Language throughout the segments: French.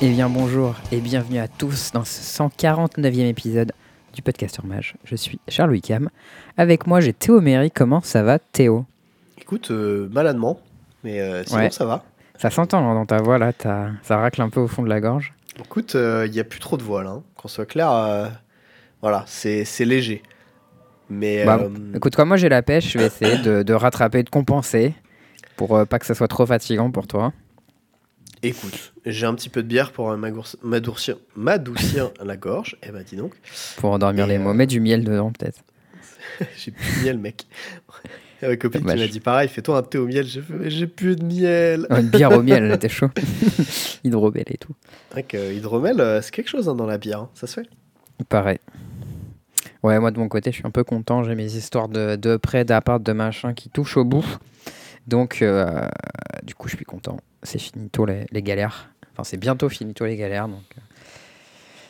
Eh bien bonjour et bienvenue à tous dans ce 149e épisode du Podcaster Mage. Je suis Charles Wickham. Avec moi j'ai Théo Méry. Comment ça va Théo? Écoute, euh, maladement, mais euh, sinon Ouais. ça va. Ça s'entend hein, dans ta voix là, ça racle un peu au fond de la gorge. Écoute, il n'y a plus trop de voix là. hein. Qu'on soit clair, euh, voilà, c'est c'est léger. Mais Bah, euh, Écoute, quoi, moi j'ai la pêche, je vais essayer de, de rattraper, de compenser pour euh, pas que ça soit trop fatigant pour toi. Écoute, j'ai un petit peu de bière pour euh, m'adoucir m'adoucir la gorge. Eh ben dis donc, Pour endormir Et, les euh, mots. Mets du miel dedans peut-être. j'ai plus de miel, mec. Ma copine qui m'a dit pareil, fais-toi un thé au miel. J'ai fait, mais j'ai plus de miel. Une bière au miel, là t'es chaud. Hydrobel et tout. Vrai que hydromel, euh, c'est quelque chose hein, dans la bière, hein. ça se fait? Pareil. Ouais, moi de mon côté, je suis un peu content. J'ai mes histoires de, de d'appart, de machin qui touchent au bout. Donc, euh, du coup, je suis content. C'est finito les, les galères. Enfin, c'est bientôt finito les galères. Donc, euh.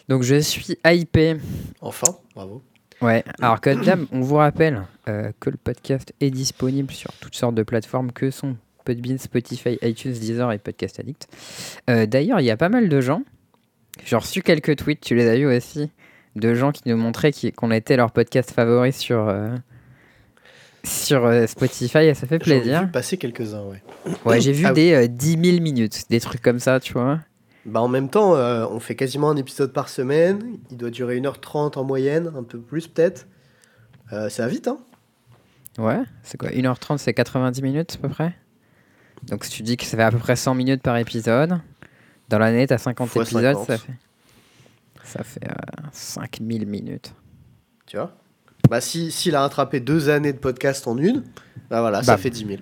donc je suis hypé. Enfin, bravo. Ouais, alors que d'hab, on vous rappelle euh, que le podcast est disponible sur toutes sortes de plateformes que sont Podbean, Spotify, iTunes, Deezer et Podcast Addict. Euh, D'ailleurs, il y a pas mal de gens, j'ai reçu quelques tweets, tu les as vus aussi, de gens qui nous montraient qu'on était leur podcast favori sur, euh, sur euh, Spotify ça fait J'en ai plaisir. vu passer quelques-uns, ouais. Ouais, j'ai vu Ah des euh, 10 000 minutes, des trucs comme ça, tu vois. Bah en même temps, euh, on fait quasiment un épisode par semaine. Il doit durer 1h30 en moyenne, un peu plus peut-être. Euh, ça va vite, hein Ouais, c'est quoi 1h30, c'est 90 minutes à peu près? Donc si tu dis que ça fait à peu près 100 minutes par épisode, dans l'année, t'as 50 Fois épisodes, 50. ça fait, ça fait euh, 5000 minutes. Tu vois? Bah si s'il a rattrapé deux années de podcast en une, bah voilà, ça Bam. fait 10 000.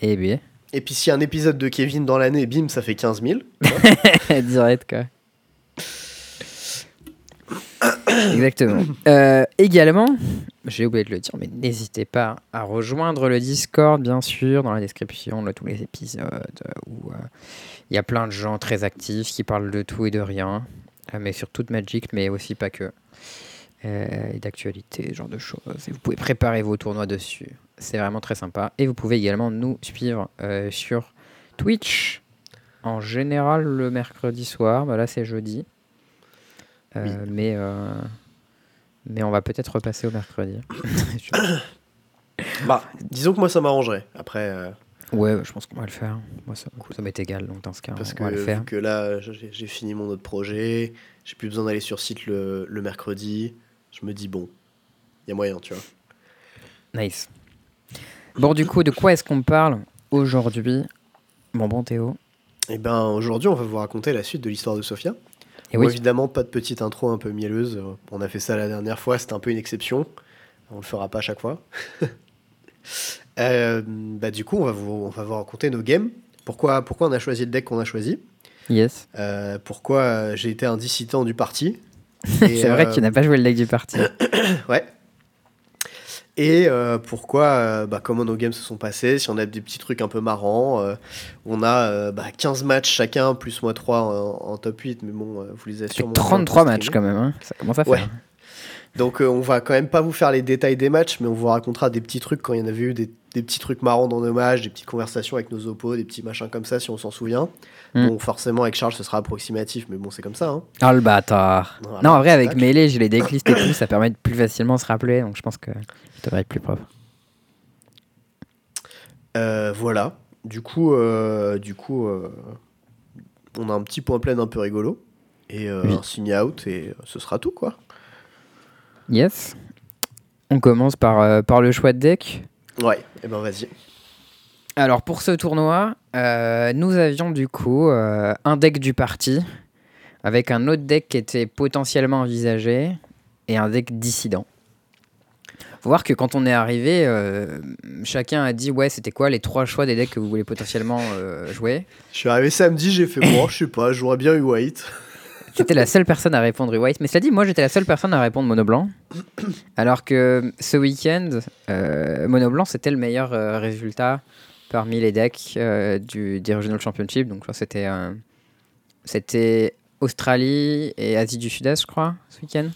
Et bien, Et puis s'il y a un épisode de Kevin dans l'année, bim, ça fait 15 000. direct quoi. Exactement. Euh, également, j'ai oublié de le dire, mais n'hésitez pas à rejoindre le Discord, bien sûr, dans la description de tous les épisodes, euh, où euh, il y a plein de gens très actifs qui parlent de tout et de rien, mais surtout de Magic, mais aussi pas que. Euh, et d'actualité, ce genre de choses. Et vous pouvez préparer vos tournois dessus. C'est vraiment très sympa. Et vous pouvez également nous suivre euh, sur Twitch. En général, le mercredi soir. Bah là, c'est jeudi. Euh, Oui. mais, euh, mais on va peut-être repasser au mercredi. bah, disons que moi ça m'arrangerait. Après, euh, ouais, je pense qu'on va le faire. Moi, ça, ça m'est égal. Donc, dans ce cas, parce on que, va le faire. vu que là, j'ai j'ai fini mon autre projet, j'ai plus besoin d'aller sur site le, le mercredi. Je me dis, bon, il y a moyen, tu vois. Nice. Bon, du coup, de quoi est-ce qu'on parle aujourd'hui Mon bon Théo? Et ben aujourd'hui, on va vous raconter la suite de l'histoire de Sophia. Et Bon, oui, évidemment, pas de petite intro un peu mielleuse. On a fait ça la dernière fois, c'était un peu une exception. On le fera pas à chaque fois. Euh, bah, du coup, on va, vous, on va vous raconter nos games. Pourquoi, pourquoi on a choisi le deck qu'on a choisi? Yes. Euh, Pourquoi j'ai été un dissident du parti? c'est vrai euh, que tu n'as pas joué le deck du parti. Ouais. Et euh, pourquoi, euh, bah, comment nos games se sont passés, si on a des petits trucs un peu marrants. euh, on a euh, bah, 15 matchs chacun, plus moi 3 en, en top 8, mais bon, euh, vous les sûrement. 33 vus en matchs quand même. hein. Ça commence à Ouais. Donc euh, on va quand même pas vous faire les détails des matchs, mais on vous racontera des petits trucs quand il y en avait eu, des, des petits trucs marrants dans nos matchs, des petites conversations avec nos oppos, des petits machins comme ça si on s'en souvient. Mm. Bon, forcément avec Charles ce sera approximatif, mais bon c'est comme ça. Hein. Ah le bâtard. Voilà, non, en vrai, avec. Melee, j'ai les decklists et tout, ça permet de plus facilement se rappeler, donc je pense que je devrais être plus propre. Euh, voilà. Du coup, euh, du coup euh, on a un petit point plein un peu rigolo. Et Oui. un signe out, et ce sera tout quoi. Yes. On commence par, euh, par le choix de deck. Ouais, et ben vas-y. Alors pour ce tournoi, euh, nous avions du coup euh, un deck du parti avec un autre deck qui était potentiellement envisagé et un deck dissident. Faut voir que quand on est arrivé, euh, chacun a dit ouais c'était quoi les trois choix des decks que vous voulez potentiellement jouer? Je suis arrivé samedi, j'ai fait bon, je sais pas, j'aurais bien eu White. J'étais la seule personne à répondre white, mais cela dit moi j'étais la seule personne à répondre mono blanc. Alors que ce week-end, euh, mono blanc c'était le meilleur euh, résultat parmi les decks euh, du, des Regional Championship. Donc c'était euh, c'était Australie et Asie du Sud-Est, je crois, ce week-end.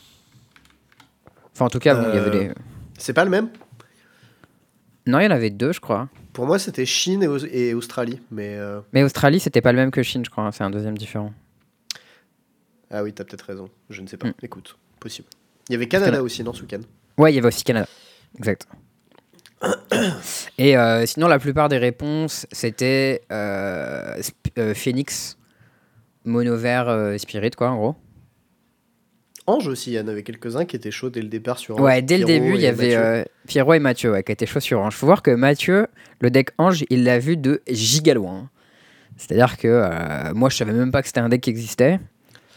Enfin, en tout cas, bon, il y avait Euh, des. C'est pas le même? Non, il y en avait deux, je crois. Pour moi, c'était Chine et, et Australie. Mais euh, Mais Australie, c'était pas le même que Chine, je crois. C'est un deuxième différent. Ah oui, t'as peut-être raison. Je ne sais pas. Mm. Écoute, possible. Il y avait Canada aussi, non, Soukan Ouais, il y avait aussi Canada. Exact. Et euh, sinon, la plupart des réponses, c'était euh, euh, Phoenix, Mono Vert, Spirit, quoi, en gros. Ange aussi, il y en avait quelques-uns qui étaient chauds dès le départ sur Ange. Ouais, dès le début, il y avait Pierrot et Mathieu ouais, qui étaient chauds sur Ange. Faut voir que Mathieu, le deck Ange, il l'a vu de giga loin. C'est-à-dire que moi, je savais même pas que c'était un deck qui existait.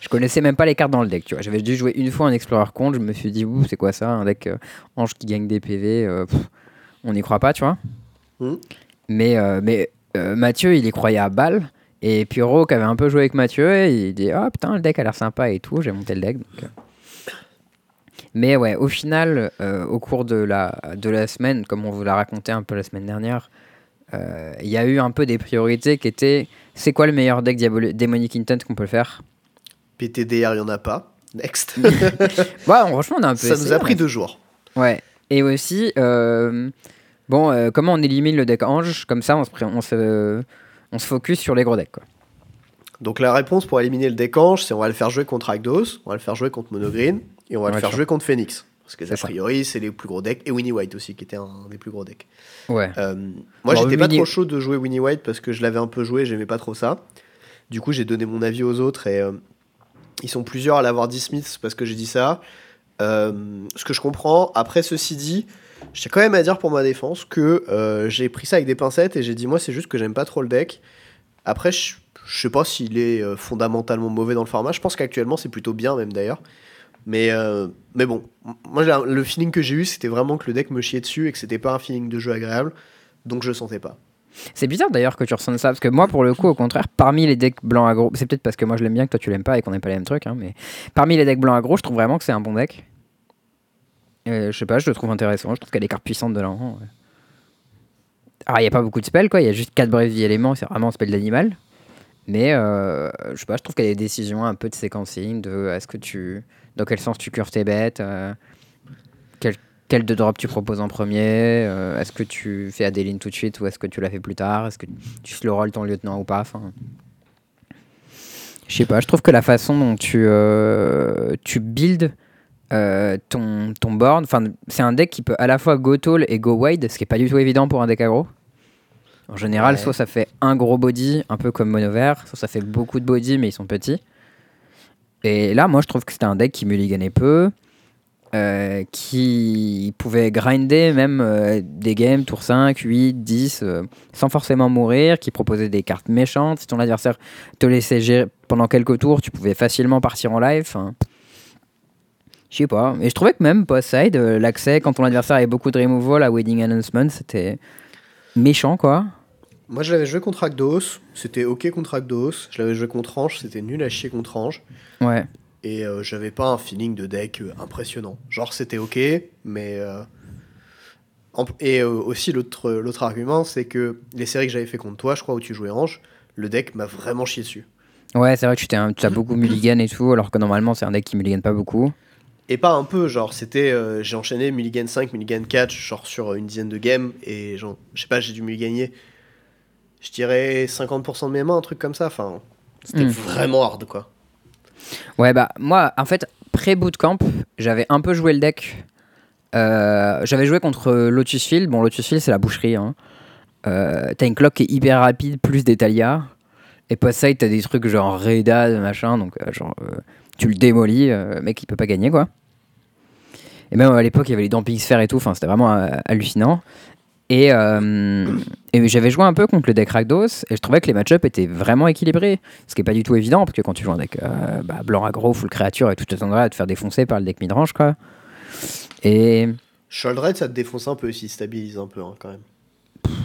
Je connaissais même pas les cartes dans le deck, tu vois. J'avais dû jouer une fois un Explorer Compte, je me suis dit, ouh, c'est quoi ça Un deck Ange qui gagne des PV on n'y croit pas, tu vois. Hmm. Mais, euh, mais euh, Mathieu, il y croyait à balle. Et puis Ro, qui avait un peu joué avec Mathieu, il dit Ah putain, le deck a l'air sympa et tout. J'ai monté le deck. Euh. Mais ouais, au final, au cours de la, de la semaine, comme on vous l'a raconté un peu la semaine dernière, il y a eu un peu des priorités qui étaient c'est quoi le meilleur deck Demonic Intent qu'on peut faire? PTDR, il n'y en a pas. Next. ouais, franchement, on a un peu. Ça nous a pris deux jours. Ouais. Et aussi, Bon, euh, comment on élimine le deck Ange Comme ça, on se, on se, on se focus sur les gros decks. Quoi. Donc la réponse pour éliminer le deck Ange, c'est on va le faire jouer contre Agdos, on va le faire jouer contre Monogreen, et on va le faire jouer contre Phoenix. Parce que a priori, c'est les plus gros decks. Et Winnie White aussi, qui était un des plus gros decks. Ouais. Euh, moi, j'étais pas trop chaud de jouer Winnie White parce que je l'avais un peu joué, j'aimais pas trop ça. Du coup, j'ai donné mon avis aux autres et euh, ils sont plusieurs à l'avoir dit Smith parce que j'ai dit ça. ce que je comprends, après ceci dit, j'ai quand même à dire pour ma défense que euh, j'ai pris ça avec des pincettes et j'ai dit moi c'est juste que j'aime pas trop le deck. Après je, sais pas s'il est euh, fondamentalement mauvais dans le format. Je pense qu'actuellement c'est plutôt bien même d'ailleurs. Mais, euh, mais bon, moi le feeling que j'ai eu c'était vraiment que le deck me chiait dessus et que c'était pas un feeling de jeu agréable. Donc je le sentais pas. C'est bizarre d'ailleurs que tu ressentes ça, parce que moi, pour le coup, au contraire, parmi les decks blancs aggro, c'est peut-être parce que moi je l'aime bien, que toi tu l'aimes pas et qu'on n'aime pas les mêmes trucs, hein, mais parmi les decks blancs aggro, je trouve vraiment que c'est un bon deck. Euh, je sais pas, je le trouve intéressant. Je trouve qu'il y a des cartes puissantes dedans. Alors, il n'y a pas beaucoup de spells, quoi. Il y a juste 4 brèves vie éléments, c'est vraiment un spell d'animal. Mais euh, je sais pas, je trouve qu'il y a des décisions un peu de séquencing, de est-ce que tu. Dans quel sens tu curves tes bêtes euh, quel, de drop tu proposes en premier Est-ce que tu fais Adeline tout de suite ou est-ce que tu la fais plus tard Est-ce que tu slow roll ton lieutenant ou pas enfin, Je sais pas, je trouve que la façon dont tu, tu builds euh, ton, ton board. Enfin, c'est un deck qui peut à la fois go tall et go wide, ce qui est pas du tout évident pour un deck aggro. En général, soit ça fait un gros body, un peu comme mono vert, soit ça fait beaucoup de body, mais ils sont petits. Et là, moi, je trouve que c'était un deck qui mulliganait peu, euh, qui pouvait grinder même euh, des games tour 5, 8, 10, sans forcément mourir, qui proposait des cartes méchantes. Si ton adversaire te laissait gérer pendant quelques tours, tu pouvais facilement partir en live. Je sais pas. Mais je trouvais que même post-side, euh, l'accès, quand ton adversaire avait beaucoup de removal à Wedding Announcement, c'était méchant, quoi. Moi, je l'avais joué contre Agdos, c'était ok contre Agdos. Je l'avais joué contre Ange, c'était nul à chier contre Ange. Ouais. Et euh, j'avais pas un feeling de deck euh, impressionnant. Genre, c'était ok, mais. Et aussi, l'autre argument, c'est que les séries que j'avais fait contre toi, je crois, où tu jouais Ange, le deck m'a vraiment chié dessus. Ouais, c'est vrai que tu, as beaucoup mulligan et tout, alors que normalement, c'est un deck qui mulligan pas beaucoup. Et pas un peu, genre, c'était. Euh, j'ai enchaîné Mulligan 5, Mulligan 4, genre sur une dizaine de games, et genre, je sais pas, j'ai dû mulligagner, je dirais 50% de mes mains, un truc comme ça. Enfin, c'était hmm. vraiment hard, quoi. Ouais, bah, moi, en fait, pré-bootcamp, j'avais un peu joué le deck. Euh, j'avais joué contre Lotus Field. Bon, Lotus Field, c'est la boucherie. Hein. Euh, t'as une clock qui est hyper rapide, plus des Et post-side, t'as des trucs genre Reda, machin, donc genre tu le démolis, euh, mec il peut pas gagner quoi. Et même à l'époque il y avait les Damping Sphere et tout, enfin c'était vraiment euh, hallucinant. Et, euh, et j'avais joué un peu contre le deck Rakdos et je trouvais que les match-ups étaient vraiment équilibrés. Ce qui est pas du tout évident parce que quand tu joues un deck bah, blanc aggro, full créature et tout t'attendrais à te faire défoncer par le deck midrange quoi. Et. Sholdred ça te défonce un peu aussi, stabilise un peu hein, quand même.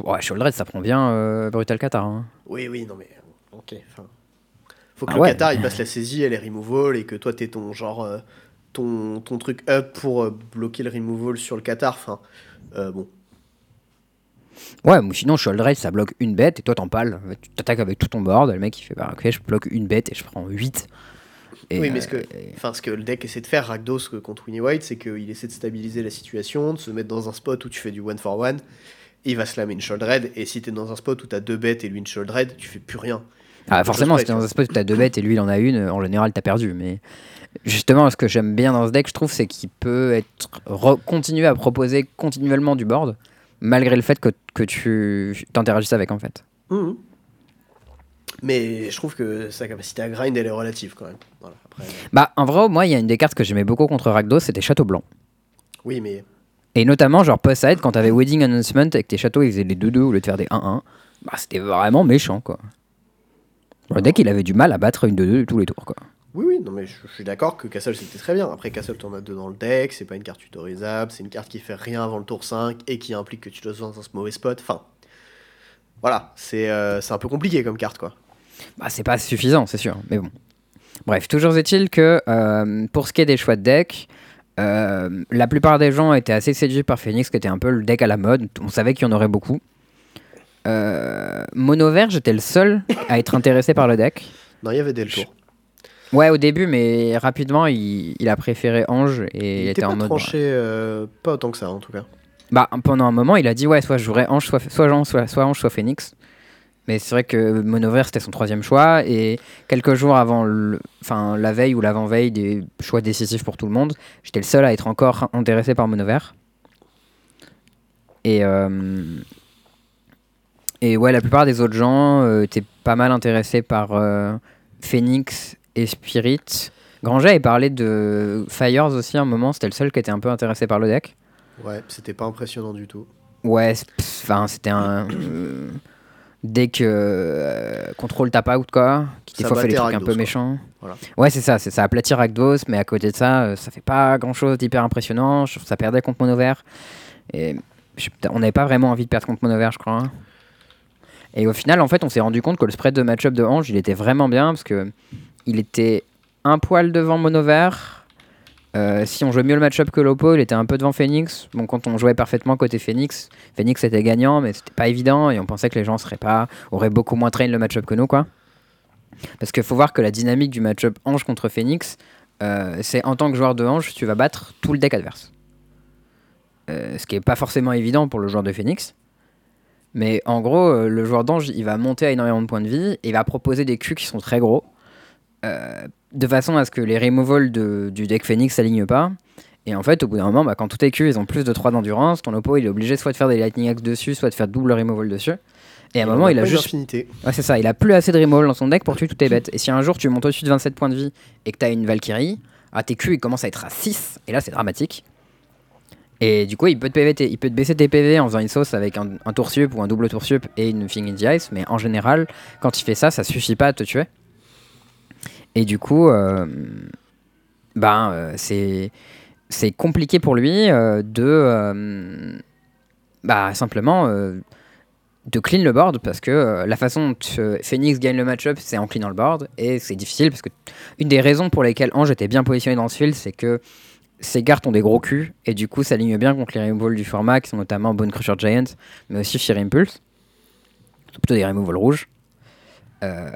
ouais, Sholdred ça prend bien Brutal Qatar. Hein. Oui, oui, non mais. Ok, enfin faut que ah le Qatar il passe la saisie, elle est removal et que toi t'es ton genre euh, ton, ton truc up pour euh, bloquer le removal sur le Qatar. Enfin, euh, bon. Ouais, mais sinon Shoulder ça bloque une bête et toi t'en pales. Tu t'attaques avec tout ton board. Le mec il fait bah, ok, je bloque une bête et je prends 8. oui, mais ce que, enfin, ce que le deck essaie de faire, Rakdos contre Winnie White, c'est qu'il essaie de stabiliser la situation, de se mettre dans un spot où tu fais du one for one. Il va slammer une Sholdred, et si t'es dans un spot où t'as deux bêtes et lui une Sholdred, tu fais plus rien. Ah, forcément, si t'es dans un spot où t'as deux bêtes et lui il en a une, en général t'as perdu. Mais justement, ce que j'aime bien dans ce deck, je trouve, c'est qu'il peut être re- continuer à proposer continuellement du board, malgré le fait que, que tu t'interagisses avec en fait. Mhm. Mais je trouve que sa capacité à grind, elle est relative quand même. Voilà, après, Bah, en vrai, moi, il y a une des cartes que j'aimais beaucoup contre Rakdos, c'était Château Blanc. oui, mais Et notamment, genre post-side, quand t'avais Wedding Announcement et que tes châteaux ils faisaient des 2-2 au lieu de faire des 1-1, bah, c'était vraiment méchant quoi. Le deck, il avait du mal à battre une 2-2 tous les tours quoi. Oui, oui, non, mais je, je suis d'accord que Castle c'était très bien. Après, Castle, t'en as deux dans le deck, c'est pas une carte tutorisable, c'est une carte qui fait rien avant le tour 5 et qui implique que tu dois dans ce mauvais spot. Enfin, voilà, c'est euh, c'est un peu compliqué comme carte quoi. Bah, c'est pas suffisant, c'est sûr, mais bon. Bref, toujours est-il que euh, pour ce qui est des choix de deck, euh, la plupart des gens étaient assez séduits par Phoenix, qui était un peu le deck à la mode. On savait qu'il y en aurait beaucoup. Euh, Mono vert, j'étais le seul à être intéressé par le deck. Non, il y avait des le tour. Ouais, au début, mais rapidement, il, il a préféré Ange et il, était en mode. tranché, euh, pas autant que ça en tout cas. Bah, pendant un moment, il a dit ouais, soit je jouerais Ange, soit, soit, Ange, soit, soit Ange, soit Phoenix. Mais c'est vrai que Mono vert, c'était son troisième choix. Et quelques jours avant, le, enfin, la veille ou l'avant-veille des choix décisifs pour tout le monde, j'étais le seul à être encore intéressé par Mono vert. Et, euh, et ouais, la plupart des autres gens euh, étaient pas mal intéressés par euh, Phoenix et Spirit. Granger avait parlé de Fires aussi à un moment, c'était le seul qui était un peu intéressé par le deck. Ouais, c'était pas impressionnant du tout. Ouais, enfin c'était un euh, deck euh, contrôle tap out quoi, qui des Ça fois fait des trucs un peu méchants. Voilà. Ouais, c'est ça, c'est ça aplatit Rakdos, mais à côté de ça, euh, ça fait pas grand chose d'hyper impressionnant. Je ça perdait contre Mono vert. Et je on n'avait pas vraiment envie de perdre contre Mono vert, je crois. hein. Et au final, en fait, on s'est rendu compte que le spread de match-up de Ange, il était vraiment bien parce que il était un poil devant Mono vert. Euh, si on jouait mieux le match-up que l'oppo, il était un peu devant Phoenix. Bon, quand on jouait parfaitement côté Phoenix, Phoenix était gagnant, mais c'était pas évident et on pensait que les gens seraient pas, auraient beaucoup moins train le match-up que nous, quoi. Parce qu'il faut voir que la dynamique du match-up Ange contre Phoenix, euh, c'est en tant que joueur de Ange, tu vas battre tout le deck adverse. Euh, ce qui est pas forcément évident pour le joueur de Phoenix. Mais en gros, le joueur d'Ange, il va monter à énormément de points de vie et il va proposer des Q qui sont très gros. Euh, de façon à ce que les removals de- du deck Phoenix s'alignent pas. Et en fait, au bout d'un moment, bah, quand tout est Q, ils ont plus de 3 d'endurance. Ton oppo, il est obligé soit de faire des Lightning Axe dessus, soit de faire double removal dessus. Et à un moment, il a juste. Ouais, c'est ça, il a plus assez de removal dans son deck pour tuer toutes tes bêtes. Et si un jour tu montes au-dessus de 27 points de vie et que t'as une Valkyrie, ah, tes Q ils commencent à être à 6, et là c'est dramatique. Et du coup, il peut, te il peut te baisser tes PV en faisant une sauce avec un, un tour sup ou un double tour sup et une Thing in the Ice, mais en général, quand il fait ça, ça suffit pas à te tuer. Et du coup, euh, ben, euh, c'est c'est compliqué pour lui euh, de bah, simplement de clean le board parce que la façon dont Phoenix gagne le match-up, c'est en cleanant le board et c'est difficile parce que une des raisons pour lesquelles Ange était bien positionné dans ce field, c'est que ses cartes ont des gros culs et du coup ça aligne bien contre les removals du format qui sont notamment Bone Crusher Giant mais aussi Fear Impulse. Plutôt des removals rouges. Euh,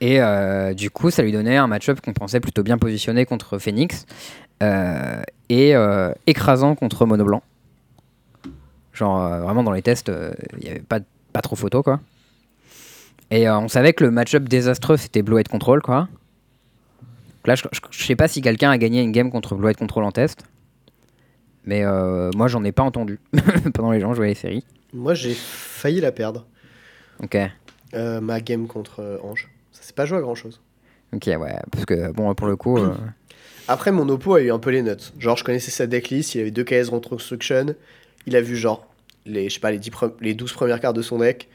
et euh, du coup, ça lui donnait un match-up qu'on pensait plutôt bien positionné contre Phoenix euh, et écrasant contre Mono Blanc. Genre, vraiment dans les tests, il n'y avait pas, pas trop photo quoi. Et on savait que le match-up désastreux c'était Blue Head Control quoi. Donc là, je, je, je sais pas si quelqu'un a gagné une game contre Blue Head Control en test. Mais moi, j'en ai pas entendu pendant les gens jouaient les séries. Moi, j'ai failli la perdre. Ok. Euh, ma game contre euh, Ange. Ça s'est pas joué à grand chose. Ok, ouais. Parce que, bon, pour le coup. euh, Après, mon oppo a eu un peu les notes. Genre, je connaissais sa decklist, il avait deux KS Reconstruction. Il a vu, genre, les, je sais pas, les, 10 pre- les 12 premières cartes de son deck.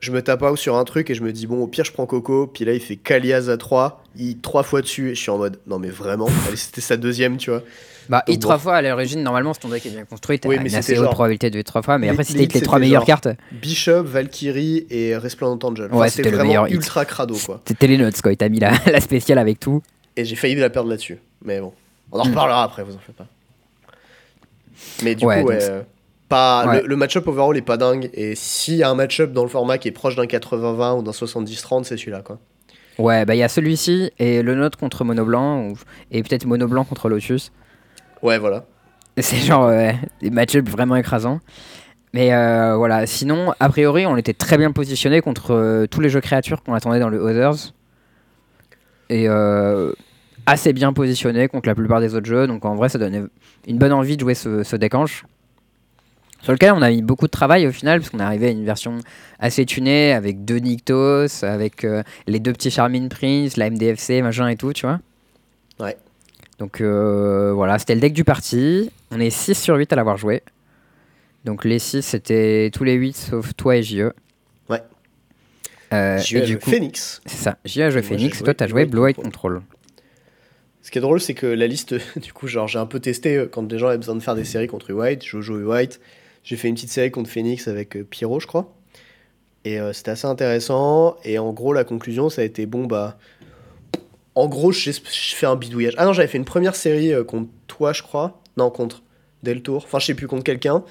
Je me tape out sur un truc et je me dis, bon, au pire, je prends Coco. Puis là, il fait Kalias à 3. Il 3 fois dessus et je suis en mode, non, mais vraiment? C'était sa deuxième, tu vois. Bah, Donc hit bon. trois fois à l'origine, normalement, si ton deck est bien construit, t'as Oui, mais une c'était assez haute genre- probabilité de hit trois fois. Mais Les- après, si les hits, trois c'était meilleures cartes, Bishop, Valkyrie et Resplendent Angel. Ouais, c'était c'était le hit. ultra crado, quoi. c'était les notes, quoi. Il t'a mis la, la spéciale avec tout. Et j'ai failli la perdre là-dessus. Mais bon, on en Hmm. reparlera après, vous en faites pas. Mais du Ouais, coup, ouais, c'est- euh, pas, Ouais. le, le match-up overall est pas dingue. Et s'il y a un match-up dans le format qui est proche d'un 80-20 ou d'un 70-30, c'est celui-là, quoi. Ouais, bah, il y a celui-ci et le nôtre contre Mono Blanc. ou- Et peut-être Mono Blanc contre Lotus. Ouais, voilà. C'est genre ouais, des match-ups vraiment écrasants. Mais euh, voilà, sinon, a priori, on était très bien positionné contre euh, tous les jeux créatures qu'on attendait dans le Others. Et euh, assez bien positionné contre la plupart des autres jeux. Donc en vrai, ça donnait une bonne envie de jouer ce, ce décanche. Sur lequel on a mis beaucoup de travail au final, parce qu'on est arrivé à une version assez tunée avec deux Nyctos, avec euh, les deux petits Charmin Prince, la MDFC, machin et tout, tu vois. Ouais. Donc euh, voilà, c'était le deck du parti. On est 6 sur 8 à l'avoir joué. Donc les 6, c'était tous les 8 sauf toi et JE. Ouais. Euh, et eu du coup, Phoenix. c'est ça. JE a joué Phoenix, joué toi t'as joué Blue White Control. Control. Ce qui est drôle, c'est que la liste, du coup, genre, j'ai un peu testé euh, quand des gens avaient besoin de faire des séries contre White, Jojo et White. J'ai fait une petite série contre Phoenix avec Pyro, je crois. Et euh, c'était assez intéressant. Et en gros, la conclusion, ça a été bon, bah. En gros, je je fais un bidouillage. Ah non, j'avais fait une première série euh, contre toi, je crois. Non, contre Deltour. Enfin, je sais plus, contre quelqu'un.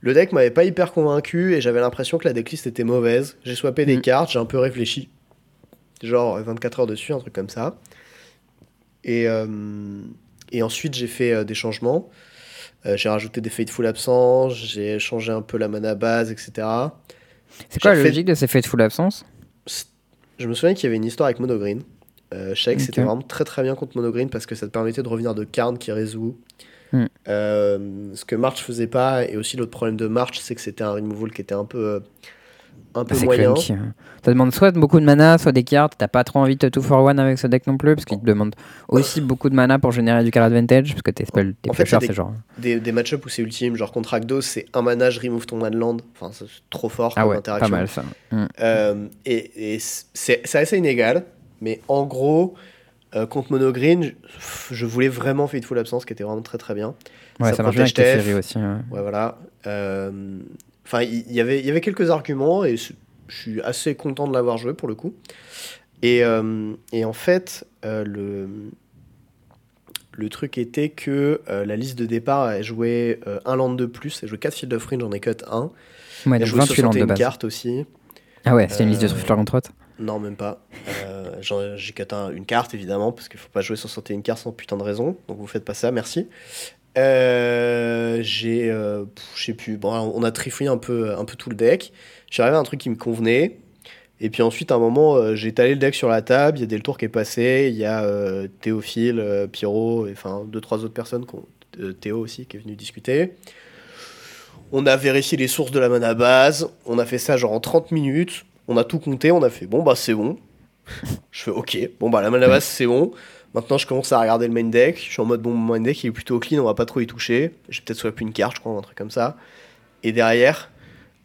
Le deck m'avait pas hyper convaincu et j'avais l'impression que la decklist était mauvaise. J'ai swappé des Mm. cartes, j'ai un peu réfléchi. Genre euh, 24 heures dessus, un truc comme ça. Et, euh, et ensuite, j'ai fait euh, des changements. Euh, j'ai rajouté des Fateful Absence, j'ai changé un peu la mana base, etc. C'est quoi la fait- logique de ces Fateful Absence? Je me souviens qu'il y avait une histoire avec Monogreen. Euh, je savais que c'était vraiment très très bien contre Monogreen parce que ça te permettait de revenir de Karn qui résout. Hmm. Euh, ce que March faisait pas, et aussi l'autre problème de March, c'est que c'était un removal qui était un peu, euh, un peu Bah, C'est moyen. clunky. hein. Ça demande soit beaucoup de mana, soit des cartes. T'as pas trop envie de 2 for 1 avec ce deck non plus, parce qu'il te demande aussi beaucoup de mana pour générer du card advantage, parce que tes spells, tes En fait, c'est genre. Des, des match-ups où c'est ultime, genre contre Rakdos, c'est un mana, je remove ton manland. Enfin, c'est trop fort Ah comme ouais, interaction. pas mal ça. Mm. Euh, et et c'est c'est assez inégal, mais en gros, euh, contre Monogreen, je, je voulais vraiment Fateful Absence, qui était vraiment très très bien. Ouais, Ça ça, marche bien avec séries aussi. ouais. Ouais, voilà. Euh, Enfin, il y avait, il y avait quelques arguments et je suis assez content de l'avoir joué pour le coup. Et, euh, et en fait, euh, le, le truc était que euh, la liste de départ, elle jouait un land de plus, elle jouait 4 Field of Range, j'en ai cut 1. Ouais, Elle jouait 28 landes de 61 base. cartes aussi. Ah ouais, c'était une liste de trucs contre. Non, même pas. Euh, J'ai un- une carte, évidemment, parce qu'il faut pas jouer 61 cartes sans putain de raison. Donc vous faites pas ça, merci. Euh, J'ai. euh, je sais plus. Bon, on a trifouillé un peu, un peu tout le deck. J'ai arrivé à un truc qui me convenait. Et puis ensuite, à un moment, euh, j'ai étalé le deck sur la table. Il y a Deltour qui est passé. Il y a euh, Théophile, Pyro, et enfin deux, trois autres personnes. Théo aussi, qui est venu discuter. On a vérifié les sources de la mana base. On a fait ça genre en 30 minutes. On a tout compté. On a fait bon, bah c'est bon. je fais ok. Bon, bah la mana base, c'est bon. Maintenant, je commence à regarder le main deck. Je suis en mode bon, mon main deck il est plutôt clean. On va pas trop y toucher. J'ai peut-être swap une carte, je crois, un truc comme ça. Et derrière.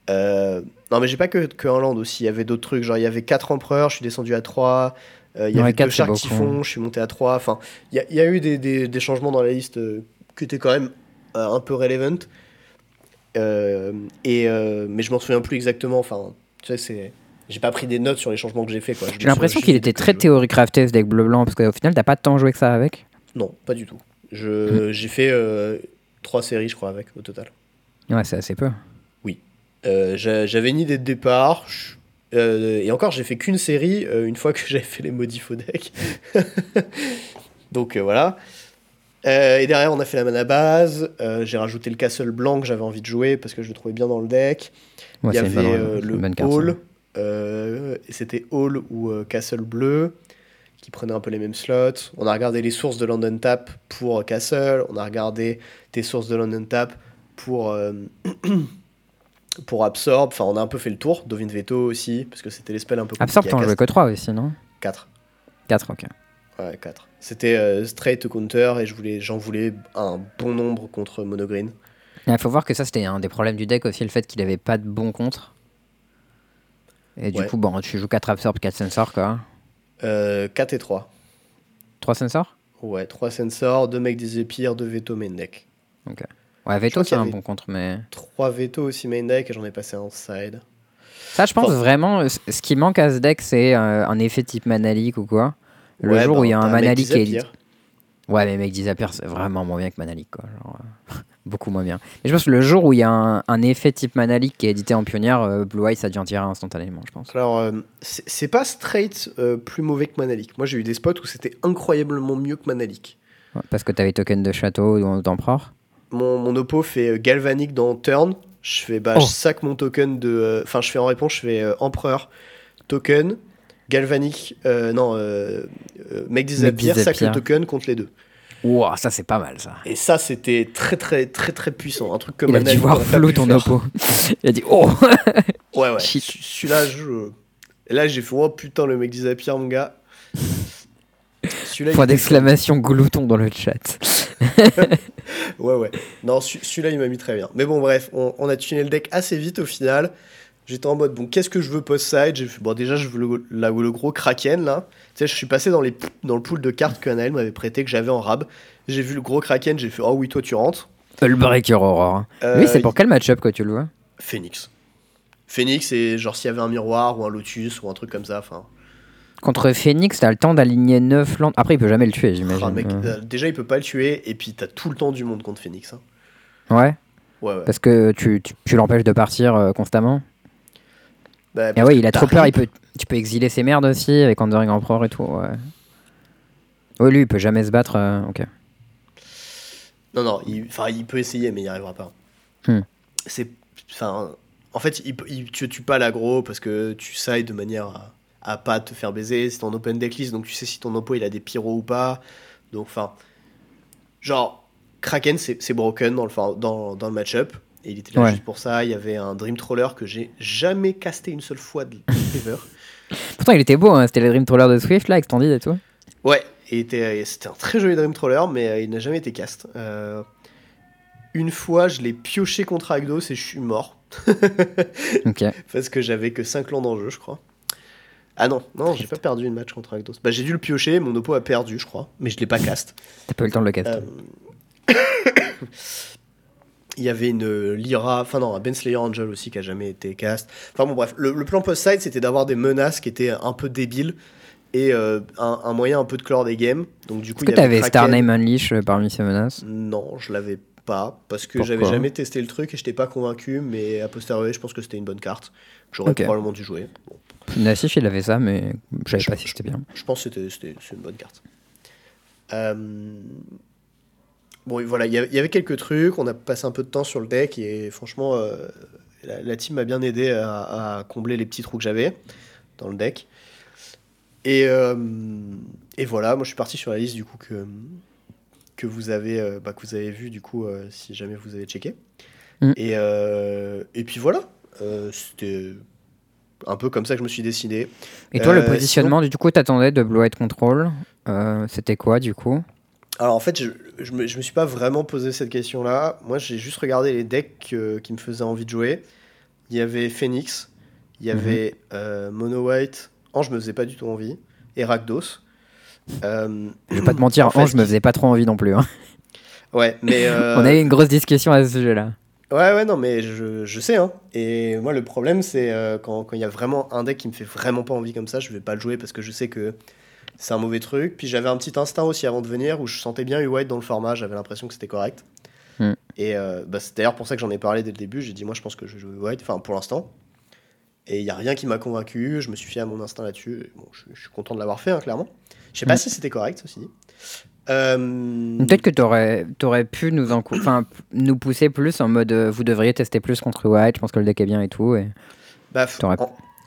euh, Non, mais j'ai pas que, que un land aussi. Il y avait d'autres trucs. Genre, il y avait 4 empereurs. Je suis descendu à 3. Euh, il y Ouais, avait quatre, deux c'est sharks beaucoup. typhons. Je suis monté à 3. Enfin, il y a, il y a eu des, des- des changements dans la liste euh, qui étaient quand même euh, un peu relevant. Et, mais je m'en souviens plus exactement. Enfin, tu sais, c'est. J'ai pas pris des notes sur les changements que j'ai fait. J'ai l'impression qu'il était très théorie crafté ce deck bleu-blanc, parce qu'au final, t'as pas tant joué que ça avec? Non, pas du tout. Je, J'ai fait euh, trois séries, je crois, avec au total. Ouais, c'est assez peu. Euh, j'a- J'avais une idée de départ. euh, et encore, j'ai fait qu'une série euh, une fois que j'avais fait les modifs au deck. Donc euh, voilà. Euh, et derrière, on a fait la mana base. Euh, j'ai rajouté le castle blanc que j'avais envie de jouer parce que je le trouvais bien dans le deck. Ouais, Il y avait euh, le hall. Euh, c'était hall ou euh, castle bleu qui prenait un peu les mêmes slots. On a regardé les sources de London Tap pour euh, Castle. On a regardé tes sources de London Tap pour, euh, pour Absorb. Enfin, on a un peu fait le tour. Dovin Veto aussi, parce que c'était les spells un peu Absorb, t'en jouais que 3 aussi, non? 4. 4, ok. Ouais, 4. C'était euh, straight to counter et je voulais, j'en voulais un bon nombre contre Monogreen. Il faut voir que ça, c'était un des problèmes du deck aussi, le fait qu'il avait pas de bon contre. Et du Ouais. coup, bon, tu joues 4 Absorb, 4 Sensors, quoi. Euh, 4 et 3. 3 Sensors? Ouais, 3 sensors, 2 mecs des épires, 2 veto main deck. Ouais, Veto, c'est un bon contre, mais. 3 veto aussi main deck et j'en ai passé un side. Ça, je pense Enfin- vraiment, euh, ce qui manque à ce deck, c'est euh, un effet type Manalik ou quoi. Le Ouais, jour bah, où il y a un Manalik qui est. Ouais, mais mec Disappear, c'est vraiment moins bien que Manalik, quoi. Genre, euh, beaucoup moins bien. Mais je pense que le jour où il y a un, un effet type Manalik qui est édité en pionnière, euh, Blue Eye, ça devient tiré instantanément, je pense. Alors, euh, c'est pas straight euh, plus mauvais que Manalik. Moi, j'ai eu des spots où c'était incroyablement mieux que Manalik. Ouais, parce que t'avais token de château ou d'empereur. Mon, mon oppo fait euh, Galvanic dans Turn, Je fais, bah, Oh. je sac mon token de. euh, Enfin, je fais en réponse, je fais euh, empereur, token, galvanique, euh, non, euh, euh, make disappear, sac le token contre les deux. Ouah, ça c'est pas mal ça. Et ça, c'était très, très, très, très puissant. Un truc comme Il a dû voir flou ton oppo. Il a dit oh Ouais, ouais. Celui-là, je. Et là, j'ai fait, oh putain, le mec disappear, mon gars. Point d'exclamation glouton dans le chat. Ouais, ouais. Non, celui- celui-là, il m'a mis très bien. Mais bon, bref, on, on a tuné le deck assez vite au final. J'étais en mode, bon, qu'est-ce que je veux post-side J'ai fait, bon, déjà, je veux le, la- le gros Kraken, là. Tu sais, je suis passé dans, les, dans le pool de cartes que m'avait prêté, que j'avais en rab. J'ai vu le gros Kraken, j'ai fait, oh oui, toi, tu rentres. Hullbreaker Aurore. Euh, Lui, c'est pour quel match-up que tu le vois? Phoenix. Phoenix, et genre, s'il y avait un miroir ou un Lotus ou un truc comme ça, enfin. Contre Phoenix, t'as le temps d'aligner 9 landes. Après, il peut jamais le tuer, j'imagine. ah, mec, Euh, euh, déjà, il peut pas le tuer, et puis t'as tout le temps du monde contre Phoenix. hein. Ouais, Ouais, ouais. parce que tu, tu, tu l'empêches de partir euh, constamment. Bah, ouais, que il a trop peur, il peut, tu peux exiler ses merdes aussi avec Wandering Emperor et tout. Ouais. Lui, il peut jamais se battre. euh, ok. Non, non, il, enfin, il peut essayer, mais il n'y arrivera pas. Hmm. C'est, en fait, il, il te tue pas l'aggro parce que tu sides de manière à, à pas te faire baiser. C'est en open decklist, donc tu sais si ton oppo il a des pyros ou pas. Donc, enfin, genre, Kraken c'est broken dans le, dans, dans le match-up. Et il était là Ouais. juste pour ça. Il y avait un Dream Troller que j'ai jamais casté une seule fois de ever. Pourtant, il était beau, hein, c'était le Dream Troller de Swift, là, Extended et tout. Ouais, c'était un très joli Dream Troller, mais euh, il n'a jamais été cast. Euh, une fois, je l'ai pioché contre Agdos et je suis mort. Ok. Parce que j'avais que 5 landes en jeu, je crois. Ah non, non, j'ai pas perdu une match contre Agdos. Bah, j'ai dû le piocher, mon oppo a perdu, je crois, mais je l'ai pas cast. T'as pas eu le temps de le caster. Euh, Il y avait une Lyra, enfin non, un Ben Slayer Angel aussi qui a jamais été cast. Enfin bon, bref, le, le plan post-side c'était d'avoir des menaces qui étaient un peu débiles et euh, un, un moyen un peu de clore des games. Donc du coup, Est-ce que t'avais. Starname Unleash euh, parmi ces menaces? Non, je l'avais pas parce que Pourquoi? j'avais jamais testé le truc et j'étais pas convaincu. Mais a posteriori, je pense que c'était une bonne carte. que J'aurais probablement dû jouer. Bon, Nassif, il avait ça, mais je savais Je- pas si c'était bien. je pense que c'était c'était- une bonne carte. Euh, Bon, voilà, il y avait quelques trucs. On a passé un peu de temps sur le deck et franchement, euh, la, la team m'a bien aidé à, à combler les petits trous que j'avais dans le deck. Et, euh, et voilà, moi je suis parti sur la liste du coup que, que, vous, avez, euh, bah, que vous avez vu du coup si jamais vous avez checké. Mm. Et, et puis voilà, c'était un peu comme ça que je me suis décidé. Et toi, le positionnement, du coup, t'attendais de Blue White Control. Euh, c'était quoi, du coup? Alors en fait, je, je, me, je me suis pas vraiment posé cette question-là. Moi, j'ai juste regardé les decks euh, qui me faisaient envie de jouer. Il y avait Phoenix, il y Mhm. avait euh, Mono White, Ange me faisait pas du tout envie, et Rakdos. Euh, Je vais pas te mentir, en fait, Ange me faisait pas trop envie non plus. hein. Ouais, mais. On a eu une grosse discussion à ce sujet-là. Ouais, ouais, non, mais je, je sais, hein. Et moi, le problème, c'est quand quand il y a vraiment un deck qui me fait vraiment pas envie comme ça, je vais pas le jouer parce que je sais que c'est un mauvais truc. Puis j'avais un petit instinct aussi avant de venir où je sentais bien U-White dans le format, j'avais l'impression que c'était correct. Hmm. Et euh, bah, c'est d'ailleurs pour ça que j'en ai parlé dès le début. J'ai dit, moi, je pense que je joue U-White, enfin, pour l'instant. Et il y a rien qui m'a convaincu, je me suis fié à mon instinct là-dessus. Bon, je, je suis content de l'avoir fait, hein, clairement. Je sais pas Hmm. si c'était correct, ceci dit. Euh, Peut-être que t'aurais aurais pu nous, pousser plus en mode euh, vous devriez tester plus contre White, je pense que le deck est bien et tout. Et... Bah, en-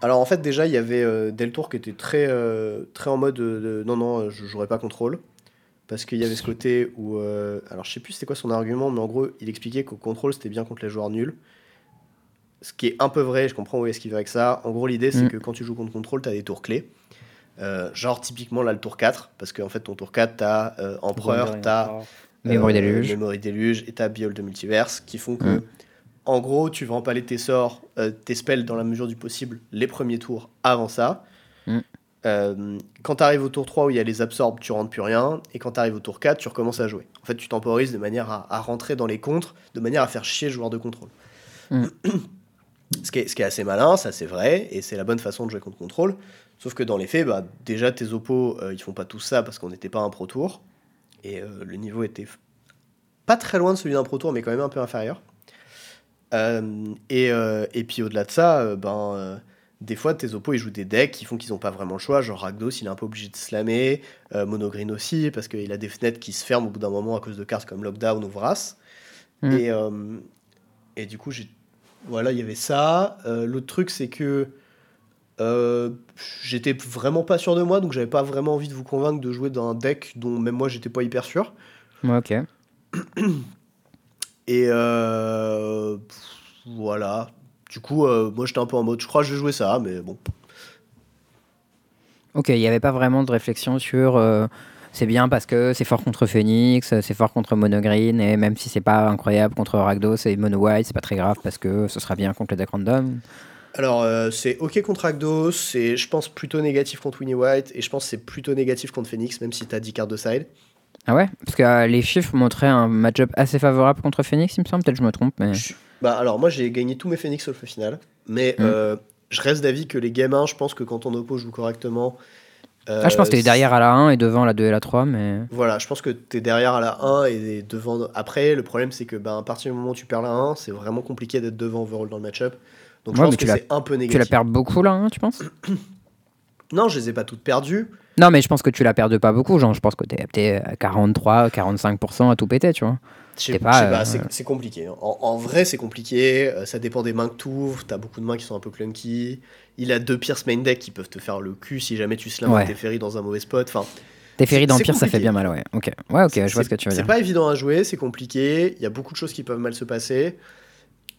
Alors en fait déjà il y avait euh, Deltour qui était très, euh, très en mode euh, de, non non je jouerai pas contrôle parce qu'il y avait ce côté où euh, alors je sais plus c'était quoi son argument mais en gros il expliquait qu'au contrôle c'était bien contre les joueurs nuls ce qui est un peu vrai je comprends où est-ce qu'il va avec ça en gros l'idée c'est Mm. que quand tu joues contre contrôle tu as des tours clés Euh, genre typiquement là le tour 4 parce qu'en fait ton tour 4 t'as euh, Empereur t'as Memory euh, Deluge. Memory Deluge et ta Behold de Multiverse qui font que, Mm. En gros, tu vas empaler tes sorts, euh, tes spells dans la mesure du possible les premiers tours avant ça. Mm. Euh, quand tu arrives au tour 3 où il y a les absorbes, tu rentres plus rien. Et quand tu arrives au tour 4, tu recommences à jouer. En fait, tu temporises de manière à, à rentrer dans les contres, de manière à faire chier le joueur de contrôle. Mm. ce, qui est, ce qui est assez malin, ça c'est vrai, et c'est la bonne façon de jouer contre contrôle. Sauf que dans les faits, bah, déjà tes oppos, euh, ils font pas tout ça parce qu'on n'était pas un pro tour. Et euh, le niveau était pas très loin de celui d'un pro tour, mais quand même un peu inférieur. Euh, et, euh, et puis au-delà de ça, euh, ben, des fois tes oppos ils jouent des decks qui font qu'ils n'ont pas vraiment le choix. Genre Rakdos il est un peu obligé de slammer, euh, Monogreen aussi, parce qu'il a des fenêtres qui se ferment au bout d'un moment à cause de cartes comme Lockdown ou Vras. Mm. Et, euh, et du coup, j'ai Voilà, il y avait ça. Euh, L'autre truc, c'est que j'étais vraiment pas sûr de moi, donc j'avais pas vraiment envie de vous convaincre de jouer dans un deck dont même moi j'étais pas hyper sûr. Ouais, ok. Et euh, voilà. Du coup, euh, moi j'étais un peu en mode, je crois que je vais jouer ça, mais bon. Ok, il n'y avait pas vraiment de réflexion sur euh, c'est bien parce que c'est fort contre Phoenix, c'est fort contre Mono Green, et même si c'est pas incroyable contre Rakdos et Mono White, c'est pas très grave parce que ce sera bien contre le deck random. Alors, euh, c'est ok contre Agdos, c'est je pense plutôt négatif contre Winnie White, et je pense c'est plutôt négatif contre Phoenix, même si t'as 10 cartes de side. Ah ouais? Parce que euh, les chiffres montraient un match-up assez favorable contre Phoenix, il me semble, peut-être je me trompe, mais. Je- Bah alors moi j'ai gagné tous mes Phoenix sauf le final, mais Mm. euh, je reste d'avis que les game 1, je pense que quand ton oppo joue correctement... Ah, je pense que t'es euh, derrière à la 1 et devant à la 2 et la 3, mais. Voilà, je pense que t'es derrière à la 1 et devant... Après, le problème c'est que ben, à partir du moment où tu perds la 1, c'est vraiment compliqué d'être devant overall dans le match-up. Donc je pense que tu c'est un peu Tu négatif. la perds beaucoup là, hein, tu penses? Non, je les ai pas toutes perdues. Non, mais je pense que tu la perds pas beaucoup, genre je pense que t'es t'es à 43, 45% à tout péter, tu vois. T'es je pas, euh, c'est c'est compliqué. hein. En, en vrai, c'est compliqué. euh, ça dépend des mains que tu ouvres. T'as beaucoup de mains qui sont un peu clunky. Il a deux Pierce main deck qui peuvent te faire le cul si jamais tu slams Ouais. un Teferi dans un mauvais spot. Enfin, T'es ferry C'est- dans c'est pire, ça fait bien mal, ouais. Ok, ouais, ok, je vois c'est- ce que tu veux C'est dire. pas évident à jouer, c'est compliqué. Il y a beaucoup de choses qui peuvent mal se passer.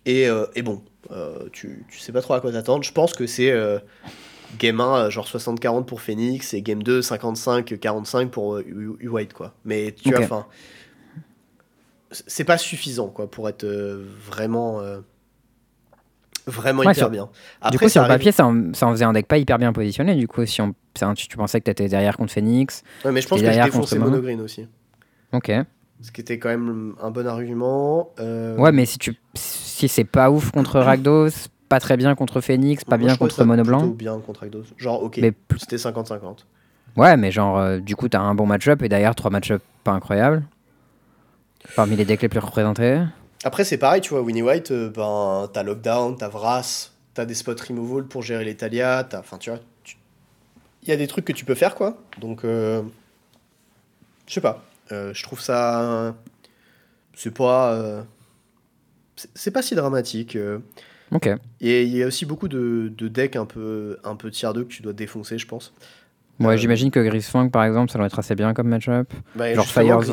Et, euh, et bon, euh, tu, tu sais pas trop à quoi t'attendre. Je pense que c'est euh, game 1, euh, genre 60-40 pour Phoenix, et game 2, 55-45 pour euh, White, quoi. Mais tu vois, Ok. enfin. C'est pas suffisant, quoi, pour être euh, vraiment. euh, vraiment Ouais, hyper sur- bien. du coup, sur le arrive- papier, ça en, ça en faisait un deck pas hyper bien positionné. Du coup, si on, tu, tu pensais que t'étais derrière contre Phoenix. Ouais, mais je pense que je derrière défonçais Mono. Monogreen aussi. Ok. Ce qui était quand même un bon argument. euh, Ouais, mais si tu, si c'est pas ouf contre Rakdos, pas très bien contre Phoenix, pas moi, bien contre Mono plutôt Blanc. bien contre Agdos. Genre, ok, Mais plus- c'était 50-50. Ouais, mais genre, euh, du coup, t'as un bon match-up et derrière, trois match-up pas incroyables. Parmi les decks les plus représentés. Après, c'est pareil, tu vois, Winnie White, euh, ben, t'as Lockdown, t'as Vras, t'as des spots removal pour gérer les Talia, t'as. Enfin, tu vois, tu- il y a des trucs que tu peux faire, quoi. Donc, euh, je sais pas. Je trouve ça. C'est pas. C'est pas si dramatique. Ok. Et il y a aussi beaucoup de, de decks un peu, un peu tier 2 que tu dois défoncer, je pense. Ouais, Euh, j'imagine que Grisfang, par exemple, ça doit être assez bien comme match-up. Bah, Genre Fire pas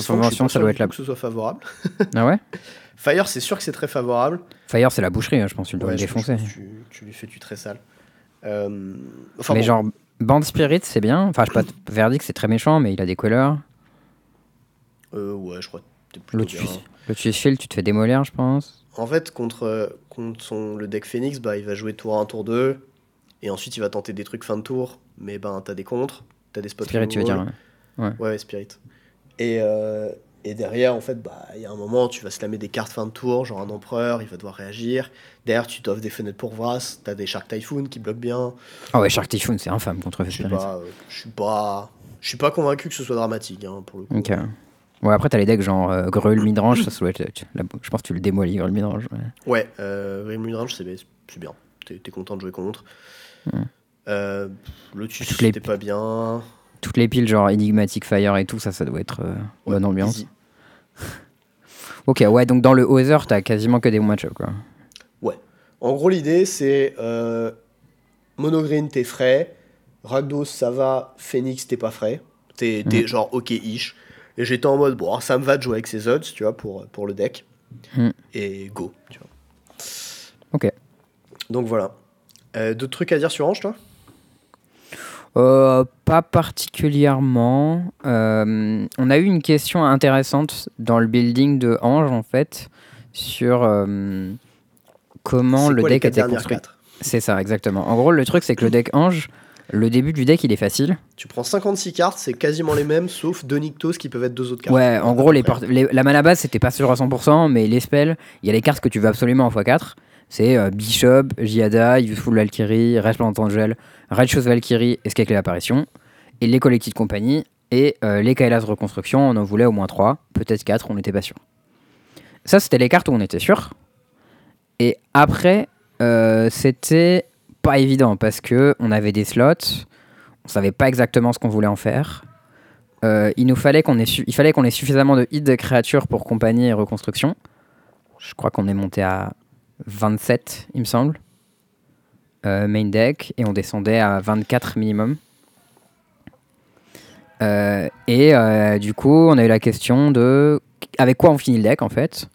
ça doit être la- que ce soit favorable. Ah ouais Fire, c'est sûr que c'est très favorable. Fire, c'est la boucherie, hein, je pense, tu dois Ouais, le défoncer. tu, tu lui fais du très sale. Euh, enfin, mais bon, genre, Band Spirit, c'est bien. Enfin, je sais pas, Verdict, c'est très méchant, mais il a des couleurs. euh, ouais, je crois que t'es plutôt Lotus, bien. Lotus Field, tu te fais démolir, je pense. En fait, contre, contre son, le deck Phoenix, bah, il va jouer tour 1, tour 2, et ensuite il va tenter des trucs fin de tour, mais ben t'as des contres, t'as des spots Spirit, tu veux dire. ouais. Ouais, ouais, Spirit. Et, euh, et derrière, en fait, bah, il y a un moment, tu vas slammer des cartes fin de tour, genre un empereur, il va devoir réagir. Derrière, tu t'offres des fenêtres pour Vras, t'as des Shark Typhoon qui bloquent bien. Ah ouais, Shark Typhoon, c'est infâme contre Je Spirit. pas, euh, je suis pas, je suis pas convaincu que ce soit dramatique, hein, pour le coup. Ok. Ouais, après, t'as les decks genre euh, Midrange, ça, ça doit être. tu- la- je pense que tu le démolis, Grul, Midrange. ouais. Ouais, euh, Rim Range, c'est c'est bien. T'es t'es content de jouer contre. Hmm. Euh, Lotus, Toutes les- c'était pas bien. Toutes les piles, genre Enigmatic Fire et tout, ça, ça doit être euh, Ouais, bonne ambiance. easy. Ok, ouais, donc dans le Other, t'as quasiment que des bons quoi. En gros, l'idée, c'est euh, Monogreen, t'es frais. Ragdos, ça va. Phoenix, t'es pas frais. T'es t'es Mhm. genre ok-ish. Et j'étais en mode, bon, ça me va de jouer avec ces odds, tu vois, pour, pour le deck. Mhm. Et go, tu vois. Ok. Donc voilà. Euh, D'autres trucs à dire sur Ange, toi? Euh, pas particulièrement. Euh, on a eu une question intéressante dans le building de Ange, en fait, sur comment le quoi les deck quatre était construit. C'est ça, exactement. En gros, le truc, c'est que le deck Ange, le début du deck, il est facile. Tu prends 56 cartes, c'est quasiment les mêmes, sauf deux Nyctos qui peuvent être deux autres cartes. Ouais, en gros, les les- la mana base, c'était pas sûr à 100%, mais les spells, il y a les cartes que tu veux absolument en x4. C'est euh, Bishop, Giada, Useful Valkyrie, Resplendent Angel, Righteous Valkyrie, Escape l'apparition, et les Collected Company, et euh, les Kailas Reconstruction, on en voulait au moins 3, peut-être 4, on n'était pas sûr. Ça, c'était les cartes où on était sûr. Et après, euh, c'était pas évident, parce que on avait des slots, on savait pas exactement ce qu'on voulait en faire. Euh, il nous fallait qu'on ait, suffisamment de hits de créatures pour compagnie et reconstruction. Je crois qu'on est monté à 27, il me semble. Euh, main deck, et on descendait à 24 minimum. Euh, et du coup, on a eu la question de avec quoi on finit le deck en fait?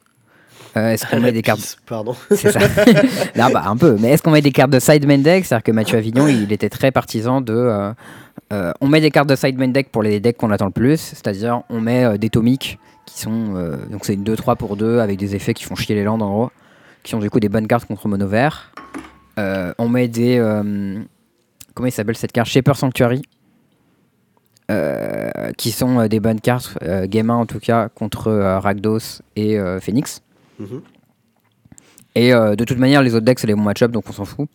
Euh, est-ce qu'on met des cartes Pisse, Pardon. C'est ça. non, bah, un peu. Mais est-ce qu'on met des cartes de side main deck? C'est-à-dire que Mathieu Avignon, il était très partisan de. euh, euh, on met des cartes de side main deck pour les decks qu'on attend le plus. C'est-à-dire, on met des tomiques qui sont. donc, c'est une 2-3 pour 2 avec des effets qui font chier les landes en gros. Qui ont du coup des bonnes cartes contre mono vert. On met des. comment il s'appelle cette carte? Shaper Sanctuary. Euh, qui sont euh, des bonnes cartes, euh, game 1 en tout cas, contre Rakdos et euh, Mhm. Et euh, de toute manière, les autres decks, c'est les bons match donc on s'en fout.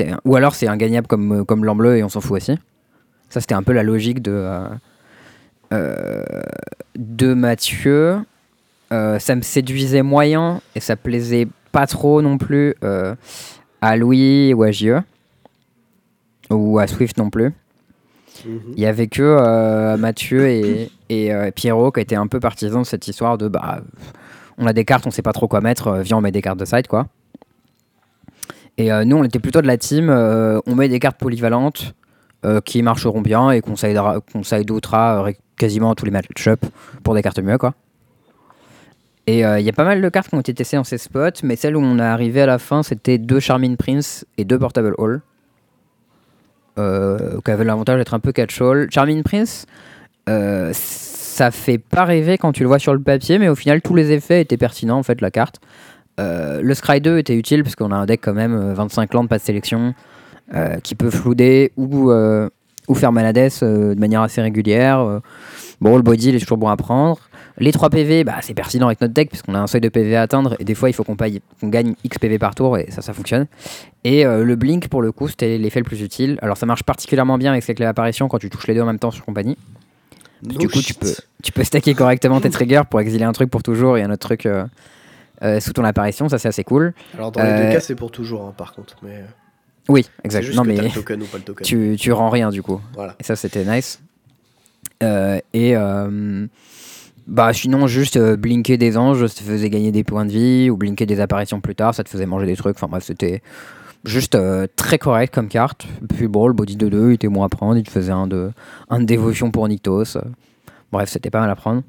Un- Ou alors c'est ingagnable comme, euh, comme l'en-bleu et on s'en fout aussi. Ça, c'était un peu la logique de, euh, euh, de Mathieu. Ça me séduisait moyen et ça plaisait pas trop non plus à Louis ou à JE. Ou à Swift non plus. Mhm. Il y avait que Mathieu et, et euh, Pierrot qui étaient un peu partisans de cette histoire de bah on a des cartes, on sait pas trop quoi mettre, euh, viens on met des cartes de side quoi. Et euh, nous on était plutôt de la team, on met des cartes polyvalentes qui marcheront bien et qu'on ré- quasiment tous les match-up pour des cartes mieux quoi. Et il y a pas mal de cartes qui ont été testées dans ces spots, mais celle où on est arrivé à la fin c'était deux Charming Prince et deux Portable Hall qui avait l'avantage d'être un peu catch-all. Charming Prince, euh, ça fait pas rêver quand tu le vois sur le papier, mais au final, tous les effets étaient pertinents, en fait, la carte. Euh, le Scry 2 était utile, parce qu'on a un deck quand même, euh, 25 landes, pas de sélection, euh, qui peut flouder ou, euh, faire Manades euh, de manière assez régulière. Euh, bon, le body, il est toujours bon à prendre. Les 3 PV, bah, c'est pertinent avec notre deck, puisqu'on a un seuil de PV à atteindre, et des fois, il faut qu'on gagne X PV par tour, et ça, ça fonctionne. Et euh, le blink, pour le coup, c'était l'effet le plus utile. Alors, ça marche particulièrement bien avec ces clés d'apparition quand tu touches les deux en même temps sur compagnie. No du coup, tu peux, tu peux stacker correctement tes triggers pour exiler un truc pour toujours et un autre truc euh, euh, sous ton apparition. Ça, c'est assez cool. Alors dans les Euh, deux cas, c'est pour toujours, hein, par contre. Mais euh, Oui, c'est exact. juste Non, que mais t'as le token ou pas le token. tu, tu rends rien du coup. Voilà. Et ça, c'était nice. Euh, et euh, bah, sinon, juste euh, blinker des anges, ça te faisait gagner des points de vie, ou blinker des apparitions plus tard, ça te faisait manger des trucs. Enfin bref, c'était juste euh, très correct comme carte. Puis bon, le body de 2, il était bon à prendre, il te faisait un de, un dévotion pour Nyctos. Bref, c'était pas mal à prendre.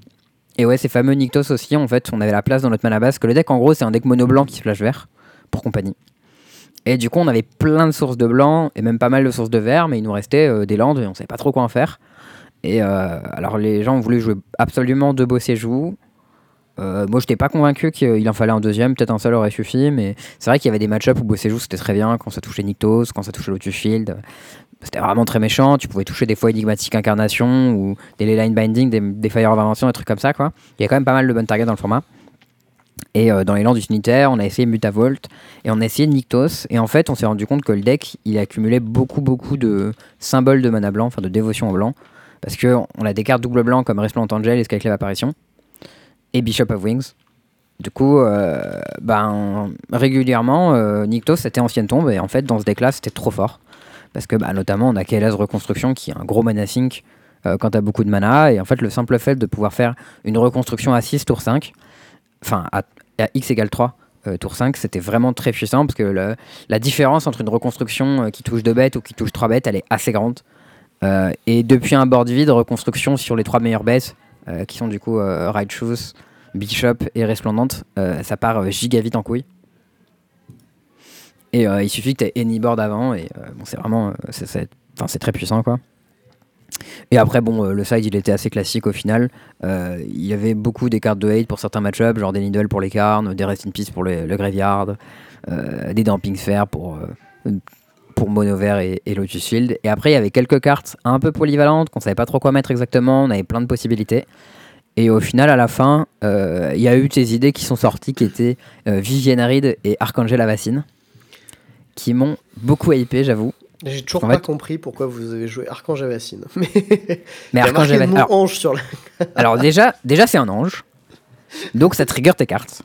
Et ouais, ces fameux Nyctos aussi, en fait, on avait la place dans notre mana base, que le deck en gros, c'est un deck mono blanc qui se flash vert pour compagnie. Et du coup, on avait plein de sources de blanc et même pas mal de sources de vert, mais il nous restait euh, des landes et on savait pas trop quoi en faire. Et euh, alors, les gens voulu jouer absolument deux beaux joues. Euh, moi, j'étais pas convaincu qu'il en fallait un deuxième, peut-être un seul aurait suffi, mais c'est vrai qu'il y avait des match-ups où Bossé joue c'était très bien quand ça touchait Nyctos, quand ça touchait Lotus Shield. C'était vraiment très méchant. Tu pouvais toucher des fois Enigmatic Incarnation ou des Leyline Binding, des, Fire of Invention, des trucs comme ça. Quoi. Il y a quand même pas mal de bonnes targets dans le format. Et euh, dans les lands utilitaires, on a essayé Mutavolt et on a essayé Nyctos. Et en fait, on s'est rendu compte que le deck, il accumulait beaucoup, beaucoup de symboles de mana blanc, enfin de dévotion au blanc. Parce que on a des cartes double blanc comme Resplendent Angel et Skyclave Apparition. Et Bishop of Wings. Du coup, euh, ben, régulièrement, euh, Nyctos c'était ancienne tombe. Et en fait, dans ce deck-là, c'était trop fort. Parce que bah, notamment, on a KLS Reconstruction qui est un gros mana sink euh, quand t'as beaucoup de mana. Et en fait, le simple fait de pouvoir faire une reconstruction à 6 tour 5, enfin à, x égale 3 euh, tour 5, c'était vraiment très puissant parce que la différence entre une reconstruction euh, qui touche 2 bêtes ou qui touche 3 bêtes, elle est assez grande. Et depuis un board vide, reconstruction sur les 3 meilleures bêtes, qui sont du coup euh, Right Shoes, Bishop et Resplendante, euh, ça part euh, giga vite en couille. Et euh, il suffit que tu aies any board avant, et euh, bon, c'est vraiment euh, c'est- très puissant quoi. Et après, bon, euh, le side il était assez classique au final. Euh, il y avait beaucoup des cartes de hate pour certains match-ups, genre des Needle pour les carnes, des Rest in Peace pour le, Graveyard, euh, des Damping Sphere pour, euh, pour Mono Vert et, et Lotus Shield. Et après, il y avait quelques cartes un peu polyvalentes qu'on savait pas trop quoi mettre exactement, on avait plein de possibilités. Et au final, à la fin, euh, il y a eu ces idées qui sont sorties qui étaient euh, Vivienne Reed et Archangel Avacine, qui m'ont beaucoup hypé, j'avoue. J'ai toujours En pas fait- compris pourquoi vous avez joué Archange Avacine. Mais Mais il y a Archangel marqué Avacine. Alors, ange sur la. alors déjà, déjà c'est un ange. Donc ça trigger tes cartes.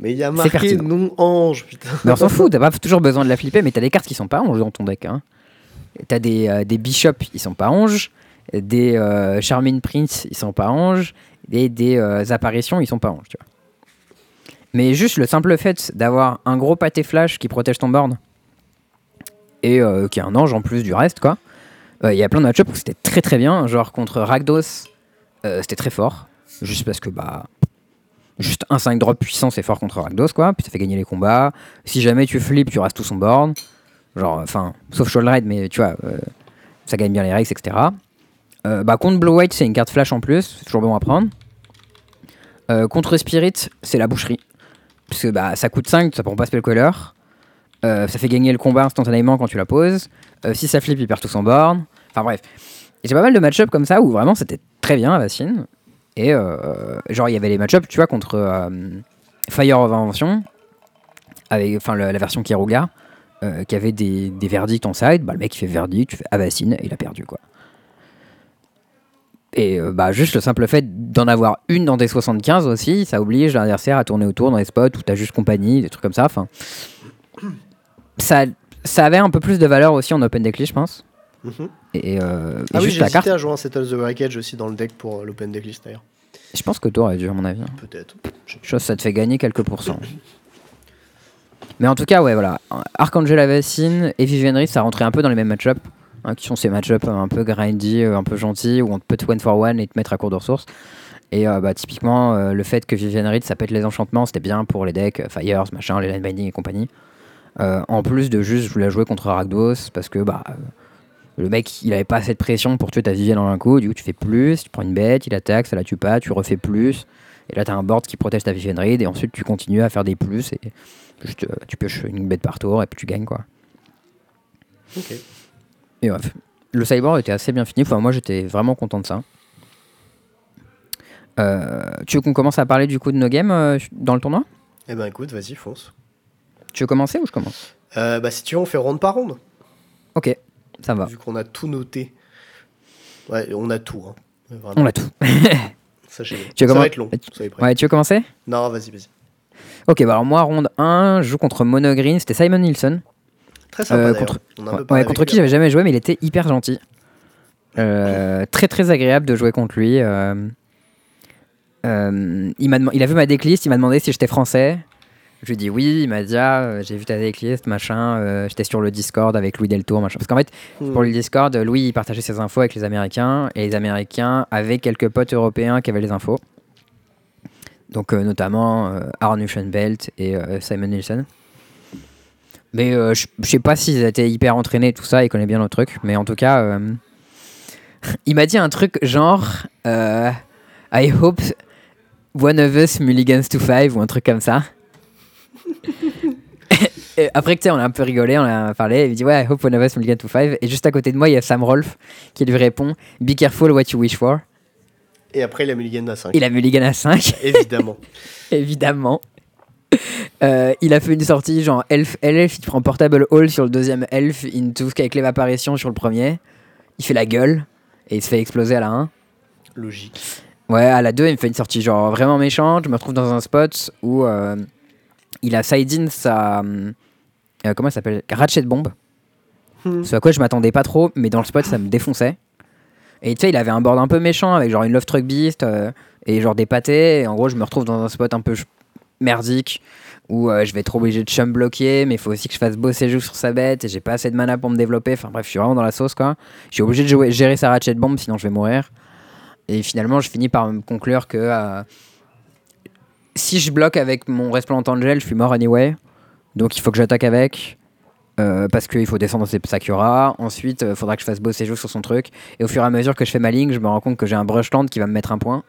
Mais il y a marqué pertinent. non ange, putain. Mais on s'en fout, t'as pas toujours besoin de la flipper, mais t'as des cartes qui sont pas anges dans ton deck. Hein. T'as des, euh, des bishops, ils sont pas anges. Des euh, Charming Prince, ils sont pas anges. Et des euh, apparitions, ils sont pas anges. Tu vois. Mais juste le simple fait d'avoir un gros pâté flash qui protège ton board et euh, qui est un ange en plus du reste, quoi. Il y a plein de match où c'était très très bien. Genre contre Rakdos, c'était très fort. Juste parce que, bah. Juste un 5 drop puissant, c'est fort contre Rakdos, quoi. Puis ça fait gagner les combats. Si jamais tu flippes, tu restes tout son board. Genre, enfin, sauf Shoulder Ride, mais tu vois, euh, ça gagne bien les règles, etc. Euh, bah, contre Blow White, c'est une carte flash en plus. C'est toujours bon à prendre. Euh, contre Spirit, c'est la boucherie. Parce bah, ça coûte 5, ça prend pas spell caller. Euh, ça fait gagner le combat instantanément quand tu la poses. Si ça flip, il perd tout son board. Enfin bref. J'ai pas mal de match-up comme ça où vraiment c'était très bien à Vaccine. Et euh, genre, il y avait les match-up, tu vois, contre euh, Fire of Invention, avec enfin la version Kiruga, euh, qui avait des, des verdicts en side. Bah, le mec il fait verdict, tu fais Avacine et il a perdu quoi. Et bah, juste le simple fait d'en avoir une dans des 75 aussi, ça oblige l'adversaire à tourner autour dans les spots où t'as juste compagnie, des trucs comme ça. Ça, ça avait un peu plus de valeur aussi en open decklist, je pense. Mhm. Et, euh, et Ah oui, juste j'ai hésité carte, à jouer un Settle the Wreckage aussi dans le deck pour euh, l'open decklist d'ailleurs. je pense que t'aurais dû, à mon avis. Peut-être. Chose, ça te fait gagner quelques pourcents. Mais en tout cas, ouais, voilà. Archangel Avacine et Vivian ça rentrait un peu dans les mêmes match-ups, hein, qui sont ces match-ups un peu grindy, euh, un peu gentils, où on te peut te one for one et te mettre à court de ressources. Et euh, bah, typiquement, euh, le fait que Vivian Reed, ça pète les enchantements, c'était bien pour les decks, euh, Fires, machin, les line binding et compagnie. Euh, en plus de juste, je voulais jouer contre Rakdos, parce que bah, euh, le mec, il avait pas assez de pression pour tuer ta Vivian en un coup, du coup tu fais plus, tu prends une bête, il attaque, ça la tue pas, tu refais plus. Et là, tu as un board qui protège ta Vivian Reed, et ensuite tu continues à faire des plus, et juste, euh, tu pioches une bête par tour, et puis tu gagnes quoi. Ok. Et bref, le sideboard était assez bien fini, enfin, moi j'étais vraiment content de ça. Euh, tu veux qu'on commence à parler du coup de nos games euh, dans le tournoi? Eh ben écoute, vas-y, fonce. Tu veux commencer ou je commence? Euh, bah si tu veux, on fait ronde par ronde, Ok, ça va. vu qu'on a tout noté. Ouais, on a tout. Hein. On a tout. Tu Ça comment- va être long. Prêts. Ouais, tu veux commencer? Non, vas-y, vas-y. Ok, bah alors moi, ronde 1, je joue contre Mono Green, c'était Simon Nilsson. Très sympa. Euh, contre- On a Ouais, qui j'avais jamais joué, mais il était hyper gentil. Euh, très très agréable de jouer contre lui. euh. Il, dem- il a vu ma decklist, il m'a demandé si j'étais français. Je lui dit oui, il m'a dit ah, euh, j'ai vu ta decklist, machin. euh, j'étais sur le Discord avec Louis Deltour, machin. Parce qu'en fait, Hmm. pour le Discord, Louis il partageait ses infos avec les Américains et les Américains avaient quelques potes européens qui avaient les infos. Donc euh, notamment euh, et Simon Nielsen. Mais je sais pas s'ils étaient hyper entraînés tout ça, ils connaissent bien le truc. Mais en tout cas, il m'a dit un truc genre I hope one of us mulligans to five ou un truc comme ça. Et après que tu sais, on a un peu rigolé, on a parlé, il me dit ouais, I hope one of us mulligan to five. Et juste à côté de moi, il y a Sam Rolfe qui lui répond Be careful what you wish for. Et après, il a mulligan à 5. Il a mulligan à 5. Évidemment. évidemment. Euh, il a fait une sortie genre elf, elf, il prend portable hall sur le deuxième elf, into avec l'évaporation sur le premier. Il fait la gueule et il se fait exploser à la 1. Logique. Ouais, à la 2, il me fait une sortie genre vraiment méchante. Je me retrouve dans un spot où euh, il a side-in sa. euh, comment ça s'appelle? Ratchet Bomb. Hmm. Ce à quoi je m'attendais pas trop, mais dans le spot, ça me défonçait. Et tu sais, il avait un board un peu méchant avec genre une Love Truck Beast euh, et genre des pâtés. Et en gros, je me retrouve dans un spot un peu merdique où euh, je vais être obligé de chum bloquer, mais il faut aussi que je fasse bosser joue sur sa bête et j'ai pas assez de mana pour me développer. Enfin bref, je suis vraiment dans la sauce quoi. Je suis obligé de jouer, gérer sa Ratchet Bomb sinon je vais mourir. Et finalement, je finis par me conclure que si je bloque avec mon Resplendent Angel, je suis mort anyway. Donc il faut que j'attaque avec. euh, parce qu'il faut descendre ses Sakura. Ensuite, il faudra que je fasse bosser jeu sur son truc. Et au fur et à mesure que je fais ma ligne, je me rends compte que j'ai un Brushland qui va me mettre un point.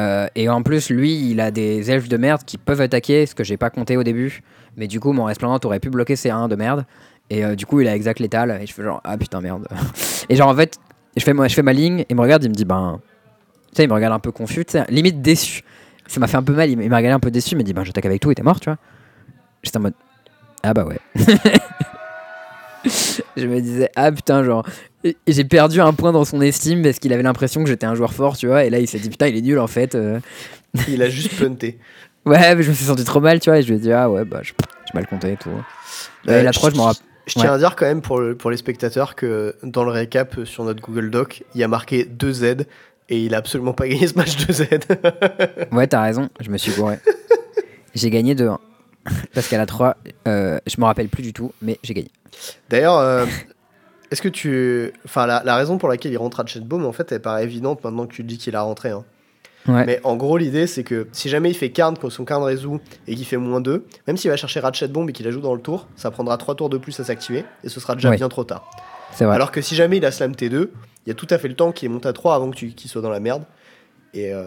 Euh, et en plus, lui, il a des elfes de merde qui peuvent attaquer, ce que j'ai pas compté au début. Mais du coup, mon Resplendent aurait pu bloquer ces 1 de merde. Et euh, du coup, il a exact létal. Et je fais genre, ah putain, merde. et genre, en fait, je fais, moi, je fais ma ligne, il me regarde, il me dit, ben. Tu sais, il me regarde un peu confus, limite déçu. Ça m'a fait un peu mal, il m'a regardé un peu déçu, il m'a dit, ben, j'attaque avec tout et t'es mort, tu vois. J'étais en mode, ah bah ouais. je me disais, ah putain, genre, j'ai perdu un point dans son estime parce qu'il avait l'impression que j'étais un joueur fort, tu vois. Et là, il s'est dit, putain, il est nul en fait. euh. Il a juste punté. Ouais, mais je me suis senti trop mal, tu vois. Et je lui ai dit, ah ouais, bah, je- j'ai mal compté et tout. Euh, Et la 3, je m'en rappelle. Je tiens à dire quand même pour, le- pour les spectateurs que dans le récap sur notre Google Doc, il y a marqué 2Z et il a absolument pas gagné ce match 2Z. Ouais, t'as raison, je me suis gouré. J'ai gagné 2-1. Parce qu'à la 3, euh, je me rappelle plus du tout, mais j'ai gagné. D'ailleurs, euh, est-ce que tu. Enfin, la, la raison pour laquelle il rentre à Chatbaum, en fait, elle paraît évidente maintenant que tu dis qu'il a rentré. hein. Ouais. Mais en gros, l'idée, c'est que si jamais il fait Karn quand son Karn résout et qu'il fait moins 2, même s'il va chercher Ratchet Bomb et qu'il la joue dans le tour, ça prendra 3 tours de plus à s'activer et ce sera déjà Ouais. bien trop tard. Vrai. Alors que si jamais il a Slam T2, il y a tout à fait le temps qu'il monte à 3 avant que tu- qu'il soit dans la merde. Et, euh,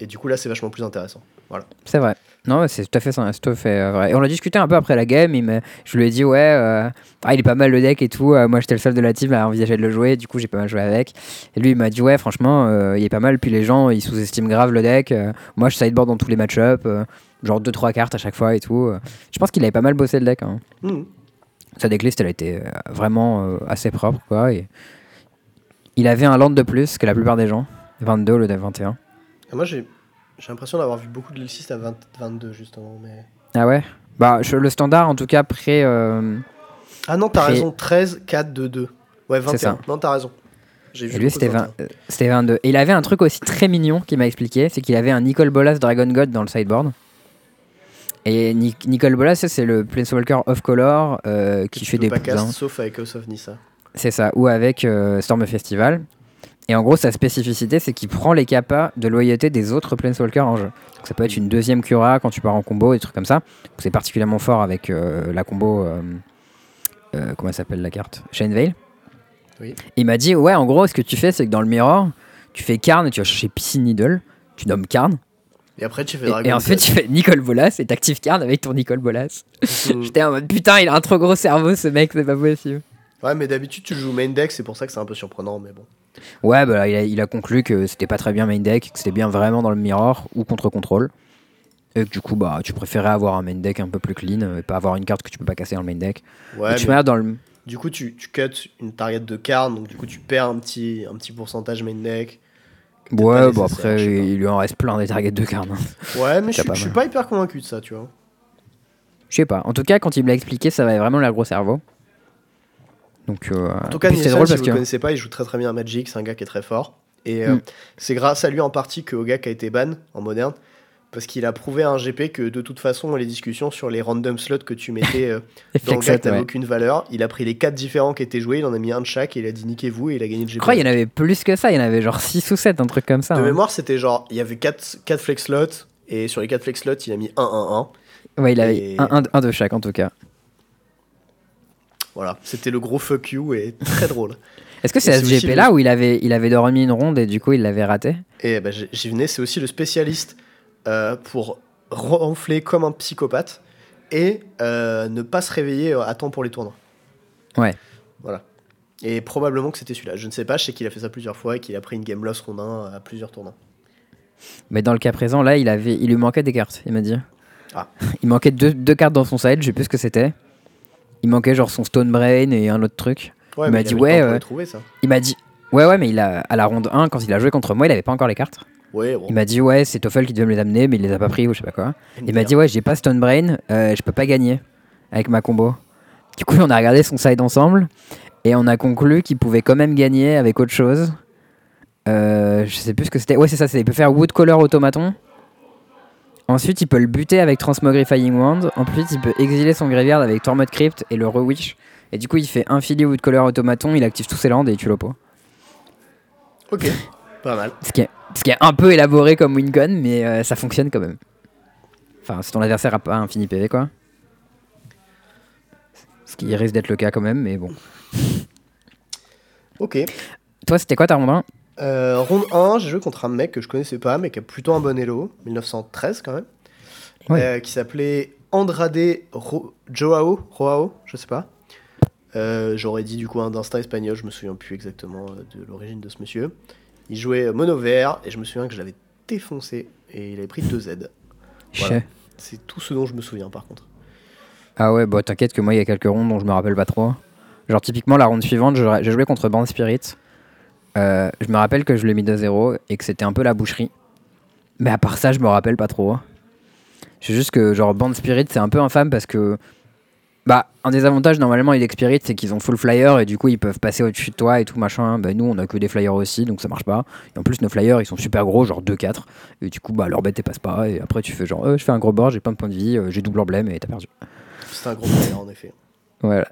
et du coup, là, c'est vachement plus intéressant. Voilà. C'est vrai. Non, c'est tout à fait ça, tout à fait euh, vrai. Et on a discuté un peu après la game. Il je lui ai dit, ouais, euh, ah, il est pas mal le deck et tout. Euh, moi, j'étais le seul de la team à envisager de le jouer. Du coup, j'ai pas mal joué avec. Et lui, il m'a dit, ouais, franchement, il est pas mal. Puis les gens, ils sous-estiment grave le deck. Moi, je sideboard dans tous les match-ups. euh, genre 2-3 cartes à chaque fois et tout. Je pense qu'il avait pas mal bossé le deck. hein. Mhm. Sa decklist, elle a été euh, vraiment euh, assez propre. Quoi, et il avait un land de plus que la plupart des gens. 22 au lieu de 21. Et moi, j'ai j'ai l'impression d'avoir vu beaucoup de Lexis à 20 22, justement. Mais... Ah ouais? Bah, je- le standard, en tout cas, près. euh, Ah non, t'as Après- raison, 13, 4, 2, 2. Ouais, 21. ça. Non, t'as raison. J'ai vu Et lui, beaucoup de c'était 20 21. c'était 22. Et il avait un truc aussi très mignon qu'il m'a expliqué c'est qu'il avait un Nicole Bolas Dragon God dans le sideboard. Et Ni- Nicole Bolas, c'est le Planeswalker off-color euh, qui fait des pas hein. sauf avec House of Nissa. C'est ça, ou avec euh, Storm Festival. Et en gros, sa spécificité, c'est qu'il prend les capas de loyauté des autres Planeswalkers en jeu. Donc ça peut être une deuxième Cura quand tu pars en combo, des trucs comme ça. C'est particulièrement fort avec euh, la combo. comment elle s'appelle la carte? Shane Veil. Oui. Il m'a dit Ouais, en gros, ce que tu fais, c'est que dans le mirror, tu fais Karn et tu vas chercher Pissy Needle. Tu nommes Karn. Et après, tu fais Et, Dragon et ensuite, tu fais Nicole Bolas et t'actives Karn avec ton Nicole Bolas. J'étais en mode Putain, il a un trop gros cerveau, ce mec, c'est pas possible. Ouais, mais d'habitude, tu joues main deck, c'est pour ça que c'est un peu surprenant, mais bon. Ouais, bah, là, il, a, il a conclu que c'était pas très bien main deck, que c'était bien vraiment dans le mirror ou contre contrôle. Et que du coup, bah, tu préférais avoir un main deck un peu plus clean euh, et pas avoir une carte que tu peux pas casser dans le main deck. Ouais, Et tu mets dans le. du coup, tu, tu cut une target de card, donc du coup, tu perds un petit, un petit pourcentage main deck. Ouais, bon nécessaire, après, il lui en reste plein des targets de cartes. hein. Ouais, mais je suis- pas hyper convaincu de ça, tu vois. Je sais pas. En tout cas, quand il me l'a expliqué, ça avait vraiment l'air gros cerveau. Donc, euh, En tout cas, drôle si parce vous que. le connaissez pas, il joue très très bien à Magic, c'est un gars qui est très fort. Et euh, Mm. c'est grâce à lui en partie que Ogak a été ban en moderne. Parce qu'il a prouvé à un GP que de toute façon, les discussions sur les random slots que tu mettais euh, dans le gars n'avaient ouais. aucune valeur, il a pris les quatre différents qui étaient joués, il en a mis un de chaque et il a dit niquez-vous et il a gagné le GP. Je crois qu'il y en avait plus que ça. Il y en avait genre 6 ou 7, un truc comme ça. De hein. mémoire, c'était genre, il y avait 4, quatre flex slots et sur les 4 flex slots, il a mis 1-1-1. Ouais, il avait Et- un, un- un de chaque en tout cas. Voilà, c'était le gros fuck you et très drôle. Est-ce que c'est à ce GP le- là où il avait, il avait dormi une ronde et du coup il l'avait raté? Et bah, j'ai- j'y venais, c'est aussi le spécialiste euh, pour ronfler comme un psychopathe et euh, ne pas se réveiller à temps pour les tournois. Ouais. Voilà. Et probablement que c'était celui-là. Je ne sais pas, je sais qu'il a fait ça plusieurs fois et qu'il a pris une game loss rondin à plusieurs tournois. Mais dans le cas présent, là, il, avait, il lui manquait des cartes, il m'a dit. Ah. Il manquait deux, deux cartes dans son side, je sais plus ce que c'était. Il manquait genre son Stone Brain et un autre truc. Ouais, Il mais m'a il dit, ouais, euh, trouver, ça. Il m'a dit, ouais, ouais, mais il a, à la ronde 1, quand il a joué contre moi, il avait pas encore les cartes. Ouais, bon. Il m'a dit, ouais, c'est Toffel qui devait me les amener, mais il les a pas pris ou je sais pas quoi. Il m'a dit, ouais, j'ai pas Stone Brain, euh, je peux pas gagner avec ma combo. Du coup, on a regardé son side ensemble et on a conclu qu'il pouvait quand même gagner avec autre chose. Euh, je sais plus ce que c'était. Ouais, c'est ça, c'est- il peut faire Woodcolor Automaton. Ensuite, il peut le buter avec Transmogrifying Wand. Ensuite, il peut exiler son graveyard avec Tormod Crypt et le Rewish. Et du coup, il fait un filet Woodcolor Automaton, il active tous ses landes et il tue l'oppo. Ok, pas mal. Ce qui, est, ce qui est un peu élaboré comme Wincon, mais euh, ça fonctionne quand même. Enfin, si ton adversaire a pas un fini PV, quoi. Ce qui risque d'être le cas quand même, mais bon. Ok. Toi, c'était quoi ta ronde 1 Euh, ronde 1, j'ai joué contre un mec que je connaissais pas, mais qui a plutôt un bon elo, 1913 quand même, Ouais. euh, qui s'appelait Andrade Ro- Joao, Roao, je sais pas. Euh, J'aurais dit du coup un d'instinct espagnol, je me souviens plus exactement de l'origine de ce monsieur. Il jouait mono vert et je me souviens que je l'avais défoncé et il avait pris 2 Z. Voilà. C'est tout ce dont je me souviens par contre. Ah ouais, bah t'inquiète que moi, il y a quelques rondes dont je me rappelle pas trop. Genre, typiquement, la ronde suivante, j'ai joué contre Band Spirit. Euh, je me rappelle que je l'ai mis 2-0 et que c'était un peu la boucherie. Mais à part ça, je me rappelle pas trop. C'est juste que, genre, Band Spirit, c'est un peu infâme parce que. Bah, un des avantages normalement avec Spirit, c'est qu'ils ont full flyer et du coup ils peuvent passer au-dessus de toi et tout machin. Bah, nous on a que des flyers aussi donc ça marche pas. Et en plus nos flyers ils sont super gros, genre 2-4. Et du coup bah leur bête passe pas. Et après tu fais genre euh, je fais un gros board, j'ai plein de points de vie, euh, j'ai double emblème et t'as perdu. C'est un gros flyer en effet. Voilà.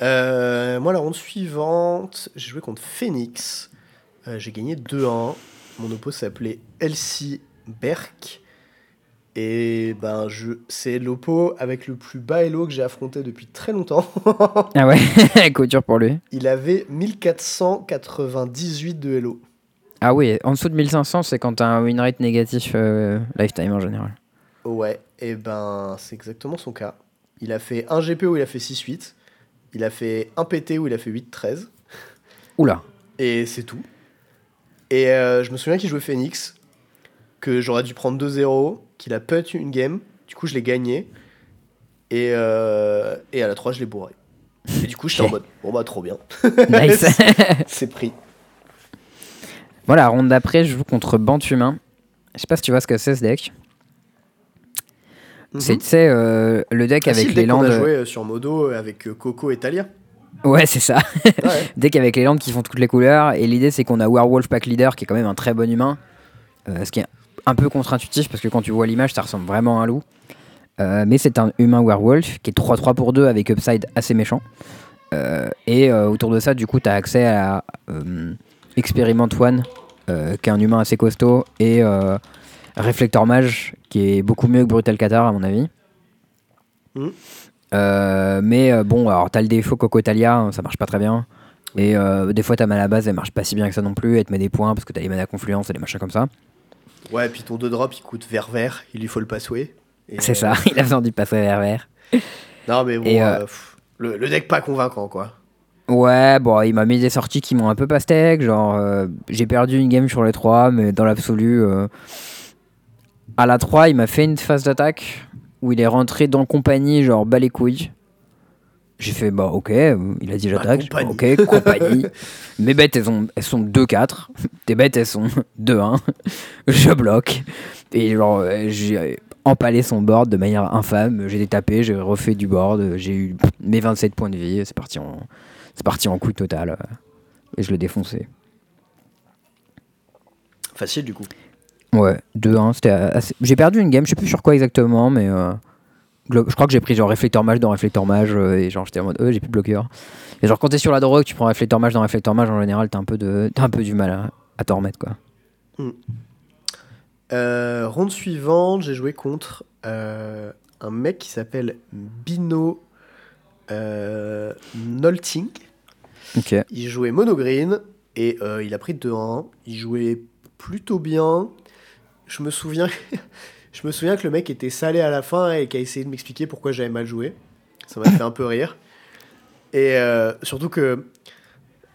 Euh, moi, la ronde suivante, j'ai joué contre Phoenix. J'ai gagné 2-1. Mon oppo s'appelait Elsie Berk. Et ben, je... c'est l'oppo avec le plus bas elo que j'ai affronté depuis très longtemps. Ah ouais, couture pour lui. Il avait 1498 de elo. Ah oui, en dessous de 1500 c'est quand t'as un win rate négatif euh, lifetime en général. Ouais, et ben, c'est exactement son cas. Il a fait un GP où il a fait 6-8. Il a fait un PT où il a fait 8-13. Oula. Et c'est tout. Et euh, je me souviens qu'il jouait Phoenix, que j'aurais dû prendre 2-0, qu'il a put une game, du coup je l'ai gagné, et, euh, et à la 3 je l'ai bourré. Et du coup j'étais en mode, bon bah trop bien, Nice. c'est pris. voilà, ronde d'après, je joue contre Bantumin. Je sais pas si tu vois ce que c'est ce deck. C'est, Mhm. tu sais, euh, le deck Ah si, avec le les landes. a joué euh, sur Modo avec Coco et Talia. Ouais, c'est ça. Ouais. deck avec les landes qui font toutes les couleurs. Et l'idée, c'est qu'on a Werewolf Pack Leader, qui est quand même un très bon humain. Euh, ce qui est un peu contre-intuitif, parce que quand tu vois l'image, ça ressemble vraiment à un loup. Euh, mais c'est un humain Werewolf qui est 3-3 pour 2 avec upside assez méchant. Euh, et euh, autour de ça, du coup, tu as accès à Experiment One, qui est un humain assez costaud, et Réflecteur Mage, qui est beaucoup mieux que Brutal Qatar, à mon avis. Euh, mais bon, alors t'as le défaut Cocotalia, hein, ça marche pas très bien. Et des fois ta mana base elle marche pas si bien que ça non plus, elle te met des points parce que t'as les mana confluence et des machins comme ça. Ouais, et puis ton 2 drop il coûte vert vert, il lui faut le passway. C'est euh, ça, il a besoin du passer vers vert. Non mais bon, Et, euh, euh, pff, le, le deck pas convaincant quoi. Ouais, bon, il m'a mis des sorties qui m'ont un peu pastèque. Genre, euh, j'ai perdu une game sur les 3, mais dans l'absolu, euh, à la 3, il m'a fait une phase d'attaque où il est rentré dans compagnie, genre, bas les couilles. J'ai fait, bah ok, il a dit Bah, j'attaque. Compagnie. ok, compagnie. Mes bêtes, elles, ont, elles sont 2-4. Tes bêtes, elles sont 2-1. Je bloque. Et genre, j'ai empalé son board de manière infâme. J'ai détapé, j'ai refait du board. J'ai eu mes 27 points de vie. C'est parti en, c'est parti en couille total. Et je l'ai défoncé. Facile du coup. Ouais, 2-1. C'était assez... J'ai perdu une game, je sais plus sur quoi exactement, mais euh, je crois que j'ai pris genre réflecteur mage dans réflecteur mage euh, et genre j'étais en mode euh, j'ai plus de bloqueur. Et genre quand t'es sur la drogue, tu prends réflecteur mage dans réflecteur mage en général, t'as un peu de t'as un peu du mal à, à t'en remettre quoi. Euh, ronde suivante, j'ai joué contre euh, un mec qui s'appelle Bino Nolting. Il jouait monogreen et euh, il a pris 2-1. Il jouait plutôt bien. Je me souviens, je me souviens que le mec était salé à la fin et qu'il a essayé de m'expliquer pourquoi j'avais mal joué. Ça m'a fait un peu rire. Et euh, surtout que,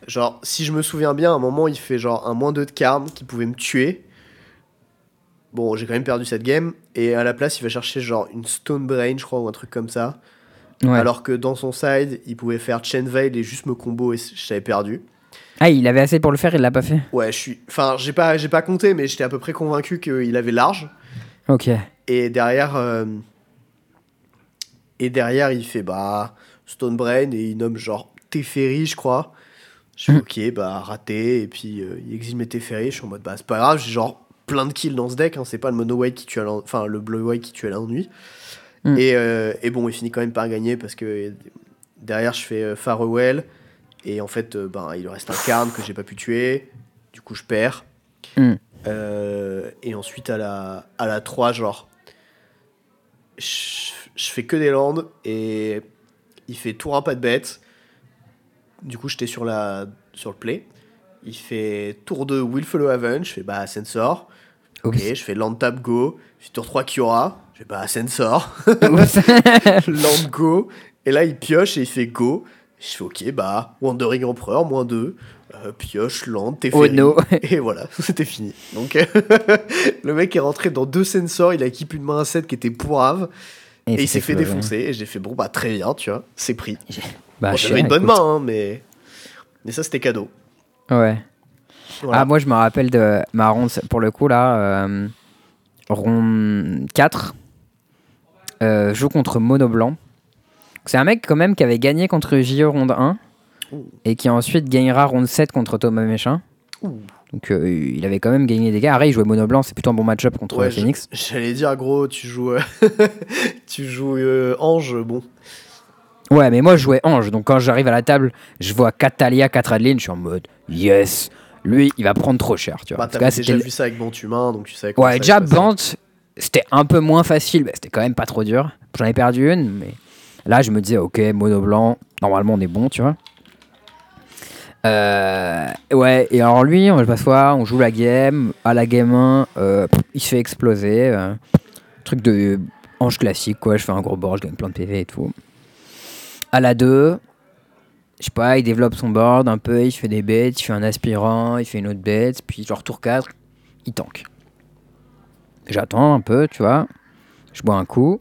genre, si je me souviens bien, à un moment, il fait genre un moins 2 de karma qui pouvait me tuer. Bon, j'ai quand même perdu cette game. Et à la place, il va chercher genre une Stone Brain, je crois, ou un truc comme ça. Ouais. Alors que dans son side, il pouvait faire Chain Veil et juste me combo et j'avais perdu. Ah, il avait assez pour le faire, il l'a pas fait. Ouais, je suis. Enfin, j'ai pas, j'ai pas compté, mais j'étais à peu près convaincu qu'il avait large. Ok. Et derrière. euh, Et derrière, il fait bah. Stone Brain et il nomme genre Teferi, je crois. Je fais Mhm. ok, bah raté. Et puis euh, il exile mes Teferi. Je suis en mode bah c'est pas grave, j'ai genre plein de kills dans ce deck. hein, c'est pas le mono white qui tue Enfin, le blue white qui tue à l'ennui. Mhm. Et, euh, et bon, il finit quand même par gagner parce que derrière, je fais Farewell. Et en fait, ben, il reste un Karn que j'ai pas pu tuer. Du coup, je perds. Hmm. Euh, et ensuite, à la, à la 3, genre, je, je fais que des landes et il fait tour 1 pas de bête. Du coup, j'étais sur, la, sur le play. Il fait tour 2 Will Follow Haven. Je fais bah Sensor. Ok, Oups. je fais land tap go. Je fais tour 3 Kiora. Je fais bah Sensor. Land go. Et là, il pioche et il fait go. Je fais ok, bah Wandering Emperor, moins 2. Euh, pioche, land, t'es oh no. et voilà, c'était fini. Donc, le mec est rentré dans deux sensors, il a équipé une main à 7 qui était pourrave, et, il s'est fait défoncer. Et j'ai fait, bon, bah très bien, tu vois, c'est pris. Bah, Bon, J'avais une bonne écoute. main, hein, mais... mais ça c'était cadeau. Ouais. Voilà. Ah, moi, je me rappelle de ma ronde, pour le coup, là, euh, ronde 4. Euh, je joue contre Mono Blanc. C'est un mec quand même qui avait gagné contre JO ronde 1 Ouh. et qui ensuite gagnera ronde 7 contre Thomas Méchin. Ouh. Donc euh, il avait quand même gagné des gars. Arrête, il jouait mono blanc, c'est plutôt un bon match-up contre Ouais, Phoenix. J'allais dire, gros, tu joues, euh, tu joues euh, Ange, bon. Ouais, mais moi je jouais Ange, donc quand j'arrive à la table, je vois 4 Talia, 4 Adeline, je suis en mode yes, lui il va prendre trop cher, tu vois. Bah, t'avais déjà vu ça avec Bant Humain, donc tu comment Ouais, déjà. Bant, c'était un peu moins facile, mais c'était quand même pas trop dur. J'en ai perdu une, mais là je me disais ok, mono blanc, normalement on est bon, tu vois. Euh, ouais, et alors lui, on le fois, on joue la game, à la game 1, euh, il se fait exploser. euh, truc de ange classique, quoi. Je fais un gros board, je gagne plein de PV et tout. À la 2, je sais pas, il développe son board un peu, il fait des bêtes, il fait un aspirant, il fait une autre bête, puis genre tour 4, il tank. J'attends un peu, tu vois. Je bois un coup.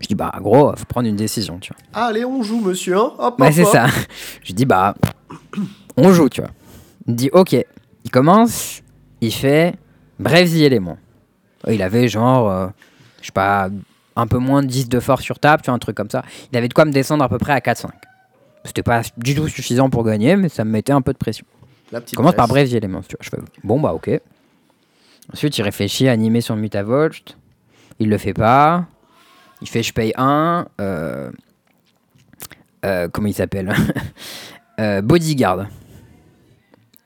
Je dis, bah, gros, faut prendre une décision, tu vois. Allez, on joue, monsieur. Hein hop, Bah, c'est ça. Je dis, bah, on joue, tu vois. Il me dit, ok. Il commence, il fait bref the élément. Il avait genre, euh, je sais pas, un peu moins de 10 de force sur table, tu vois, un truc comme ça. Il avait de quoi me descendre à peu près à 4-5. C'était pas du tout suffisant pour gagner, mais ça me mettait un peu de pression. La petite Il commence par presse. bref the élément, tu vois. Je fais, bon, bah, ok. Ensuite, il réfléchit à animer son Mutavolt. Il le fait pas. Il fait je paye 1. Euh, euh, comment il s'appelle Euh, Bodyguard.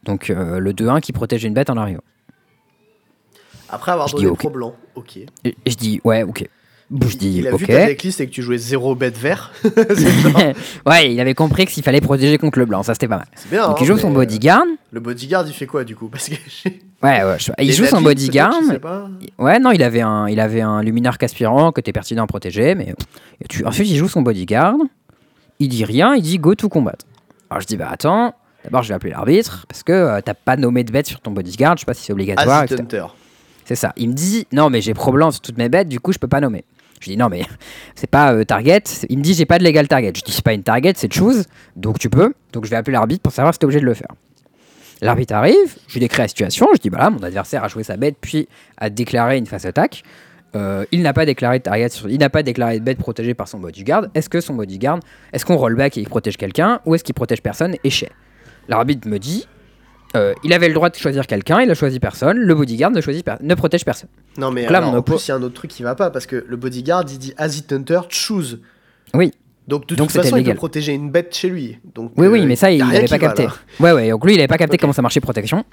Donc le 2-1 qui protège une bête en arrivant. Après avoir Je donné ok. pro blanc, ok. Et je dis ouais, ok. Je dis Il a ok. vu ta decklist et que tu jouais 0 bête vert. ouais, il avait compris que s'il fallait protéger contre le blanc, ça c'était pas mal. bien. Donc hein, il joue son bodyguard. Le bodyguard, il fait quoi du coup? Parce que Ouais, ouais. je- Il joue son bodyguard. Ouais, non, il avait un, il avait un luminaire aspirant que t'es pertinent à protéger, mais tu- ensuite il joue son bodyguard. Il dit rien, il dit go to combat. Alors je dis bah attends, d'abord je vais appeler l'arbitre parce que euh, t'as pas nommé de bête sur ton bodyguard, je sais pas si c'est obligatoire. C'est ça. Il me dit non mais j'ai pro blanc sur toutes mes bêtes, du coup je peux pas nommer. Je dis non mais c'est pas euh, target. Il me dit j'ai pas de légal target. Je dis c'est pas une target, c'est choose, donc tu peux. Donc je vais appeler l'arbitre pour savoir si t'es obligé de le faire. L'arbitre arrive, je lui décris la situation, je dis bah là mon adversaire a joué sa bête puis a déclaré une face attaque. Euh, il n'a pas déclaré de target, il n'a pas déclaré de bête protégée par son bodyguard. Est-ce que son bodyguard, est-ce qu'on rollback et il protège quelqu'un ou est-ce qu'il protège personne et chez L'arbitre me dit euh, il avait le droit de choisir quelqu'un, il a choisi personne, le bodyguard ne, choisit ne protège personne. Non mais Donc là, alors, mon en plus il y a un autre truc qui va pas parce que le bodyguard il dit Acid Hunter choose. Oui. Donc de Donc, toute façon il peut protéger une bête chez lui. Donc Oui, euh, oui, mais ça, il n'avait pas va, capté. là. Ouais, ouais, donc lui, il avait pas capté comment ça marchait protection.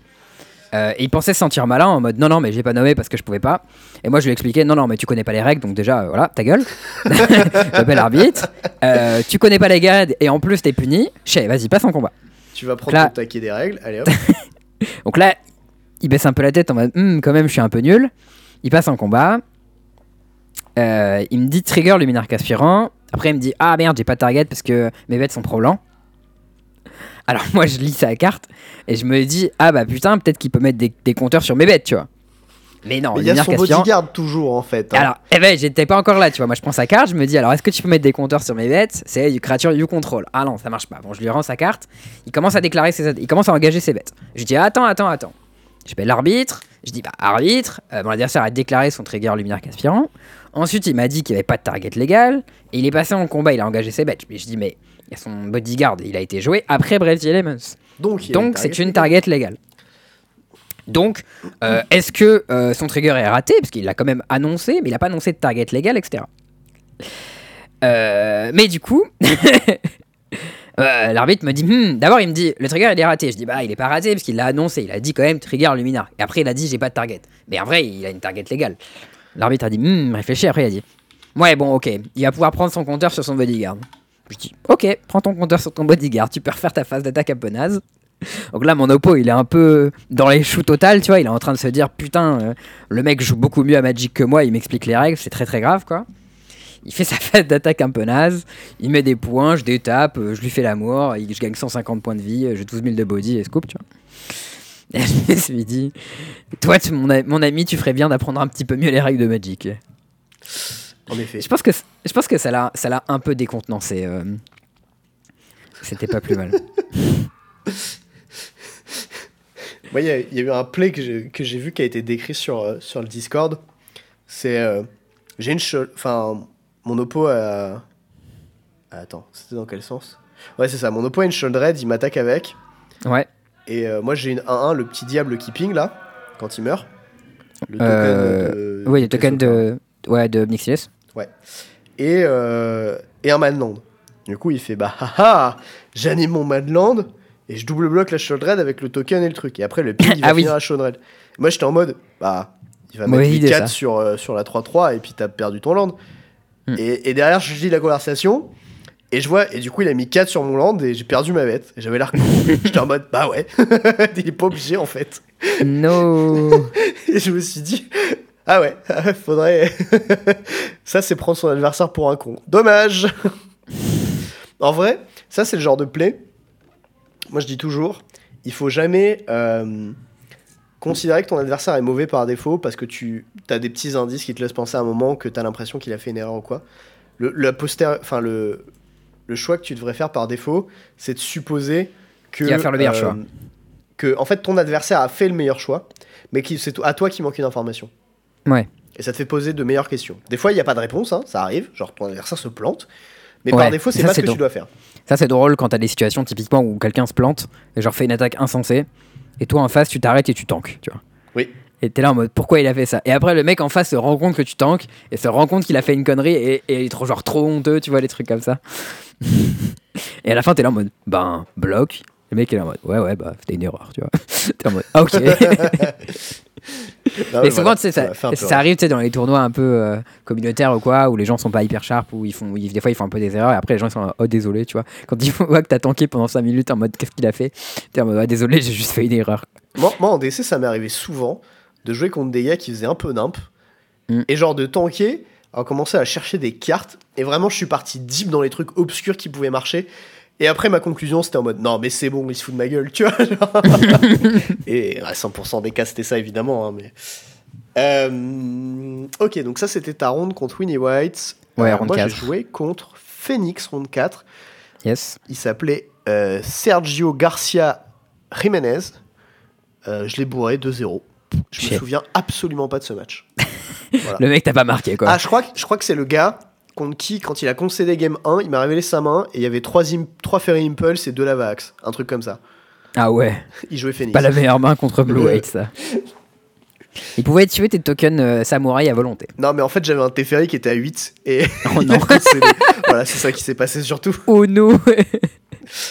Euh, et il pensait se sentir malin en mode non, non, mais j'ai pas nommé parce que je pouvais pas. Et moi, je lui ai expliqué non, non, mais tu connais pas les règles, donc déjà, euh, voilà, ta gueule. J'appelle l'arbitre. Euh, tu connais pas les gars et en plus, t'es puni. Chez, vas-y, passe en combat. Tu vas prendre Là- ton taquet des règles. Allez hop. Donc là, il baisse un peu la tête en mode Hum, quand même, je suis un peu nul. Il passe en combat. Euh, il me dit trigger luminaire aspirant. Après, il me dit ah merde, j'ai pas de target parce que mes bêtes sont blanc. Alors moi, je lis sa carte et je me dis ah bah putain, peut-être qu'il peut mettre des, des compteurs sur mes bêtes, tu vois. Mais non, il y a son aspirant. bodyguard toujours en fait. hein. Alors, eh ben, j'étais pas encore là, tu vois. Moi, je prends sa carte, je me dis, alors, est-ce que tu peux mettre des compteurs sur mes bêtes? C'est du créature you control. Ah non, ça marche pas. Bon, je lui rends sa carte. Il commence à déclarer ses, il commence à engager ses bêtes. Je dis, attends, attends, attends. Je fais l'arbitre. Je dis, bah, arbitre. Euh, mon adversaire a déclaré son trigger luminaire aspirant. Ensuite, il m'a dit qu'il n'y avait pas de target légal. Et il est passé en combat, il a engagé ses bêtes. Mais je dis, mais il y a son bodyguard, il a été joué après Brave Elements. Donc Donc c'est une target légale. Donc, euh, est-ce que euh, son trigger est raté? Parce qu'il l'a quand même annoncé, mais il n'a pas annoncé de target légal, etc. Euh, mais du coup, l'arbitre me dit, Hmm, d'abord il me dit, le trigger il est raté. Je dis, bah il est pas raté parce qu'il l'a annoncé. Il a dit quand même trigger luminar. Et après il a dit, j'ai pas de target. Mais en vrai, il a une target légale. L'arbitre a dit, Hmm, réfléchis. Après il a dit, ouais bon ok, il va pouvoir prendre son compteur sur son bodyguard. Je dis, ok, prends ton compteur sur ton bodyguard. Tu peux refaire ta phase d'attaque un peu naze. Donc là, mon oppo, il est un peu dans les choux total, tu vois. Il est en train de se dire, putain, euh, le mec joue beaucoup mieux à Magic que moi, il m'explique les règles, c'est très très grave, quoi. Il fait sa phase d'attaque un peu naze, il met des points, je détape, euh, je lui fais l'amour, je gagne 150 points de vie, euh, j'ai 12 000 de body et scoop, tu vois. Et je me suis dit, toi, tu- mon, mon ami, tu ferais bien d'apprendre un petit peu mieux les règles de Magic. En effet. Je pense que, je pense que ça l'a un peu décontenancé. euh. C'était pas plus mal. Moi, il y, a- il y a eu un play que j'ai vu qui a été décrit sur, euh, sur le Discord. C'est. euh, j'ai une. Enfin, mon oppo a, Attends, c'était dans quel sens? Ouais, c'est ça. Mon oppo a une Sholdred, il m'attaque avec. Ouais. Et euh, moi, j'ai une 1-1, le petit diable qui ping là, quand il meurt. Le Euh, de. Oui, le token de, ouais, de Mixilus. Et, euh, et un Manland. Du coup, il fait bah haha, j'anime mon Manland et je double bloque la Sholdred avec le token et le truc. Et après, le ping, il va Ah oui. finir la Sholdred. Moi, j'étais en mode bah, il va Mauvaise mettre idée, 4 ça. sur, euh, sur la 3-3 et puis t'as perdu ton land. Hmm. Et, et derrière, je lis la conversation. Et je vois, et du coup, il a mis 4 sur mon land et j'ai perdu ma bête. J'avais l'air. J'étais en mode, bah ouais, il est pas obligé en fait. No. Et je me suis dit, ah ouais, faudrait. ça, c'est prendre son adversaire pour un con. Dommage En vrai, ça, c'est le genre de play. Moi, je dis toujours, il faut jamais euh, considérer que ton adversaire est mauvais par défaut parce que tu as des petits indices qui te laissent penser à un moment que tu as l'impression qu'il a fait une erreur ou quoi. Le, la enfin, le, le choix que tu devrais faire par défaut, c'est de supposer que. euh, Il va faire le meilleur choix. Que, en fait, ton adversaire a fait le meilleur choix, mais que c'est à toi qui manque une information. Ouais. Et ça te fait poser de meilleures questions. Des fois, il n'y a pas de réponse, hein, ça arrive, genre ton adversaire se plante. Mais Ouais, par défaut, c'est pas ce que drôle. tu dois faire. Ça, c'est drôle quand t'as des situations typiquement où quelqu'un se plante et genre fait une attaque insensée. Et toi en face, tu t'arrêtes et tu tankes, tu vois. Oui. Et t'es là en mode pourquoi il a fait ça? Et après, le mec en face se rend compte que tu tankes et se rend compte qu'il a fait une connerie et, et il est trop, genre trop honteux, tu vois, des trucs comme ça. et à la fin, t'es là en mode ben, bloc. Le mec est là en mode ouais, ouais, bah, c'était une erreur, tu vois. t'es en mode ah, ok. Ouais, et souvent, voilà, ça, un peu ça arrive tu sais, dans les tournois un peu euh, communautaires ou quoi, où les gens sont pas hyper sharp, où ils font, où ils- des fois ils font un peu des erreurs, et après les gens ils sont en mode, oh désolé, tu vois. Quand ils voient que t'as tanké pendant 5 minutes en mode qu'est-ce qu'il a fait, t'es en mode ah, désolé, j'ai juste fait une erreur. Moi, moi, en DC, ça m'est arrivé souvent de jouer contre des gars qui faisaient un peu nimp. Mm. Et genre de tanker, à commencer à chercher des cartes. Et vraiment, je suis parti deep dans les trucs obscurs qui pouvaient marcher. Et après, ma conclusion, c'était en mode non, mais c'est bon, il se fout de ma gueule, tu vois. et à 100% des cas, c'était ça, évidemment. hein, mais... Euh, ok, donc ça, c'était ta ronde contre Winnie White. Ouais, Euh, ronde moi, j'ai 4. joué contre Phoenix, ronde 4. Yes. Il s'appelait euh, Sergio Garcia Jiménez. Euh, je l'ai bourré 2-0. Je me souviens absolument pas de ce match. Voilà. Le mec t'a pas marqué quoi. Ah, je crois, que- je crois que c'est le gars contre qui, quand il a concédé game 1, il m'a révélé sa main et il y avait 3, trois Ferry Impulse et 2 Lava Axe. Un truc comme ça. Ah ouais, Il jouait Phoenix. pas la meilleure main contre Blue. White ça. Il pouvait tuer tes tokens euh, samouraï à volonté. Non, mais en fait, j'avais un Teferi qui était à 8 et Oh non. voilà, c'est ça qui s'est passé surtout. Oh no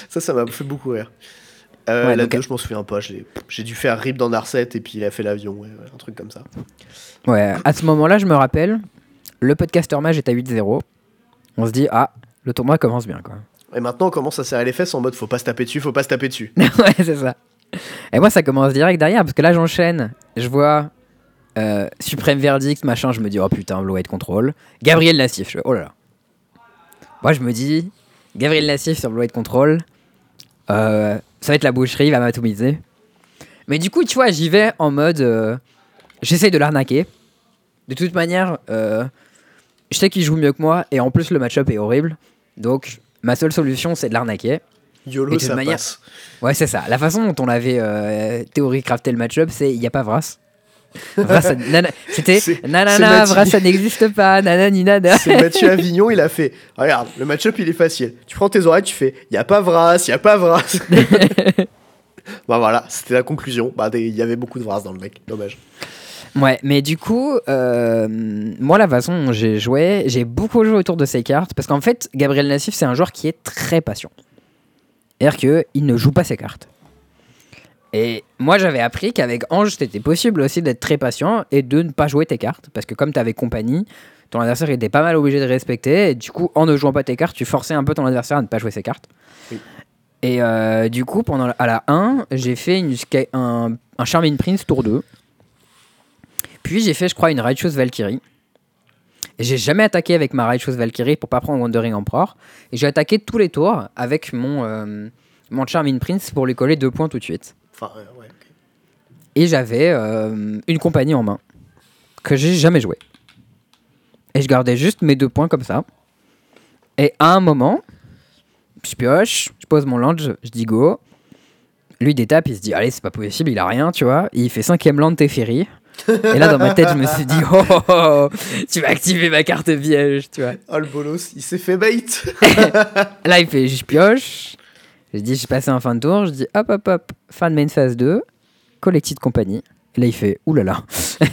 Ça, ça m'a fait beaucoup rire. Euh, Ouais, la donc- 2, je m'en souviens pas. J'ai dû faire rip dans Narset et puis il a fait l'avion. ouais, ouais, un truc comme ça. Ouais, à ce moment-là, je me rappelle, le podcaster mage est à 8-0. On se dit, ah, le tournoi commence bien, quoi. Et maintenant, on commence à serrer les fesses en mode faut pas se taper dessus, faut pas se taper dessus. ouais, c'est ça. Et moi, ça commence direct derrière, parce que là, j'enchaîne. Je vois euh, Supreme Verdict, machin, je me dis, oh putain, Blue White Control. Gabriel Nassif, je oh là là. Moi, je me dis, Gabriel Nassif sur Blue White Control, euh, ça va être la boucherie, il va m'atomiser. Mais du coup, tu vois, j'y vais en mode, euh, j'essaye de l'arnaquer. De toute manière, euh, je sais qu'il joue mieux que moi, et en plus, le match-up est horrible. Donc, ma seule solution, c'est de l'arnaquer. YOLO, Et de ça manière- passe. Ouais, c'est ça. La façon dont on avait euh, théorie crafté le match-up, c'est il n'y a pas Vras. C'était nanana. Vras, ça n'existe pas, nanani, nana. C'est Mathieu Avignon, il a fait Regarde, le match-up il est facile. Tu prends tes oreilles, tu fais Y a pas Vras, y a pas Vras. bah voilà, c'était la conclusion. Bah il y avait beaucoup de Vras dans le mec, dommage. Ouais, mais du coup, euh, moi, la façon dont j'ai joué, j'ai beaucoup joué autour de ces cartes, parce qu'en fait, Gabriel Nassif, c'est un joueur qui est très patient. C'est-à-dire qu'il ne joue pas ses cartes. Et moi, j'avais appris qu'avec Ange, c'était possible aussi d'être très patient et de ne pas jouer tes cartes, parce que comme tu avais compagnie, ton adversaire était pas mal obligé de respecter, et du coup, en ne jouant pas tes cartes, tu forçais un peu ton adversaire à ne pas jouer ses cartes. Oui. Et euh, du coup, pendant la- à la 1, j'ai fait une, un, un Charming Prince tour 2. Puis j'ai fait, je crois, une Righteous Valkyrie. Et j'ai jamais attaqué avec ma Righteous Valkyrie pour pas prendre Wandering Emperor. Et j'ai attaqué tous les tours avec mon, euh, mon Charming Prince pour lui coller deux points tout de suite. Enfin, euh, ouais. Et j'avais euh, une compagnie en main que j'ai jamais joué. Et je gardais juste mes deux points comme ça. Et à un moment, je pioche, je pose mon land, je, je dis go. Lui détape, il se dit allez c'est pas possible, il a rien, tu vois. Il fait cinquième land Teferi. Et là, dans ma tête, je me suis dit, oh, oh, oh, tu vas activer ma carte piège, tu vois. Oh, le bolos, il s'est fait bait. là, il fait, je pioche. Je dis, j'ai passé un fin de tour. Je dis, hop, hop, hop, fin de main phase 2, collective compagnie. Et là, il fait, oulala.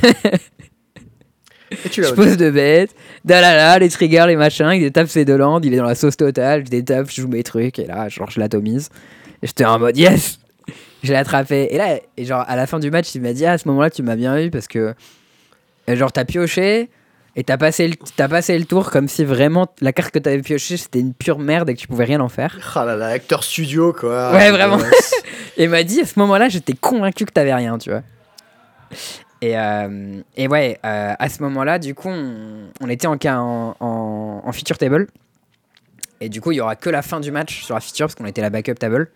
je pose de bêtes, dalala, les triggers, les machins, il détape ses deux landes, il est dans la sauce totale, je détape, je joue mes trucs, et là, genre, je l'atomise. Et j'étais en mode, yes Je l'ai attrapé. Et là, et genre, à la fin du match, il m'a dit, ah, à ce moment-là, tu m'as bien eu parce que, genre, t'as pioché, et t'as passé, le, as passé le tour comme si vraiment la carte que t'avais pioché c'était une pure merde et que tu pouvais rien en faire. Ah là là, acteur studio quoi. Ouais, vraiment. et m'a dit à ce moment-là, j'étais convaincu que t'avais rien, tu vois. Et, euh, et ouais, euh, à ce moment-là, du coup, on, était en, en, en, feature table. Et du coup, il y aura que la fin du match sur la feature parce qu'on était la backup table.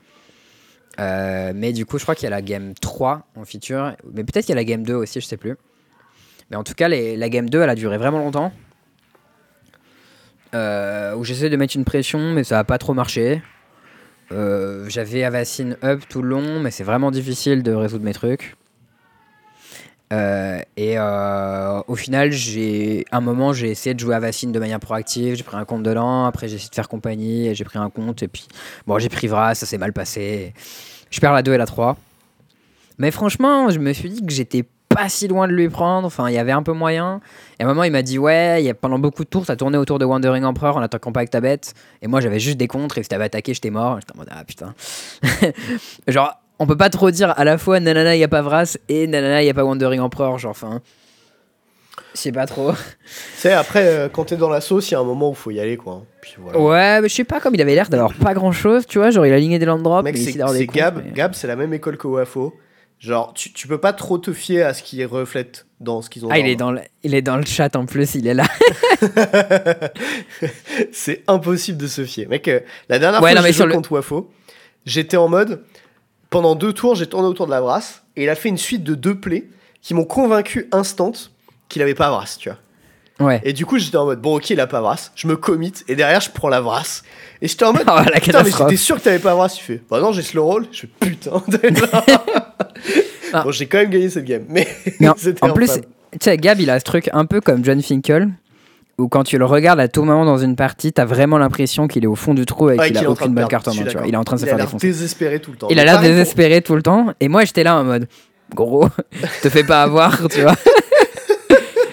Euh, mais du coup, je crois qu'il y a la game 3 en feature. Mais peut-être qu'il y a la game 2 aussi, je sais plus. Mais en tout cas, la game 2, elle a duré vraiment longtemps. où j'essaie de mettre une pression, mais ça n'a pas trop marché. J'avais Avacine up tout le long, mais c'est vraiment difficile de résoudre mes trucs. Euh, et euh, au final, j'ai un moment, j'ai essayé de jouer à Vaccine de manière proactive. J'ai pris un compte dedans. Après, j'ai essayé de faire compagnie et j'ai pris un compte. Et puis, bon, j'ai pris Vras, ça s'est mal passé. Je perds la 2 et la 3. Mais franchement, je me suis dit que j'étais pas si loin de lui prendre. Enfin, il y avait un peu moyen. Et à un moment, il m'a dit Ouais, y a, pendant beaucoup de tours, t'as tourné autour de Wandering Emperor en attaquant pas avec ta bête. Et moi, j'avais juste des contres. Et si t'avais attaqué, j'étais mort. J'étais en mode Ah putain. Genre, on peut pas trop dire à la fois nanana y a pas Vras et nanana y a pas Wandering Emperor genre enfin je sais pas trop c'est après euh, quand t'es dans la sauce il y a un moment où faut y aller quoi ouais mais je sais pas comme il avait l'air d'avoir pas grand chose tu vois genre il a aligné des land drops c'est Gab Gab c'est la même école que Wafo genre tu, tu, peux pas trop te fier à ce qui reflète dans ce qu'ils ont ah il est dans le, il est dans le chat en plus il est là c'est impossible de se fier mec euh, la dernière fois que j'ai joué contre Wafo j'étais en mode pendant deux tours, j'ai tourné autour de la brasse et il a fait une suite de deux plays qui m'ont convaincu instant qu'il avait pas brasse, tu vois. Ouais. Et du coup, j'étais en mode bon, ok, il a pas brasse, je me commit et derrière, je prends la brasse. Et j'étais en mode oh, putain, mais j'étais sûr que t'avais pas brasse. Tu fais bah non, j'ai slow roll. Je fais putain. ah. Bon, j'ai quand même gagné cette game, mais, en plus, tu sais, Gab, il a ce truc un peu comme John Finkel où quand tu le regardes à tout moment dans une partie, t'as vraiment l'impression qu'il est au fond du trou et qu'il a aucune bonne carte en main. Il est en train de se faire défoncer. Il a l'air désespéré tout le temps. Il a l'air désespéré tout le temps. Et moi, j'étais là en mode, gros, te fais pas avoir, tu vois.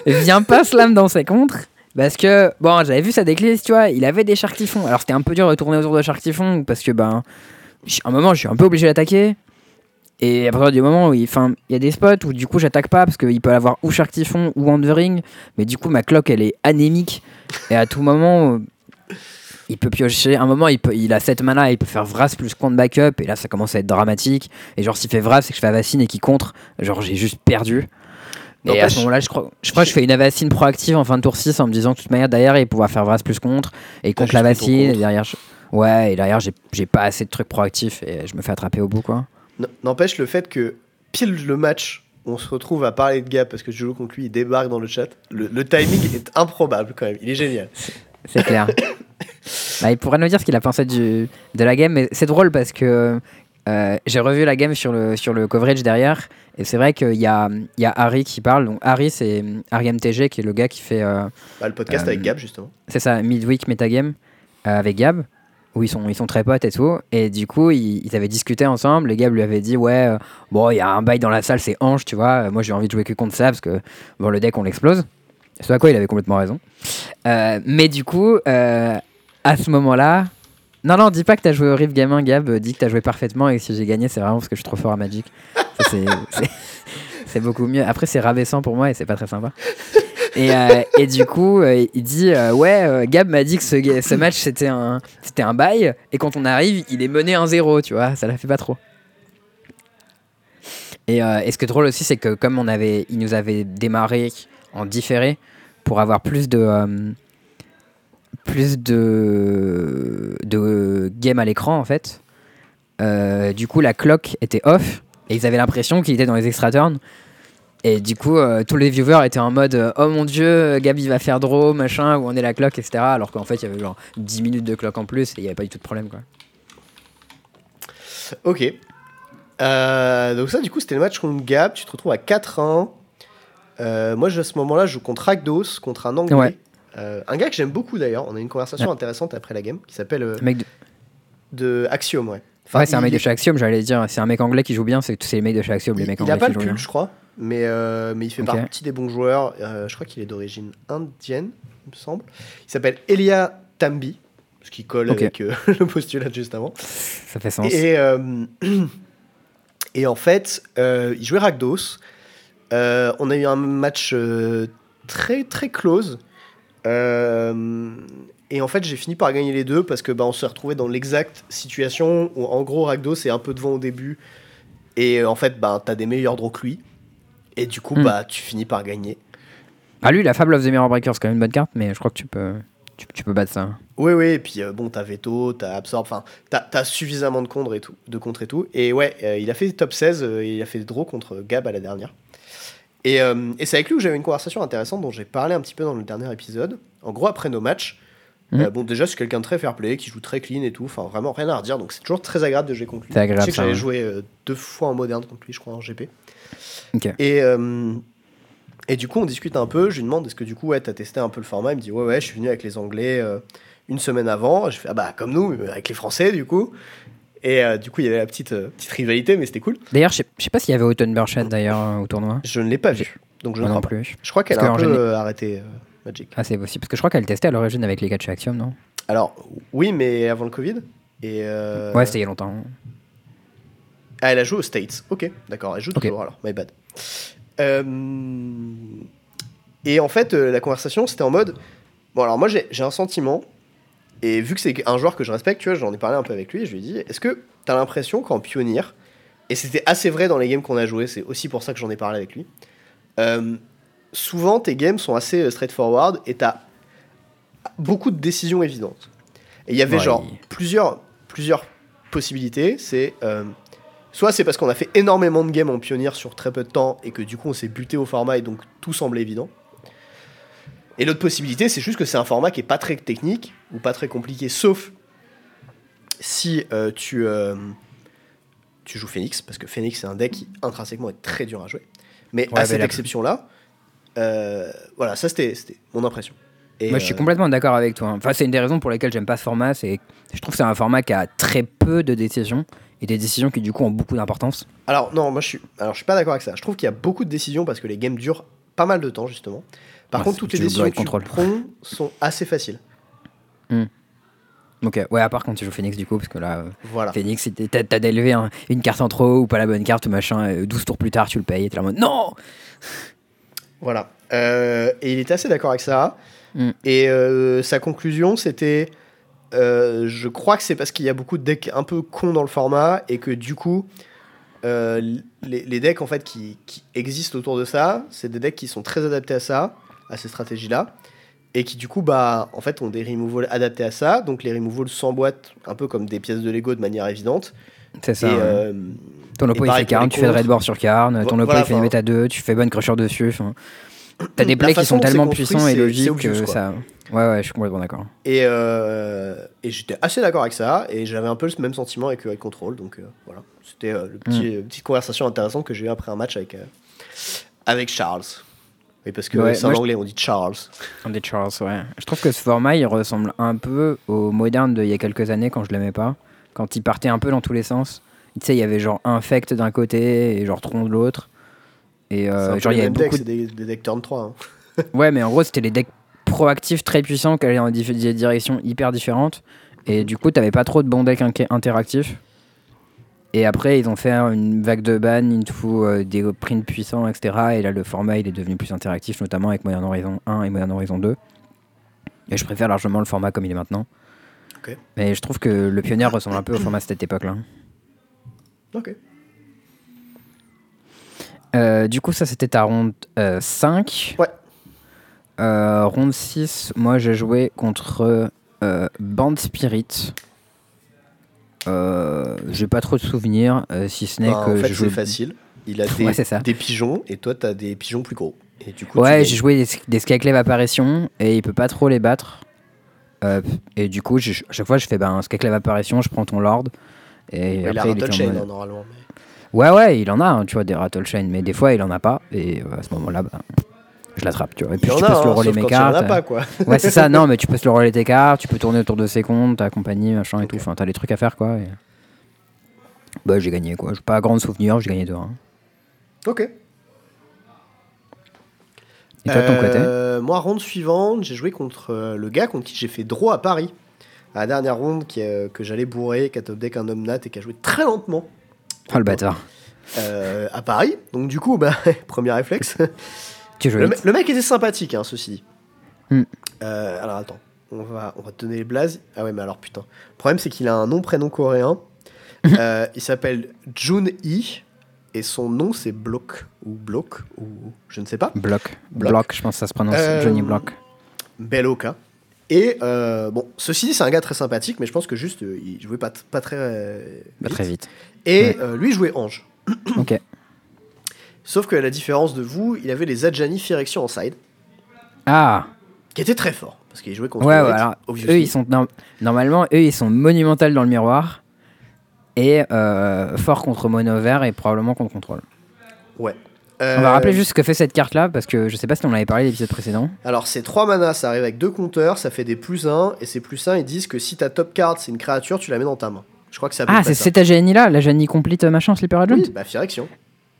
Viens pas slam dans ses contres. Parce que, bon, j'avais vu sa déclise, tu vois, il avait des Shark Alors c'était un peu dur de tourner autour de Shark parce que, ben, à un moment, je suis un peu obligé d'attaquer. Et à partir du moment où il, y a des spots où du coup j'attaque pas parce qu'il peut avoir ou Shark Typhon ou Wandering, mais du coup ma cloque elle est anémique et à tout moment il peut piocher. À un moment il, peut, il a 7 mana, il peut faire Vras plus compte backup et là ça commence à être dramatique. Et genre s'il fait Vras et que je fais Avacine et qu'il contre, genre j'ai juste perdu. Et à ce moment-là, je crois, je crois que je fais une Avacine proactive en fin de tour 6 en me disant de toute manière, derrière, il pouvoir faire Vras plus contre. Et contre l'Avacine, et derrière, ouais, et derrière, j'ai pas assez de trucs proactifs et je me fais attraper au bout, quoi. N'empêche le fait que pile le match, on se retrouve à parler de Gap parce que joue contre lui, il débarque dans le chat. Le, timing est improbable quand même, il est génial. C'est clair. bah, il pourrait nous dire ce qu'il a pensé du, de la game, mais c'est drôle parce que euh, j'ai revu la game sur le, sur le coverage derrière, et c'est vrai qu'il y a, y a Harry qui parle. Donc Harry, c'est Harry MTG qui est le gars qui fait. Euh, bah, le podcast avec euh, Gab, justement. C'est ça, Midweek Metagame avec Gab où ils sont, ils sont très potes et tout. Et du coup, ils, avaient discuté ensemble. Les gars lui avaient dit Ouais, euh, bon, il y a un bail dans la salle, c'est Ange, tu vois. Moi, j'ai envie de jouer que contre ça parce que bon, le deck, on l'explose. C'est à quoi il avait complètement raison. Euh, mais du coup, euh, à ce moment-là. Non, non, dis pas que t'as joué au Rift Gamin, Gab. Dis que t'as joué parfaitement et que si j'ai gagné, c'est vraiment parce que je suis trop fort à Magic. C'est beaucoup mieux. Après, c'est rabaissant pour moi et c'est pas très sympa. Et, euh, et, du coup, euh, il dit euh, Ouais, Gab m'a dit que ce, match c'était un, c'était un bail, et quand on arrive, il est mené 1-0, tu vois, ça la fait pas trop. Et, ce qui est drôle aussi, c'est que comme on avait, il nous avait démarré en différé pour avoir plus de. plus de, de game à l'écran en fait. du coup, la clock était off et ils avaient l'impression qu'il était dans les extra turns. Et du coup, euh, tous les viewers étaient en mode euh, Oh mon dieu, Gabi va faire draw, machin, où on est la cloque, etc. Alors qu'en fait, il y avait genre 10 minutes de cloque en plus et il n'y avait pas du tout de problème. Quoi. Ok. Euh, donc, ça, du coup, c'était le match contre Gab. Tu te retrouves à 4-1. Euh, moi, à ce moment-là, je joue contre Rakdos, contre un Anglais. Ouais. Un gars que j'aime beaucoup d'ailleurs. On a eu une conversation Ouais. intéressante après la game qui s'appelle Le mec de- de Axiom, ouais. Enfin, Ouais, c'est un il- mec de chez Axiom, j'allais dire. C'est un mec anglais qui joue bien, c'est c'est les mecs de chez Axiom, les Il, mecs il anglais a pas qui le bien. je crois, mais, euh, mais il fait partie des bons joueurs. Euh, je crois qu'il est d'origine indienne, il me semble. Il s'appelle Elia Tambi, ce qui colle avec euh, le postulat juste avant. Ça fait sens. Et, et en fait, il jouait Rakdos. On a eu un match très très close. Et en fait, j'ai fini par gagner les deux parce que bah, on s'est retrouvé dans l'exacte situation où en gros Rakdos est un peu devant au début et en fait, bah, t'as des meilleurs draws que lui. Et du coup, Hmm. bah, tu finis par gagner. Ah, lui, la Fable of the Mirror Breaker, c'est quand même une bonne carte, mais je crois que tu peux, tu, tu peux battre ça. Oui, oui, et puis euh, bon, t'as Veto, t'as Absorb, enfin, t'as suffisamment de contre et tout. De contre et, tout. et ouais, euh, il a fait top 16, euh, il a fait des draws contre Gab à la dernière. Et, et c'est avec lui que j'avais une conversation intéressante dont j'ai parlé un petit peu dans le dernier épisode. En gros, après nos matchs, euh, bon, déjà, c'est quelqu'un de très fair play, qui joue très clean et tout, enfin, vraiment rien à redire, donc c'est toujours très agréable de jouer contre lui. C'est agréable, Je sais que j'avais ouais. joué deux fois en moderne contre lui, je crois, en GP. Et, euh, et du coup, on discute un peu. Je lui demande est-ce que du coup, ouais, t'as testé un peu le format? Il me dit ouais, ouais, je suis venu avec les Anglais euh, une semaine avant. Je fais ah bah, comme nous, euh, avec les Français, du coup. Et euh, du coup, il y avait la petite, petite rivalité, mais c'était cool. D'ailleurs, je sais, pas s'il y avait Autumn Burchett d'ailleurs au tournoi. Je ne l'ai pas vu. Donc je ne non crois pas. plus. Je crois qu'elle a un peu arrêté Magic. Ah, c'est possible. Parce que je crois qu'elle testait à l'origine avec les gars de chez Axiom, non? Alors, oui, mais avant le Covid. Et euh, Ouais, c'était il y a longtemps. Ah, elle a joué aux States. Ok, d'accord. Elle joue toujours alors. My bad. Euh, Et en fait, euh, la conversation, c'était en mode. Bon, alors moi, j'ai un sentiment. Et vu que c'est un joueur que je respecte, tu vois, j'en ai parlé un peu avec lui. Et je lui ai dit Est-ce que t'as l'impression qu'en Pionnier, et c'était assez vrai dans les games qu'on a joué, c'est aussi pour ça que j'en ai parlé avec lui. euh, souvent, tes games sont assez straightforward et t'as beaucoup de décisions évidentes. Et il y avait Ouais. genre plusieurs, plusieurs possibilités. C'est soit c'est parce qu'on a fait énormément de games en pionnier sur très peu de temps et que du coup on s'est buté au format et donc tout semble évident. Et l'autre possibilité, c'est juste que c'est un format qui est pas très technique ou pas très compliqué, sauf si euh, tu, euh, tu joues Phoenix, parce que Phoenix c'est un deck qui intrinsèquement est très dur à jouer. Mais Ouais, à cette exception-là, euh, voilà, ça c'était mon impression. Et, Moi, je suis euh, complètement d'accord avec toi. hein. Enfin, c'est une des raisons pour lesquelles j'aime pas ce format. C'est, je trouve que c'est un format qui a très peu de décisions et des décisions qui du coup ont beaucoup d'importance. Alors non, moi je suis, alors je suis pas d'accord avec ça. Je trouve qu'il y a beaucoup de décisions parce que les games durent pas mal de temps justement. Par Ouais, contre, toutes les décisions que tu prends sont assez faciles. Ok, ouais, à part quand tu joues Phoenix du coup, parce que là, Voilà. Phoenix, t'as, d'élever un- une carte en trop ou pas la bonne carte ou machin, euh, 12 tours plus tard, tu le payes et t'es là en mode non Voilà. Euh, et il était assez d'accord avec ça. Mm. Et euh, sa conclusion, c'était euh, Je crois que c'est parce qu'il y a beaucoup de decks un peu cons dans le format et que du coup, euh, les, les decks en fait qui, qui existent autour de ça, c'est des decks qui sont très adaptés à ça, à ces stratégies-là. Et qui du coup, bah, en fait, ont des removals adaptés à ça. Donc les removals s'emboîtent un peu comme des pièces de Lego de manière évidente. C'est ça. et, ouais. euh, ton oppo il fait les tu fais de red board sur Karn, ton oppo voilà, il fait une méta 2, tu fais bonne crusher dessus. T'as des La plays qui sont tellement puissants et logiques obvious, que quoi. ça. Ouais, ouais, je suis complètement d'accord. Et, euh, et j'étais assez d'accord avec ça, et j'avais un peu le même sentiment avec, avec Control, donc euh, voilà. C'était euh, le petit, euh, petite conversation intéressante que j'ai eu après un match avec, euh, avec Charles. Oui, parce que Ouais, c'est en anglais, on dit Charles. On dit Charles, ouais. Je trouve que ce format, il ressemble un peu au moderne d'il y a quelques années quand je l'aimais pas. Quand il partait un peu dans tous les sens. Tu sais, il y avait genre infect d'un côté et genre tronc de l'autre. Et euh, genre, il y avait beaucoup c'est des, des decks turn 3. hein. Ouais, mais en gros, c'était les decks proactifs très puissants qui allaient dans des directions hyper différentes. Et du coup, t'avais pas trop de bons decks interactifs. Et après, ils ont fait une vague de ban, into euh, des prints puissants, etc. Et là, le format, il est devenu plus interactif, notamment avec Modern Horizon 1 et Modern Horizon 2. Et je préfère largement le format comme il est maintenant. Mais je trouve que le pionnier ressemble un peu au format de cette époque-là. Ok. Euh, du coup, ça c'était ta ronde euh, 5. Ouais. Euh, ronde 6, moi j'ai joué contre euh, Band Spirit. Euh, j'ai pas trop de souvenirs, euh, si ce n'est Bah, que en fait, joué. c'est facile. Il a des, ça. des pigeons, et toi, t'as des pigeons plus gros. Et du coup, tu Ouais, j'ai joué des, des Skyclave apparition et il peut pas trop les battre. Euh, et du coup, à chaque fois, je fais ben, Skyclave apparition, je prends ton Lord. Et Ouais, il a après, il en Chain, mode- hein, normalement. mais- Ouais, ouais, il en a, hein, tu vois, des Rattle Chain, mais des fois, il en a pas. Et euh, à ce moment-là, bah, je l'attrape, tu vois. Et Il puis y en tu a, peux se le hein, sauf mes quand il y en a cartes. pas, quoi. Ouais, c'est ça, non, mais tu peux se le rouler tes cartes, tu peux tourner autour de ses comptes, ta compagnie, machin et tout. Enfin, t'as des trucs à faire, quoi. et- Bah, j'ai gagné, quoi. J'ai pas grand souvenir, j'ai gagné 2-1. Ok. Et toi, de ton côté Euh, Moi, ronde suivante, j'ai joué contre euh, le gars contre qui j'ai fait draw à Paris. À la dernière ronde, qui, euh, que j'allais bourrer, qui a top deck un homme nat et qui a joué très lentement Oh, le bâtard. euh, à Paris. Donc, du coup, bah, premier réflexe. Tu joues Le, me- le mec était sympathique, hein, ceci dit. Hmm. Euh, alors, attends. On va, on va te donner les blazes. Ah ouais, mais alors, putain. Le problème, c'est qu'il a un nom, prénom coréen. Euh, il s'appelle Jun Yi. Et son nom, c'est Block. Ou Block. Ou je ne sais pas. Bloc. Bloc. Bloc, je pense que ça se prononce. Johnny Block. Beloka. Et euh, bon, ceci dit, c'est un gars très sympathique, mais je pense que juste, euh, il jouait pas, pas très, euh, Pas très vite. Et Ouais. euh, lui jouait Ange. ok. Sauf que à la différence de vous, il avait les Adjani Firection en side, Ah qui était très fort. Parce qu'il jouait contre Ouais, ouais, alors, eux, ils sont. normalement, eux, ils sont monumentaux dans le miroir. Et euh, fort contre mono vert et probablement contre contrôle. Ouais. On Euh, va rappeler juste ce que fait cette carte-là, parce que je sais pas si on en avait parlé l'épisode précédent. Alors, c'est 3 manas, ça arrive avec deux compteurs, ça fait des plus 1, et ces plus 1, ils disent que si ta top card c'est une créature, tu la mets dans ta main. Je crois que peu Ah, c'est ça. c'est ta Genie là, la Genie complete euh, machin, Slipper Agent Oui, bah, Firection.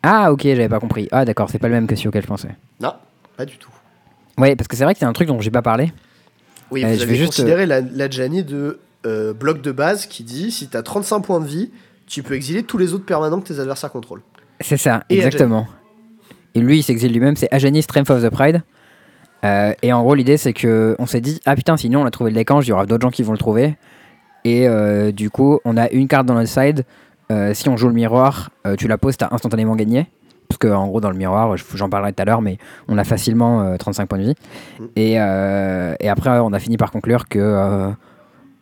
Ah, ok, j'avais pas compris. Ah, d'accord, c'est pas le même que celui auquel je pensais. Non, pas du tout. Ouais, parce que c'est vrai que c'est un truc dont j'ai pas parlé. Oui, Euh, vous je avez vais juste, considéré la, la Gianni de euh, bloc de base qui dit si t'as 35 points de vie, tu peux exiler tous les autres permanents que tes adversaires contrôlent. C'est ça, Et exactement. Et lui, il s'exile lui-même, c'est Ageni Strength of the Pride. Euh, et en gros, l'idée, c'est que on s'est dit, ah putain, sinon on a trouvé le deck ange, il y aura d'autres gens qui vont le trouver. Et euh, du coup, on a une carte dans notre side. Euh, si on joue le miroir, euh, tu la poses, t'as instantanément gagné. Parce que en gros, dans le miroir, je- j'en parlerai tout à l'heure, mais on a facilement euh, 35 points de vie. Mm. Et, et après, on a fini par conclure que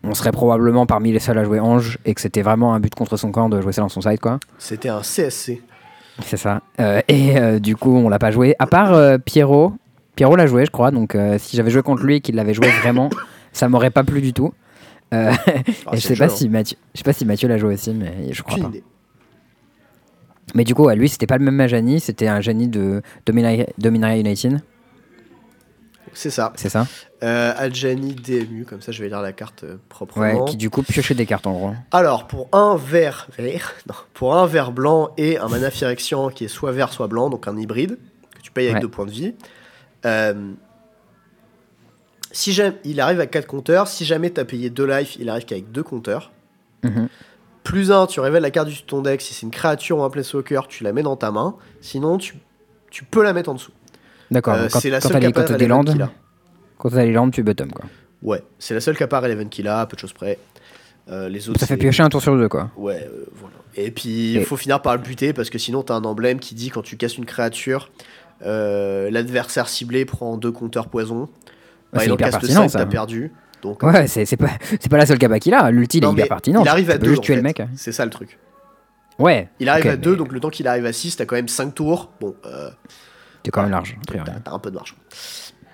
on serait probablement parmi les seuls à jouer ange et que c'était vraiment un but contre son camp de jouer ça dans son side, quoi. C'était un CSC. C'est ça. Et du coup, on l'a pas joué. À part Pierrot. Pierrot l'a joué, je crois. Donc, si j'avais joué contre lui et qu'il l'avait joué vraiment, ça m'aurait pas plu du tout. Euh, Ah, et je sais pas jeu, si Mathieu, je sais pas si Mathieu l'a joué aussi, mais je hein. crois pas. idée. Mais du coup, ouais, lui, c'était pas le même Majani, c'était un Jani de Dominaria, Dominaria United, C'est ça. c'est ça Euh, Adjani DMU, comme ça je vais lire la carte euh, Ouais, proprement. qui du coup piochait des cartes en gros. Alors, pour un vert vert, non, pour un vert blanc et un mana qui est soit vert soit blanc, donc un hybride, que tu payes avec Ouais. deux points de vie. euh, si jamais, il arrive à 4 compteurs, si jamais tu as payé 2 life, il arrive qu'avec 2 compteurs. Mhm. Plus 1, tu révèles la carte du ton deck, si c'est une créature ou un planeswalker, tu la mets dans ta main. Sinon, tu, tu peux la mettre en dessous. D'accord, Euh, c'est la seule capa quand t'as des landes, quand t'as les landes, tu bottom quoi. Ouais, c'est la seule capa relevant qu'il a, à peu de choses près. Euh, les autres, Ça fait piocher un tour sur deux quoi. Ouais, euh, voilà. Et puis, il Et- faut finir par le buter parce que sinon, t'as un emblème qui dit quand tu casses une créature, l'adversaire ciblé prend deux compteurs poison. Bah, c'est hyper pertinent, 5, ça. t'as perdu. Donc, Ouais, c'est c'est pas, c'est pas la seule capa qu'il a. L'ulti, il est hyper pertinent. il arrive à Tu peux 2. juste tuer le mec. C'est ça le truc. Ouais. Il arrive à 2, mais donc le temps qu'il arrive à 6, t'as quand même 5 tours. Bon, euh, T'es quand même large. t'as un peu de marge.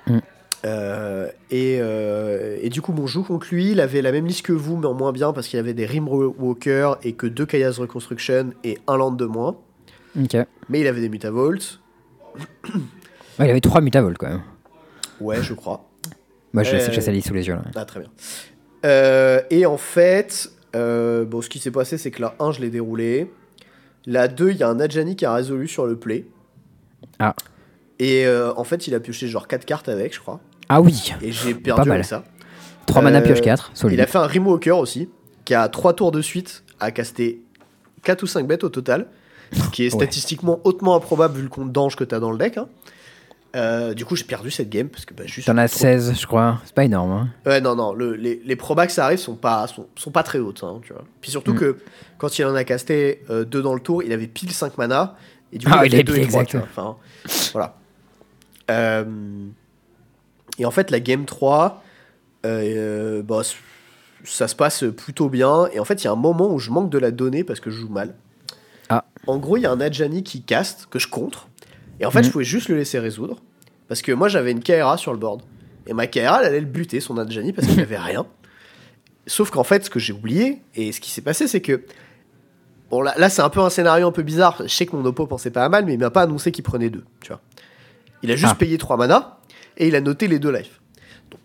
Mm. Euh, et, euh, et du coup, mon joue contre lui, il avait la même liste que vous, mais en moins bien parce qu'il avait des Rimwalker et que 2 Kayas Reconstruction et un land de moins. Ok. Ouais, Mais il avait des Mutavolt. il avait 3 mutavolt quand même. Ouais, je crois. Moi, je Euh, j'ai sa liste sous les yeux là. Ah, très bien. Euh, et en fait, euh, bon, ce qui s'est passé, c'est que la 1, je l'ai déroulé. La 2, il y a un Adjani qui a résolu sur le play. Ah. Et euh, en fait, il a pioché genre 4 cartes avec, je crois. Ah oui. Et j'ai Pas perdu mal. avec ça. 3 mana Euh, pioche 4. Il Solide. a fait un Rimwalker aussi, qui a 3 tours de suite à caster 4 ou 5 bêtes au total. Ce qui est Ouais. statistiquement hautement improbable vu le compte d'ange que t'as dans le deck. hein. Euh, du coup, j'ai perdu cette game parce que bah, juste. T'en as trop- 16, je crois. C'est pas énorme. Hein. Ouais, non, non, le- les, les probas que ça arrive sont pas, sont, sont pas très hautes, hein, tu vois. Puis surtout Mm. que quand il en a casté 2 dans le tour, il avait pile 5 mana, et du coup, Ah, il, il a fait avait 2 pile et 3, exact. tu vois. Enfin, voilà. Euh, et en fait, la game 3, euh, bah, ça se passe plutôt bien, et en fait, il y a un moment où je manque de la donnée parce que je joue mal. Ah. En gros, il y a un Adjani qui caste, que je contre, et en fait, je pouvais juste le laisser résoudre, parce que moi, j'avais une Kaera sur le board. Et ma Kaera, elle allait le buter, son Adjani, parce qu'il avait rien. Sauf qu'en fait, ce que j'ai oublié, et ce qui s'est passé, c'est que. Bon, là, là c'est un peu un scénario un peu bizarre. Je sais que mon oppo pensait pas à mal, mais il m'a pas annoncé qu'il prenait deux, tu vois. Il a juste Ah. payé 3 mana et il a noté les deux lives.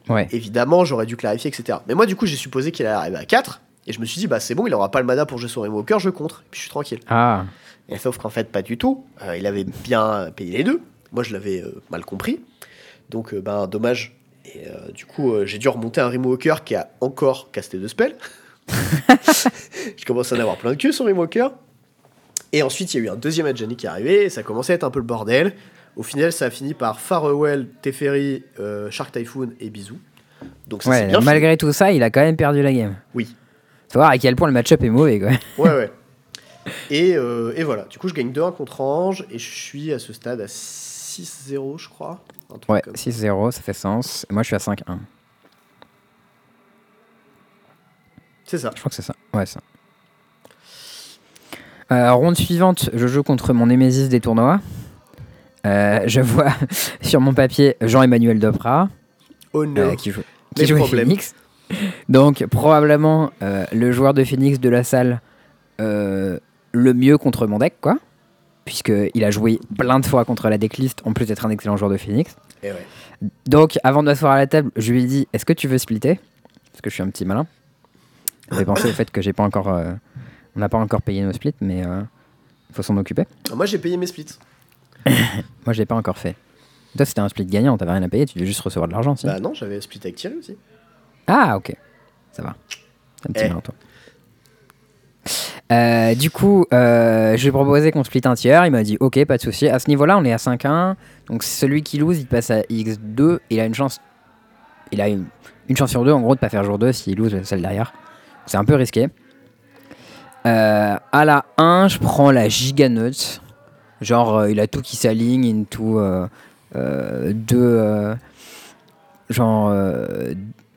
Ouais. Évidemment, j'aurais dû clarifier, etc. Mais moi, du coup, j'ai supposé qu'il allait arriver à 4. Et je me suis dit, bah c'est bon, il aura pas le mana pour jouer son Rimwalker, je contre. Et puis je suis tranquille. Ah. Et sauf qu'en fait, pas du tout. Euh, il avait bien payé les deux. Moi, je l'avais euh, mal compris. Donc, euh, ben, dommage. Et du coup, j'ai dû remonter un Rimwalker qui a encore casté deux spells. je commence à en avoir plein de queue sur Rimwalker. Et ensuite, il y a eu un deuxième Adjani qui est arrivé. Et ça commençait à être un peu le bordel. Au final, ça a fini par Farewell, Teferi, Shark Typhoon et Bisou. Donc, ça Ouais, bien fini. malgré tout ça, il a quand même perdu la game. Oui. Faut voir à quel point le match-up est mauvais, quoi. Ouais, ouais. Et, euh, et voilà, du coup, je gagne 2-1 contre Ange et je suis à ce stade à 6-0, je crois. Un truc Ouais, comme ça. 6-0, ça fait sens. Moi, je suis à 5-1. C'est ça. Je crois que c'est ça. Ouais, ça. Euh, ronde suivante, je joue contre mon Némésis des tournois. Euh, je vois sur mon papier Jean-Emmanuel Dopra Oh no. euh, qui joue, qui joue. Phoenix. Donc, probablement le joueur de Phoenix de la salle euh, le mieux contre mon deck, quoi. Puisqu'il a joué plein de fois contre la decklist, en plus d'être un excellent joueur de Phoenix. Et Eh ouais. Donc, avant de m'asseoir à la table, je lui ai dit Est-ce que tu veux splitter? Parce que je suis un petit malin. J'ai pensé au fait que j'ai pas encore. euh, on n'a pas encore payé nos splits, mais il faut s'en occuper. Ah, Moi, j'ai payé mes splits. Moi, je l'ai pas encore fait. Toi, c'était un split gagnant, t'avais rien à payer, tu devais juste recevoir de l'argent, si. Bah non, j'avais split avec Thierry aussi. Ah, ok. Ça va. C'est un petit Eh. malin, toi. Euh, du coup, euh, je lui ai proposé qu'on split un tiers. Il m'a dit ok, pas de souci. À ce niveau-là, on est à 5-1. Donc celui qui lose, il passe à X2. Il a une chance. Il a une, chance sur deux, en gros, de pas faire jour 2 s'il lose celle derrière. C'est un peu risqué. Euh, à la 1, je prends la Giganut. Genre, euh, il a tout qui s'aligne, into euh, euh, deux. euh, genre,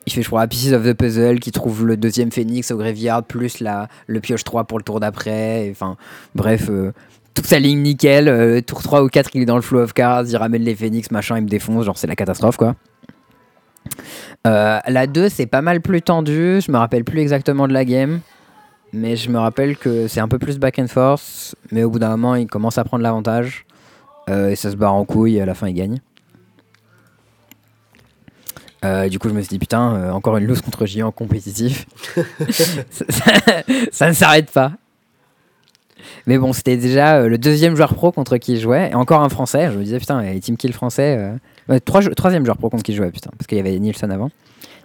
il fait, je crois, Pieces of the Puzzle qui trouve le deuxième Phoenix au Graveyard, plus la, le pioche 3 pour le tour d'après. Enfin, bref, euh, tout s'aligne nickel. euh, tour 3 ou 4, il est dans le flow of cards, il ramène les Phoenix, machin, il me défonce. Genre, c'est la catastrophe, quoi. Euh, la 2, c'est pas mal plus tendu. Je me rappelle plus exactement de la game. Mais je me rappelle que c'est un peu plus back and forth. Mais au bout d'un moment, il commence à prendre l'avantage. et ça se barre en couille et à la fin, il gagne. Euh, du coup, je me suis dit, putain, euh, encore une lose contre Géant compétitif. ça, ça- ça ne s'arrête pas. Mais bon, c'était déjà euh, le deuxième joueur pro contre qui il jouait. Et encore un français. Je me disais, putain, les team kill français. euh, ouais, trois troisième joueur pro contre qui il jouait, putain. Parce qu'il y avait Nielsen avant.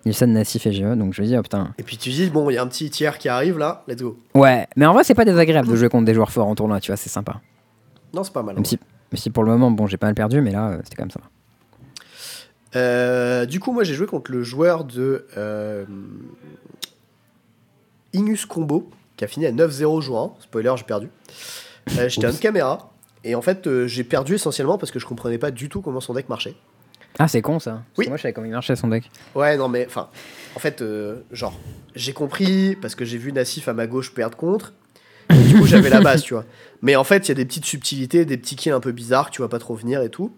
Nielsen, Nassif et GE. Donc je me dis, oh putain. Et puis tu dis, bon, il y a un petit tiers qui arrive là, let's go. Ouais, mais en vrai, c'est pas désagréable de jouer contre des joueurs forts en tournoi, tu vois, c'est sympa. Non, c'est pas mal. Même si, même si pour le moment, bon, j'ai pas mal perdu, mais là, euh, c'était quand même ça. Euh, du coup, moi, j'ai joué contre le joueur de euh, Inus Combo, qui a fini à 9-0 jouant. Spoiler, j'ai perdu. Euh, J'étais en caméra. Et en fait, euh, j'ai perdu essentiellement parce que je comprenais pas du tout comment son deck marchait. Ah, c'est con ça. Parce Oui. que Moi, je savais comment il marchait son deck. Ouais, non, mais enfin, en fait, euh, genre, j'ai compris parce que j'ai vu Nassif à ma gauche perdre contre. Et du coup, j'avais la base, tu vois. Mais en fait, il y a des petites subtilités, des petits kills un peu bizarres que tu vois pas trop venir et tout.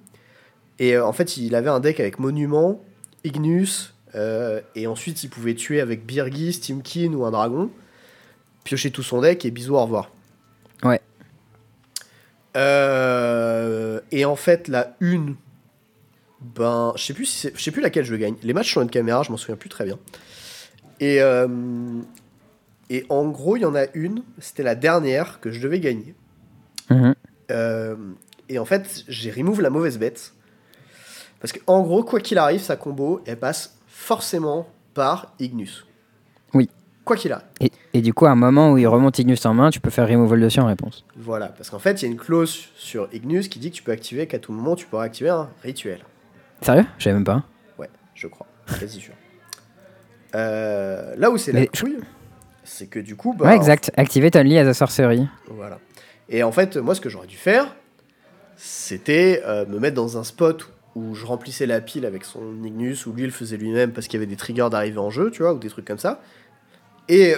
Et euh, en fait, il avait un deck avec Monument, Ignus, euh, et ensuite, il pouvait tuer avec Birgis, Timkin ou un dragon, piocher tout son deck et bisous, au revoir. Ouais. Euh, et en fait, la une, ben, je sais plus si c'est- je sais plus laquelle je gagne. Les matchs sont en caméra, je m'en souviens plus très bien. Et euh, et en gros, il y en a une, c'était la dernière que je devais gagner. Mhm. Euh, et en fait, j'ai remove la mauvaise bête. Parce que en gros, quoi qu'il arrive, sa combo, elle passe forcément par Ignus. Oui. Quoi qu'il arrive. Et, et du coup, à un moment où il remonte Ignus en main, tu peux faire removal dessus en réponse. Voilà. Parce qu'en fait, il y a une clause sur Ignus qui dit que tu peux activer qu'à tout moment, tu pourras activer un rituel. Sérieux? Je savais même pas. Ouais, je crois. Quasi sûr. Euh, là où c'est la je- couille, c'est que du coup, bah, ouais, exact. Activate Only as a Sorcery. Voilà. Et en fait, moi, ce que j'aurais dû faire, c'était euh, me mettre dans un spot où je remplissais la pile avec son Ignus, ou lui, il le faisait lui-même parce qu'il y avait des triggers d'arrivée en jeu, tu vois, ou des trucs comme ça. Et,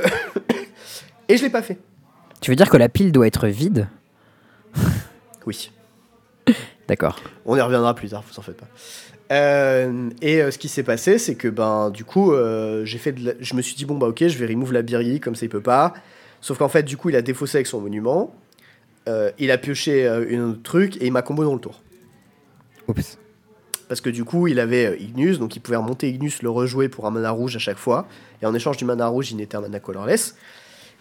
et je l'ai pas fait. Tu veux dire que la pile doit être vide? Oui. D'accord. On y reviendra plus tard, vous en faites pas. Euh, et euh, ce qui s'est passé, c'est que ben du coup, euh, j'ai fait, la- je me suis dit bon bah ok, je vais remove la Birgi comme ça il peut pas. Sauf qu'en fait, du coup, il a défaussé avec son monument. Euh, il a pioché euh, autre truc et il m'a combo dans le tour. Oups. Parce que du coup, il avait euh, Ignus, donc il pouvait remonter Ignus, le rejouer pour un mana rouge à chaque fois. Et en échange du mana rouge, il n'était un mana colorless.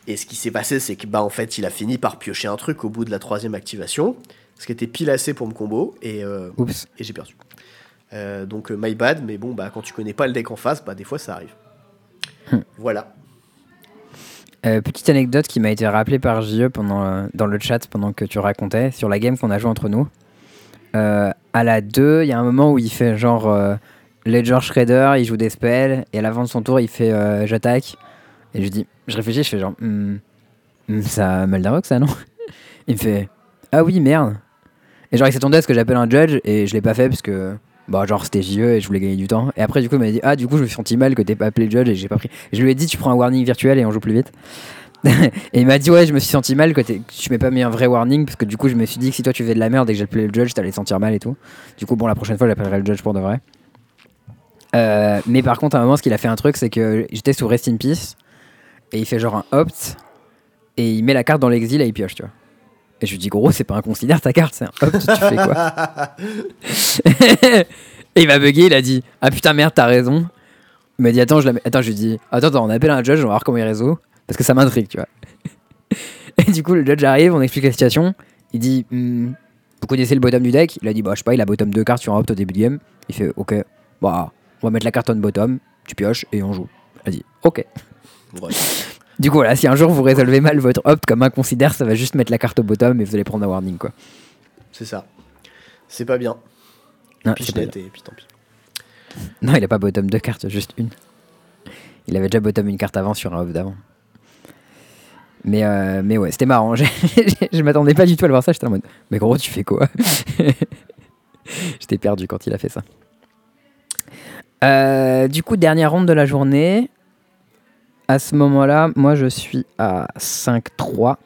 Et ce qui s'est passé, c'est que bah en fait, il a fini par piocher un truc au bout de la troisième activation, ce qui était pile assez pour me combo, et, euh, Oups. et j'ai perdu. Euh, donc my bad, mais bon, bah quand tu connais pas le deck en face, bah des fois ça arrive. Hmm. Voilà. Euh, petite anecdote qui m'a été rappelée par JE pendant, dans le chat pendant que tu racontais sur la game qu'on a joué entre nous. Euh, à la 2, il y a un moment où il fait genre euh, Ledger Shredder, il joue des spells, et à l'avant de son tour, il fait euh, j'attaque. Et je dis, je réfléchis, je fais genre, Hmm, hmm, ça Maldarok ça non? Il me fait, ah oui, merde. Et genre, il s'attendait à ce que j'appelle un judge, et je l'ai pas fait parce que. Bah, genre, c'était JE et je voulais gagner du temps. Et après, du coup, il m'a dit, ah, du coup, je me suis senti mal que t'aies pas appelé judge et j'ai pas pris. Je lui ai dit, tu prends un warning virtuel et on joue plus vite. et il m'a dit, ouais, je me suis senti mal que, tu m'aies pas mis un vrai warning parce que du coup, je me suis dit que si toi tu faisais de la merde et que j'appelais le judge, t'allais sentir mal et tout. Du coup, bon, la prochaine fois, j'appellerai le judge pour de vrai. Euh, mais par contre, à un moment, ce qu'il a fait un truc, c'est que j'étais sous Rest in Peace et il fait genre un opt et il met la carte dans l'exil et il pioche, tu vois. Et je lui dis, gros, c'est pas un considère ta carte, c'est un opt, tu fais quoi Et il m'a bugué, il a dit Ah putain, merde, t'as raison. Il m'a dit Attends, je, la attends, lui dis Attends, attends, on appelle un judge, on va voir comment il résout. Parce que ça m'intrigue, tu vois. Et du coup, le judge arrive, on explique la situation. Il dit Hmm, Vous connaissez le bottom du deck? Il a dit Bah, je sais pas, il a bottom deux cartes sur un opt au début de game. Il fait Ok, bah, on va mettre la carte on bottom, tu pioches et on joue. Il a dit Ok. Ouais. Du coup, voilà, si un jour vous résolvez mal votre opt comme un considère, ça va juste mettre la carte au bottom et vous allez prendre un warning, quoi. C'est ça. C'est pas bien. Non, Puis pas et puis tant pis. Non, il a pas bottom deux cartes, juste une. Il avait déjà bottom une carte avant sur un off d'avant. Mais, euh, mais ouais, c'était marrant. Je m'attendais pas du tout à le voir ça. J'étais en mode, mais gros, tu fais quoi? J'étais perdu quand il a fait ça. Euh, du coup, dernière ronde de la journée. À ce moment-là, moi je suis à 5-3.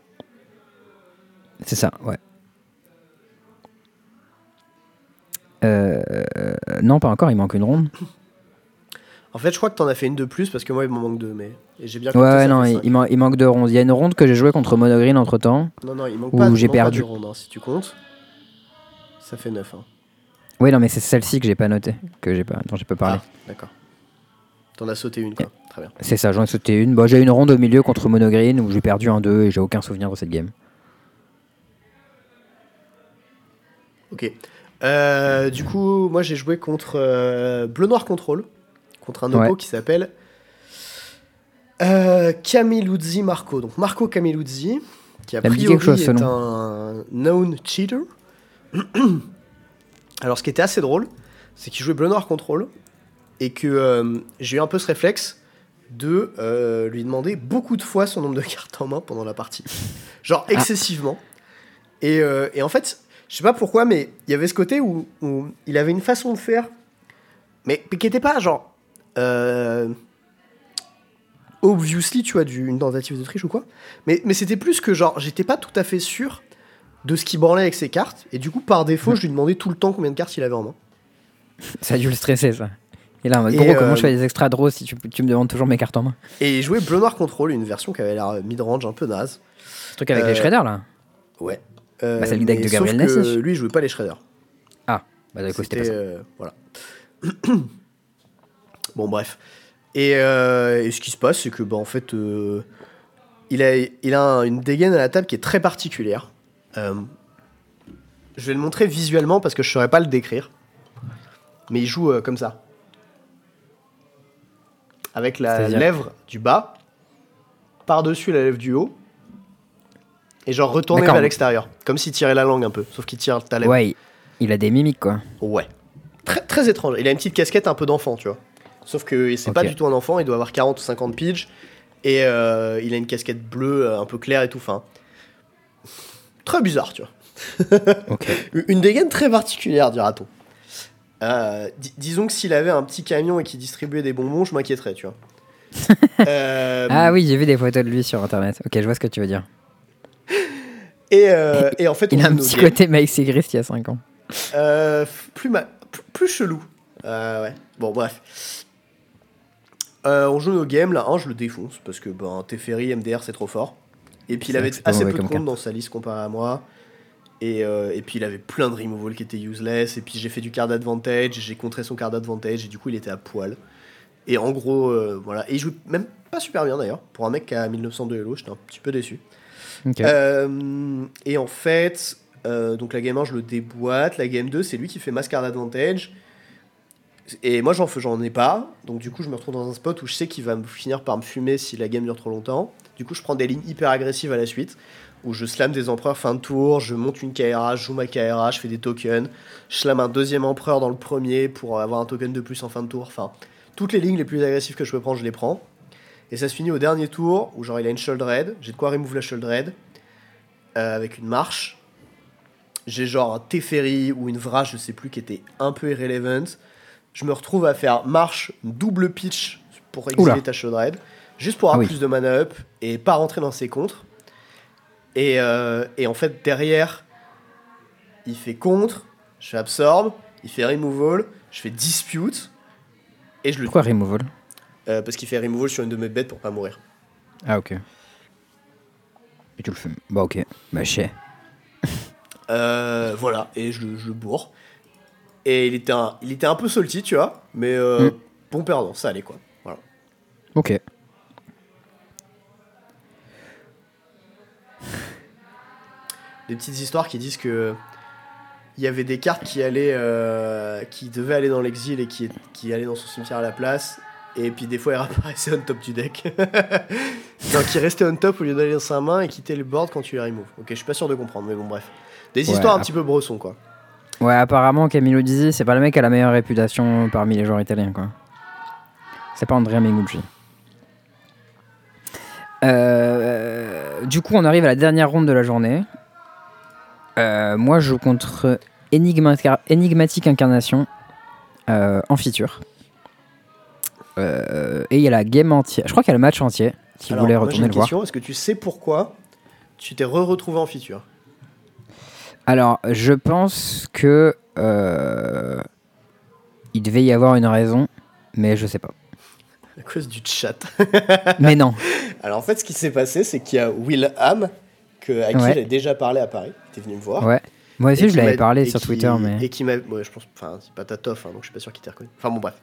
C'est ça, ouais. Euh, non, pas encore, il manque une ronde. En fait, je crois que t'en as fait une de plus parce que moi, il m'en manque deux. Mais j'ai bien Ouais, ouais, non, il, man- il manque deux rondes. Il y a une ronde que j'ai jouée contre Monogreen entre temps. Non, non, il manque Où pas. il j'ai perdu. ronde, hein, si tu comptes. Ça fait 9. Hein. Oui, non, mais c'est celle-ci que j'ai pas notée, que j'ai pas, dont j'ai pas parlé. Ah, d'accord. T'en as sauté une, quoi. Très bien. C'est ça, j'en ai sauté une. Bon, j'ai une ronde au milieu contre Monogreen où j'ai perdu un 2 et j'ai aucun souvenir de cette game. Ok. Euh, du coup, moi, j'ai joué contre euh, Bleu Noir Control. Contre un oppo Ouais. qui s'appelle euh, Camiluzzi Marco. Donc, Marco Camiluzzi, qui a priori quelque chose, est un known cheater. Alors, ce qui était assez drôle, c'est qu'il jouait Bleu Noir Control et que euh, j'ai eu un peu ce réflexe de euh, lui demander beaucoup de fois son nombre de cartes en main pendant la partie. Genre Ah. excessivement. Et, euh, et en fait, je sais pas pourquoi, mais il y avait ce côté où, où il avait une façon de faire, mais, mais qui était pas genre. Euh, obviously, tu vois, du- une tentative de triche ou quoi. Mais, mais c'était plus que genre, j'étais pas tout à fait sûr de ce qu'il branlait avec ses cartes. Et du coup, par défaut, je lui demandais tout le temps combien de cartes il avait en main. Ça a dû le stresser, ça. Et là, en mode, gros, comment euh, je fais des extra draws si tu, tu me demandes toujours mes cartes en main Et il jouait Bleu Noir Control, une version qui avait l'air mid-range un peu naze. Ce truc avec Euh, les shredders, là Ouais. Euh, Bah, c'est le deck de Gabriel Nassif. Lui, il jouait pas les shredders. Ah, bah, coup, c'était pas C'était. ça. euh, voilà. bon, bref. Et, euh, et ce qui se passe, c'est que, bah, en fait, euh, il a, il a un- une dégaine à la table qui est très particulière. Euh, je vais le montrer visuellement parce que je saurais pas le décrire. Mais il joue comme ça. Avec la C'est-à-dire lèvre du bas, par-dessus la lèvre du haut, et genre retourné D'accord. vers l'extérieur. Comme s'il tirait la langue un peu, sauf qu'il tire ta lèvre. Ouais, il- il a des mimiques, quoi. Ouais. Très, très étrange. Il a une petite casquette un peu d'enfant, tu vois. Sauf que c'est pas du tout un enfant, il doit avoir 40 ou 50 piges. Et euh, il a une casquette bleue euh, un peu claire et tout fin. Très bizarre, tu vois. Une dégaine très particulière, dira-t-on. Euh, di- disons que s'il avait un petit camion et qu'il distribuait des bonbons, je m'inquiéterais, tu vois. Euh, Ah oui, j'ai vu des photos de lui sur internet. Ok, je vois ce que tu veux dire. Et, et en fait, Il a un petit côté Mike Segrist il y a 5 ans. Plus, plus, plus chelou. Ouais. Bon, bref. Euh, on joue nos games, là, un, je le défonce, parce que, ben, Teferi, MDR, c'est trop fort. Et puis, il avait assez peu de comptes dans sa liste comparé à moi. Et, euh, et puis il avait plein de removal qui étaient useless. Et puis j'ai fait du card advantage, j'ai contré son card advantage, et du coup il était à poil. Et en gros, euh, voilà. Et il joue même pas super bien d'ailleurs. Pour un mec qui a 1902 Hello, j'étais un petit peu déçu. Euh, et en fait, donc la game 1, je le déboîte. La game 2, c'est lui qui fait Mass Card Advantage. Et moi, j'en j'en ai pas. Donc du coup, je me retrouve dans un spot où je sais qu'il va finir par me fumer si la game dure trop longtemps. Du coup, je prends des lignes hyper agressives à la suite. Où je slam des empereurs fin de tour, je monte une KRA, je joue ma KRA, je fais des tokens. Je slam un deuxième empereur dans le premier pour avoir un token de plus en fin de tour. Enfin, toutes les lignes les plus agressives que je peux prendre, je les prends. Et ça se finit au dernier tour où genre il a une Red. J'ai de quoi remove la Red euh, avec une marche. J'ai genre un Teferi ou une Vra, je sais plus, qui était un peu irrelevant. Je me retrouve à faire marche double pitch pour exiler ta Red, juste pour avoir Ah oui. plus de mana up et pas rentrer dans ses contres. Et, euh, et en fait, derrière, il fait contre, je fais absorbe, il fait removal, je fais dispute et je le Pourquoi removal? Euh, parce qu'il fait removal sur une de mes bêtes pour pas mourir. Ah, ok. Et tu le fais. Bah, ok. Bah, chier. Euh, voilà, et je, je le bourre. Et il était, un, il était un peu salty, tu vois, mais euh, Mm. bon perdant, ça allait quoi. Voilà. Ok. Des petites histoires qui disent que il y avait des cartes qui allaient, euh, qui devaient aller dans l'exil et qui, qui allaient dans son cimetière à la place. Et puis des fois, elles réapparaissaient on top du deck. Donc, qui restait on top au lieu d'aller dans sa main et quitter le board quand tu les remove. Ok, je suis pas sûr de comprendre, mais bon, bref. Des Ouais, histoires un petit peu bressons, quoi. Ouais, apparemment, Camilo Dizzi, c'est pas le mec qui a la meilleure réputation parmi les joueurs italiens, quoi. C'est pas Andrea Mengucci. Euh, du coup, on arrive à la dernière ronde de la journée. Euh, moi, je joue contre Enigmatica- Enigmatic Incarnation euh, en feature. Euh, et il y a la game entière. Je crois qu'il y a le match entier. Si Alors, vous voulez moi, retourner une le voir. question. Est-ce que tu sais pourquoi tu t'es re-retrouvé en feature? Alors, je pense que euh, il devait y avoir une raison, mais je sais pas. À cause du chat. mais non. Alors en fait, ce qui s'est passé, c'est qu'il y a Will Ham, que, à qui Ouais. j'ai déjà parlé à Paris, qui était venu me voir. Ouais. Moi aussi, je l'avais parlé sur qui- Twitter, mais. Et qui m'a. Ouais, je pense. Enfin, c'est pas Tatoff, hein, donc je suis pas sûr qu'il t'ait reconnu. Enfin bon, bref.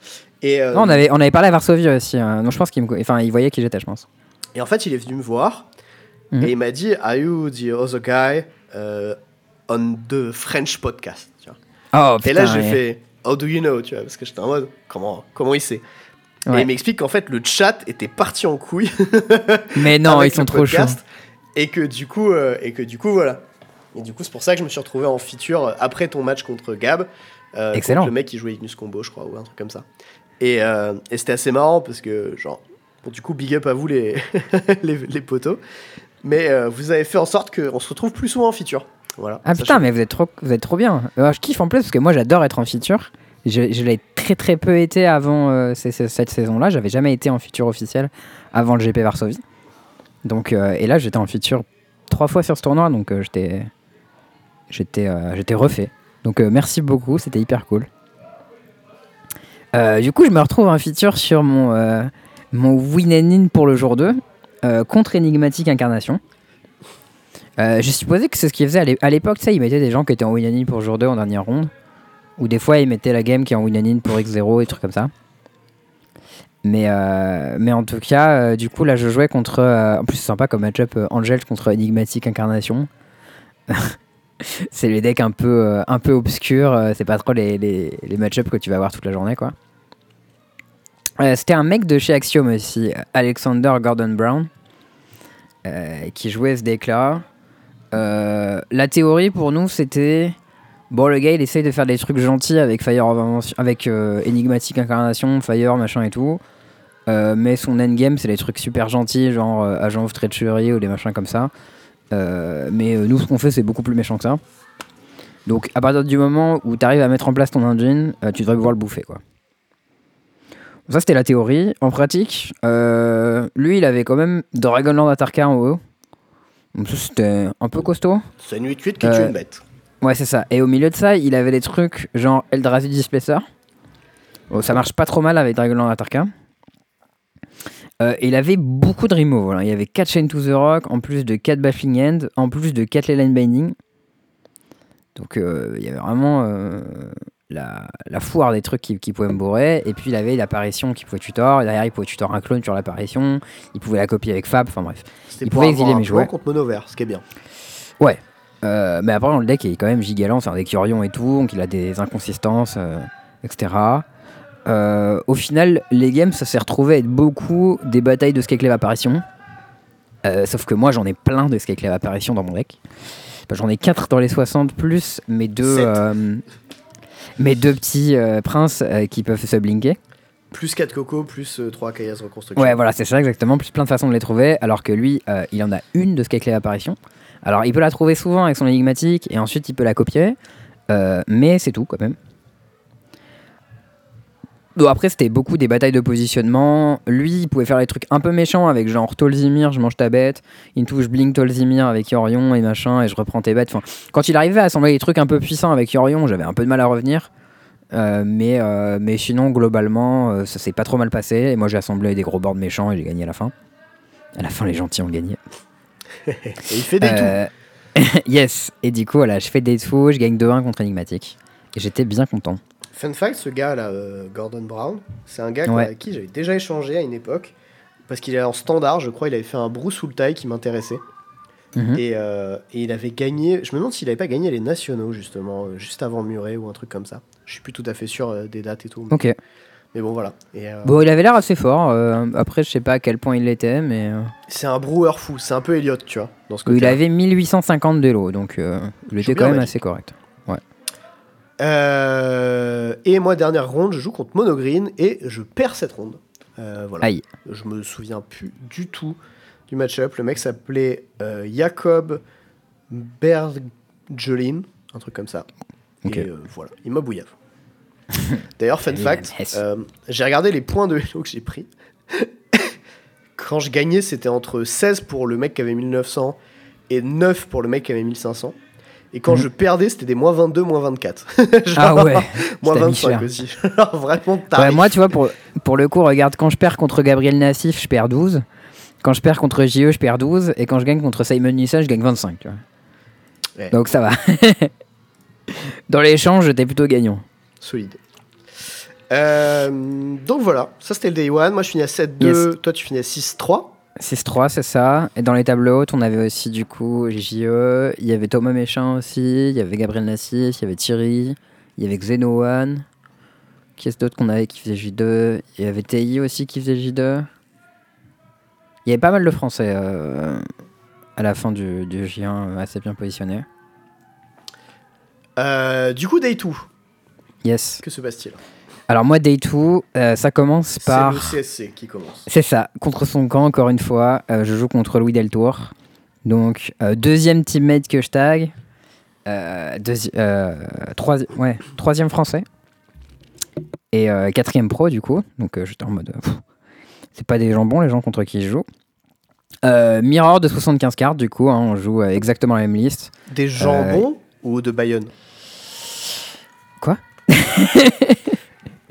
Et, euh, Non, on avait, on avait parlé à Varsovie aussi. hein. donc je pense qu'il me... enfin, il voyait qui j'étais, je pense. et en fait, il est venu me voir Mhm. et il m'a dit Are you the other guy uh, on the French podcast tu vois. Oh, Et là, j'ai ouais. fait How do you know tu vois, Parce que j'étais en mode Comment, comment il sait Et il m'explique qu'en fait, le chat était parti en couille. Mais non, ils sont trop chauds. Et que du coup, euh, et que du coup, voilà. Et du coup, c'est pour ça que je me suis retrouvé en feature euh, après ton match contre Gab. euh, Excellent. contre Le mec qui jouait Ignus Combo, je crois, ou un truc comme ça. Et, euh, et c'était assez marrant parce que, genre, bon, du coup, big up à vous les, les, les potos. Mais vous avez fait en sorte qu'on se retrouve plus souvent en feature. Voilà. Ah putain, mais vous êtes trop, vous êtes trop bien. Je kiffe en plus parce que moi j'adore être en feature. Je, je l'ai très très peu été avant euh, cette saison-là. J'avais jamais été en feature officielle avant le GP Varsovie. Donc euh, et là j'étais en feature trois fois sur ce tournoi, donc euh, j'étais j'étais j'étais refait. Donc merci beaucoup, c'était hyper cool. Du coup, je me retrouve en feature sur mon mon win and in pour le jour 2 euh, contre Enigmatic Incarnation. Euh, je supposais que c'est ce qu'il faisait à l'é- à l'époque, ça, il mettait des gens qui étaient en win pour jour 2 en dernière ronde. Ou des fois, il mettait la game qui est en win pour X0 et trucs comme ça. Mais, euh, en tout cas, euh, du coup, là, je jouais contre. euh, en plus, c'est sympa comme match-up Angel contre Enigmatic Incarnation. c'est les decks un peu, obscurs. c'est pas trop les, les, match-up que tu vas avoir toute la journée, quoi. C'était un mec de chez Axiom aussi, Alexander Gordon Brown, qui jouait ce deck-là. Euh, la théorie pour nous, c'était. Bon, le gars, il essaye de faire des trucs gentils avec Fire of Invention- avec euh, Enigmatic Incarnation, Fire, machin et tout. Euh, mais son endgame, c'est des trucs super gentils, genre euh, Agent of Treachery ou des machins comme ça. Mais nous, ce qu'on fait, c'est beaucoup plus méchant que ça. Donc, à partir du moment où tu arrives à mettre en place ton engine, tu devrais pouvoir le bouffer, quoi. Ça, c'était la théorie. En pratique, lui, il avait quand même Dragonland Atarka en haut. C'était un peu costaud. C'est une 8-8 qui Euh, tue une bête. Ouais, c'est ça. Et au milieu de ça, il avait des trucs genre Eldrazi Displacer. Bon, ça marche pas trop mal avec Dragonland Atarka. Euh, et il avait beaucoup de remove. Voilà. Il y avait 4 Chain to the Rock, en plus de 4 Baffling End, en plus de 4 Leyline Binding. Donc euh, il y avait vraiment euh, la, la foire des trucs qui, qui pouvaient me bourrer. Et puis il avait l'apparition qui pouvait tutor. Et derrière, il pouvait tutor un clone sur l'apparition. Il pouvait la copier avec Fab. Enfin bref. Il pouvait exiler un mes jouets. contre mono vert, ce qui est bien. Euh, mais après, le deck est quand même gigalant. C'est un deck et tout. Donc il a des inconsistances, euh, etc. Euh, au final, les games, ça s'est retrouvé à être beaucoup des batailles de Skyclave Apparition. Sauf que moi, j'en ai plein de Skyclave Apparition dans mon deck. J'en ai 4 dans les 60 plus Sept. euh, mes deux petits euh, princes euh, qui peuvent se blinker. Plus 4 cocos, plus 3 caillasses reconstruction. Ouais, voilà, c'est ça exactement. Plus plein de façons de les trouver. Alors que lui, euh, il en a une de Skyclave Apparition. Alors, il peut la trouver souvent avec son énigmatique et ensuite il peut la copier. Euh, mais c'est tout quand même. Bon, après, c'était beaucoup des batailles de positionnement. Lui, il pouvait faire des trucs un peu méchants avec genre Tolzimir, je mange ta bête. Il touche Blink Tolzimir avec Yorion et machin, et je reprends tes bêtes. Enfin, quand il arrivait à assembler des trucs un peu puissants avec Yorion, j'avais un peu de mal à revenir. Euh, mais, euh, mais sinon, globalement, euh, ça s'est pas trop mal passé. Et moi, j'ai assemblé des gros boards méchants et j'ai gagné à la fin. À la fin, les gentils ont gagné. Et il fait des yes. Et du coup, voilà, je fais des tours, je gagne 2-1 contre Enigmatic. Et j'étais bien content. Fun fact, ce gars là, euh, Gordon Brown, c'est un gars Ouais. avec qui j'avais déjà échangé à une époque. Parce qu'il est en standard, je crois, il avait fait un Bruce taille qui m'intéressait. Mhm. Et, euh, et il avait gagné, je me demande s'il avait pas gagné les nationaux justement, euh, juste avant Muret ou un truc comme ça. Je suis plus tout à fait sûr euh, des dates et tout. Ok. Mais bon, voilà. Et, Bon, il avait l'air assez fort. après, je sais pas à quel point il l'était, mais. C'est un brewer fou, c'est un peu Elliot, tu vois, dans ce il côté. avait 1850 d'élo, donc euh, il était quand même assez correct. Euh, et moi, dernière ronde, je joue contre Monogreen et je perds cette ronde. Euh, voilà. Aïe. Je me souviens plus du tout du match-up. Le mec s'appelait euh, Jacob Bergelin, un truc comme ça. Ok. Et euh, voilà, il m'a bouillave. D'ailleurs, fun fact, j'ai regardé les points de Hello que j'ai pris. Quand je gagnais, c'était entre 16 pour le mec qui avait 1900 et 9 pour le mec qui avait 1500. Et quand Mhm. je perdais, c'était des moins 22, moins 24. Genre, Ah ouais. moins t'as mis 25 cher. aussi. Genre, vraiment, Ouais, tarif. moi, tu vois, pour, pour le coup, regarde, quand je perds contre Gabriel Nassif, je perds 12. Quand je perds contre JE, je perds 12. Et quand je gagne contre Simon Nissan, je gagne 25. tu vois. Ouais. Donc ça va. Dans l'échange, j'étais plutôt gagnant. Solide. Euh, donc voilà, ça c'était le day one. Moi je finis à 7-2, Yes. toi tu finis à 6-3. 6-3, c'est ça. Et dans les tables hautes, on avait aussi du coup JE, il y avait Thomas Méchin aussi, il y avait Gabriel Nassif, il y avait Thierry, il y avait Xenoan. Qui est-ce d'autre qu'on avait qui faisait J2 Il y avait TI aussi qui faisait J2. Il y avait pas mal de Français euh, à la fin du, du J1 euh, assez bien positionnés. Euh, du coup, day 2, Yes. que se passe-t-il? Alors moi, Day 2, euh, ça commence par... C'est le CSC qui commence. C'est ça, contre son camp, encore une fois. euh, je joue contre Louis Deltour. Donc, euh, deuxième teammate que je tag. Deuxi- ouais, troisième français. Et quatrième pro, du coup. Donc, j'étais en mode. c'est pas des jambons, les gens contre qui je joue. Mirror de 75 cartes, du coup. hein, on joue exactement la même liste. Des jambons ou de Bayonne? Quoi?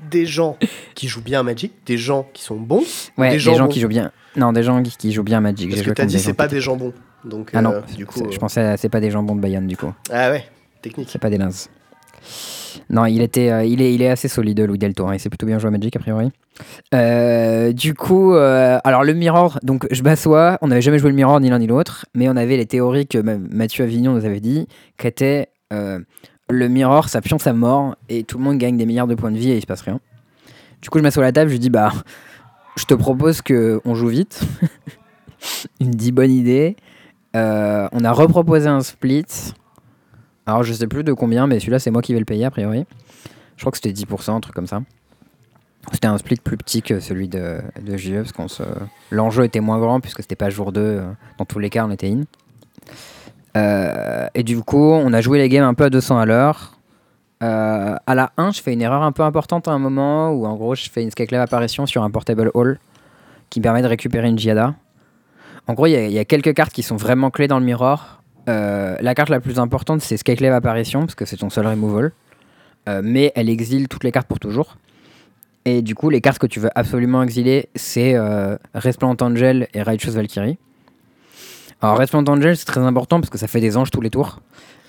Des gens qui jouent bien à Magic, des gens qui sont bons, ou Ouais, des gens qui jouent bien. Non, des gens qui, qui jouent bien à Magic. Parce que t'as dit c'est gens pas qui- des jambons. Donc, Ah non, euh, du coup. je pensais à- c'est pas des jambons de Bayonne, du coup. Ah ouais, technique. C'est pas des nazes. Non, il, était, euh, il, est, il est assez solide, Louis Deltour. Il s'est plutôt bien joué à Magic, a priori. Euh, du coup, euh, alors le Mirror, donc je m'assois. On n'avait jamais joué le Mirror, ni l'un ni l'autre. Mais on avait les théories que Ma- Mathieu Avignon nous avait dit, qu'était euh, le Mirror, ça pionce à mort. Et tout le monde gagne des milliards de points de vie et il se passe rien. Du coup, je m'assois à la table, je dis, bah, je te propose qu'on joue vite. Une dit bonne idée. Euh, on a reproposé un split. Alors je sais plus de combien, mais celui-là c'est moi qui vais le payer a priori. Je crois que c'était 10%, un truc comme ça. C'était un split plus petit que celui de, de JE, parce qu'on se... l'enjeu était moins grand, puisque c'était pas jour 2, euh, dans tous les cas on était in. Euh, et du coup, on a joué les games un peu à 200 à l'heure. Euh, à la 1, je fais une erreur un peu importante à un moment, où en gros je fais une Skyclave apparition sur un Portable Hall, qui me permet de récupérer une Giada. En gros, il y, a- quelques cartes qui sont vraiment clés dans le Mirror. Euh, la carte la plus importante, c'est Skyclave Apparition, parce que c'est ton seul removal. Euh, mais elle exile toutes les cartes pour toujours. Et du coup, les cartes que tu veux absolument exiler, c'est Resplendent Angel et Righteous Valkyrie. Alors, Resplendent Angel, c'est très important parce que ça fait des anges tous les tours.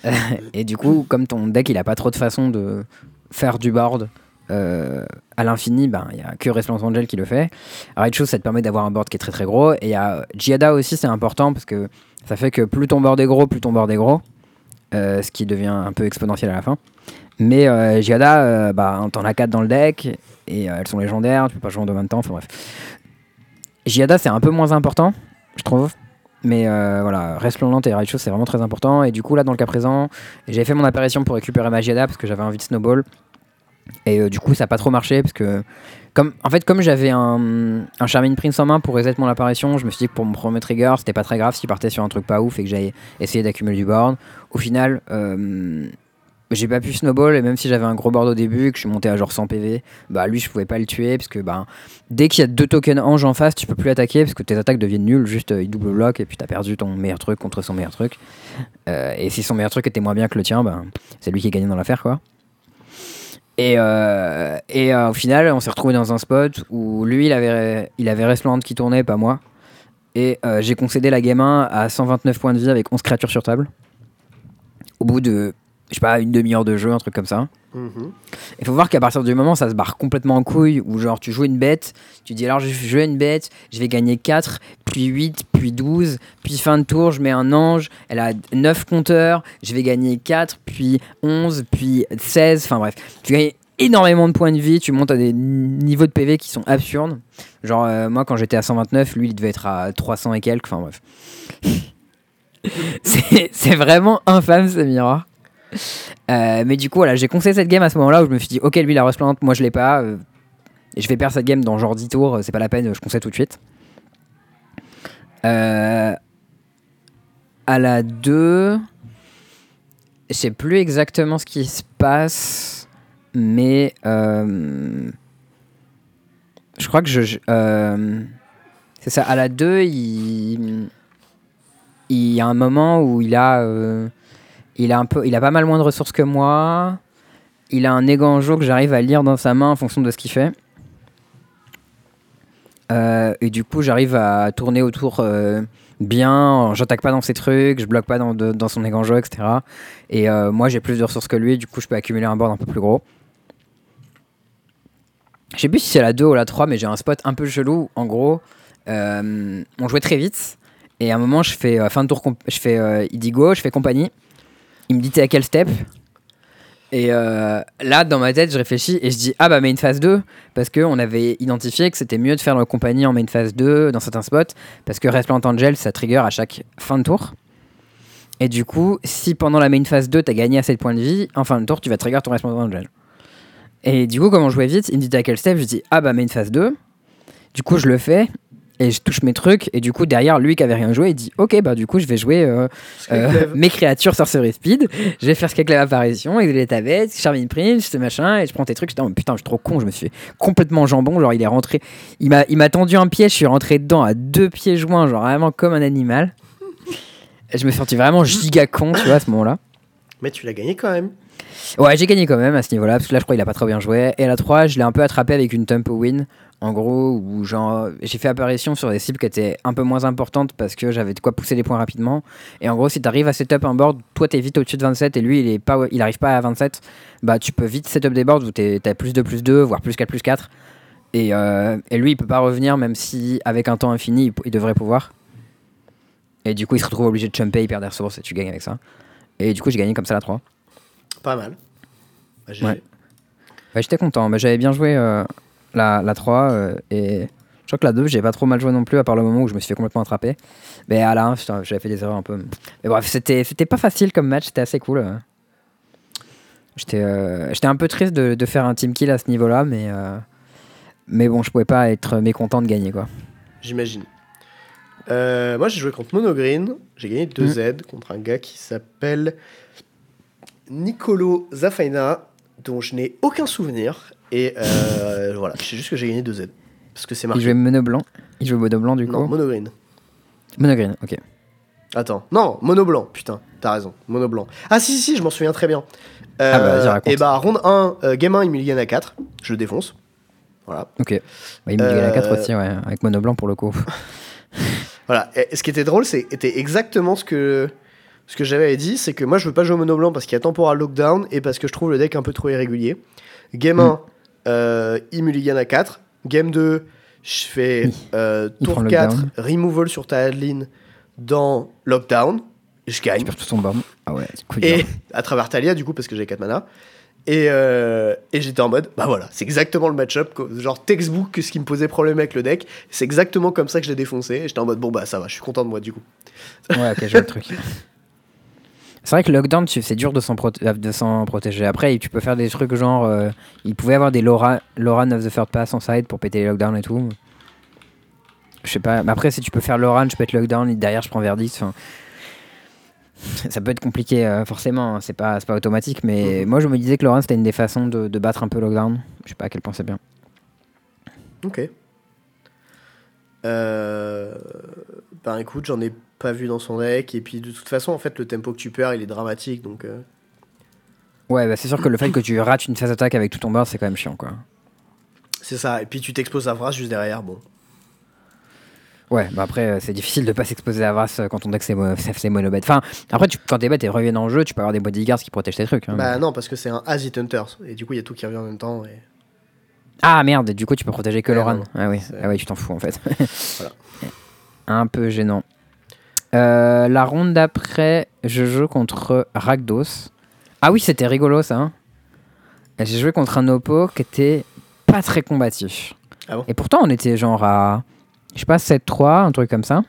et du coup, comme ton deck il a pas trop de façon de faire du board euh, à l'infini, ben, il y a que Resplendent Angel qui le fait. Raid Show, ça te permet d'avoir un board qui est très très gros. Et il y a Giada aussi, c'est important parce que ça fait que plus ton board est gros, plus ton board est gros. Euh, ce qui devient un peu exponentiel à la fin. Mais euh, Giada, euh, bah, t'en as 4 dans le deck et elles sont légendaires, tu peux pas jouer en deux même temps, enfin bref. Giada, c'est un peu moins important, je trouve. Mais euh, voilà, Resplendent et Raichu, c'est vraiment très important. Et du coup, là, dans le cas présent, j'avais fait mon apparition pour récupérer ma Giada parce que j'avais envie de snowball. Et euh, du coup, ça n'a pas trop marché parce que, comme, en fait, comme j'avais un, un Prince en main pour reset mon apparition, je me suis dit que pour mon premier trigger, c'était pas très grave s'il partait sur un truc pas ouf et que j'allais essayer d'accumuler du board. Au final, euh, j'ai pas pu snowball et même si j'avais un gros board au début que je suis monté à genre 100 PV, bah lui je pouvais pas le tuer parce que bah, dès qu'il y a deux tokens ange en face, tu peux plus attaquer parce que tes attaques deviennent nulles, juste euh, il double bloc et puis t'as perdu ton meilleur truc contre son meilleur truc. Euh, et si son meilleur truc était moins bien que le tien, bah, c'est lui qui gagné dans l'affaire quoi. Et, euh, et euh, au final, on s'est retrouvé dans un spot où lui il avait, il avait Resplendent qui tournait, pas moi. Et j'ai concédé la game 1 à 129 points de vie avec 11 créatures sur table. Au bout de, je sais pas, une demi-heure de jeu, un truc comme ça. Mhm. Il faut voir qu'à partir du moment ça se barre complètement en couille, où genre tu joues une bête, tu dis alors je vais jouer une bête, je vais gagner 4, puis 8, puis 12, puis fin de tour, je mets un ange, elle a 9 compteurs, je vais gagner 4, puis 11, puis 16, enfin bref. Tu gagnes énormément de points de vie, tu montes à des niveaux de PV qui sont absurdes. Genre euh, moi quand j'étais à 129, lui il devait être à 300 et quelques, enfin bref. C'est vraiment infâme ce miroir. Euh, mais du coup, voilà, j'ai conseillé cette game à ce moment-là où je me suis dit, ok, lui, la resplendante, moi, je l'ai pas. euh, et je vais perdre cette game dans genre 10 tours, c'est pas la peine, je conseille tout de suite. Euh, à la 2, je sais plus exactement ce qui se passe, mais je crois que je. c'est ça, à la 2, il, il y a un moment où il a. il a, un peu, il a pas mal moins de ressources que moi. Il a un éganjo que j'arrive à lire dans sa main en fonction de ce qu'il fait. Euh, et du coup, j'arrive à tourner autour euh, bien. J'attaque pas dans ses trucs, je bloque pas dans, son éganjo, etc. Et euh, moi, j'ai plus de ressources que lui, du coup, je peux accumuler un board un peu plus gros. Je sais plus si c'est la 2 ou la 3, mais j'ai un spot un peu chelou. En gros, on jouait très vite. Et à un moment, je fais fin de tour, je fais Idigo, je fais compagnie. Il me dit t'es à quel step Et euh, là, dans ma tête, je réfléchis et je dis ah bah main phase 2 parce qu'on avait identifié que c'était mieux de faire le compagnie en main phase 2 dans certains spots parce que Resplendent Angel ça trigger à chaque fin de tour. Et du coup, si pendant la main phase 2 t'as gagné assez de points de vie, en fin de tour tu vas trigger ton Resplendent Angel. Et du coup, comme on jouait vite, il me dit à quel step? Je dis ah bah main phase 2. Du coup, je le fais et je touche mes trucs et du coup derrière lui qui avait rien joué il dit ok bah du coup je vais jouer euh, euh, mes créatures sorcerie speed je vais faire Skyclave apparition exilé ta bête Charming Prince ce machin et je prends tes trucs J'étais, oh, putain je suis trop con je me suis fait complètement jambon genre il est rentré il m'a il m'a tendu un pied je suis rentré dedans à deux pieds joints genre vraiment comme un animal Et je me suis senti vraiment giga con tu vois à ce moment là Mais tu l'as gagné quand même. Ouais, j'ai gagné quand même à ce niveau-là, parce que là, je crois qu'il a pas trop bien joué. Et à la 3, je l'ai un peu attrapé avec une tempo win. En gros, où j'ai fait apparition sur des cibles qui étaient un peu moins importantes parce que j'avais de quoi pousser les points rapidement. Et en gros, si tu arrives à setup un board, toi, t'es vite au-dessus de 27 et lui, il est pas, il arrive pas à 27, bah, tu peux vite setup des boards où t'as plus 2, plus 2, voire plus 4, plus 4. Et, euh, et lui, il peut pas revenir, même si avec un temps infini, il, il devrait pouvoir. Et du coup, il se retrouve obligé de jumper, il perd des ressources et tu gagnes avec ça. Et du coup, j'ai gagné comme ça la 3. Pas mal. Bah. Ouais. Ouais, j'étais content, mais j'avais bien joué euh, la, la 3 euh, et je crois que la 2, j'ai pas trop mal joué non plus à part le moment où je me suis fait complètement attraper. Mais à la 1, putain, j'avais fait des erreurs un peu. Mais bref, c'était pas facile comme match, c'était assez cool. J'étais euh, j'étais un peu triste de, de faire un team kill à ce niveau-là, mais, euh, mais bon, je pouvais pas être mécontent de gagner quoi. J'imagine. Euh, moi, j'ai joué contre Monogreen. J'ai gagné 2 Mm. Z contre un gars qui s'appelle Nicolo Zafaina, dont je n'ai aucun souvenir. Et euh, voilà, je sais juste que j'ai gagné 2 Z. Parce que c'est Il marqué. jouait mono blanc. Il jouait mono blanc du Non, coup. Monogreen. Mono green, ok. Attends, non, mono blanc, putain, t'as raison, mono blanc. Ah si, si, si, je m'en souviens très bien. Euh, Ah bah, vas-y, raconte. et bah, ronde 1, euh, game 1, il me gagne à 4, je le défonce. Voilà. Ok. Bah, il me dit à la 4 Euh, aussi, ouais, avec mono blanc pour le coup. Voilà, et ce qui était drôle, c'était exactement ce que, ce que j'avais dit, c'est que moi je veux pas jouer au mono blanc parce qu'il y a temporal lockdown et parce que je trouve le deck un peu trop irrégulier. Game 1, euh, à 4. Game 2, je fais euh, tour prend le 4, lockdown. removal sur ta adeline dans lockdown. Je gagne. Tu perds tout ton borne. Ah ouais, c'est cool. Et à travers Talia, du coup, parce que j'ai 4 mana. Et, euh, et j'étais en mode, bah voilà, c'est exactement le match-up, genre textbook, ce qui me posait problème avec le deck. C'est exactement comme ça que je l'ai défoncé. Et j'étais en mode, bon bah ça va, je suis content de moi du coup. Ouais, ok, je vois le truc. C'est vrai que lockdown, c'est dur de s'en proté- euh, de s'en protéger. Après, tu peux faire des trucs genre. euh, il pouvait avoir des Laura, Loran of the Third Pass en side pour péter les lockdowns et tout. Je sais pas. Mais après, si tu peux faire Loran, je pète lockdown et derrière, je prends Verdict. enfin, Ça peut être compliqué, euh, forcément. hein, C'est pas, c'est pas automatique. Mais moi, je me disais que Loran, c'était une des façons de, de battre un peu lockdown. Je sais pas à quel point c'est bien. Ok. Euh... Ben écoute, j'en ai pas vu dans son deck. Et puis de toute façon, en fait, le tempo que tu perds, il est dramatique. Donc euh, Ouais, bah, c'est sûr que le fait que tu rates une phase attaque avec tout ton board, c'est quand même chiant, quoi. c'est ça. Et puis tu t'exposes à Vras juste derrière. Bon. Ouais, bah après, euh, c'est difficile de pas s'exposer à Vras euh, quand on deck c'est mo- monobet. Enfin, après, tu, quand tes bêtes reviennent en jeu, tu peux avoir des bodyguards qui protègent tes trucs. hein. Bah non, parce que c'est un As It Hunters. Et du coup, il y a tout qui revient en même temps. Et... Ah merde, du coup, tu peux protéger que Loran. Ah oui, ah oui, tu t'en fous en fait. Voilà. Un peu gênant. Euh, la ronde d'après, je joue contre Rakdos. Ah oui, c'était rigolo ça. hein. J'ai joué contre un oppo qui était pas très combatif. Ah bon? Et pourtant, on était genre à, je sais pas, 7-3, un truc comme ça.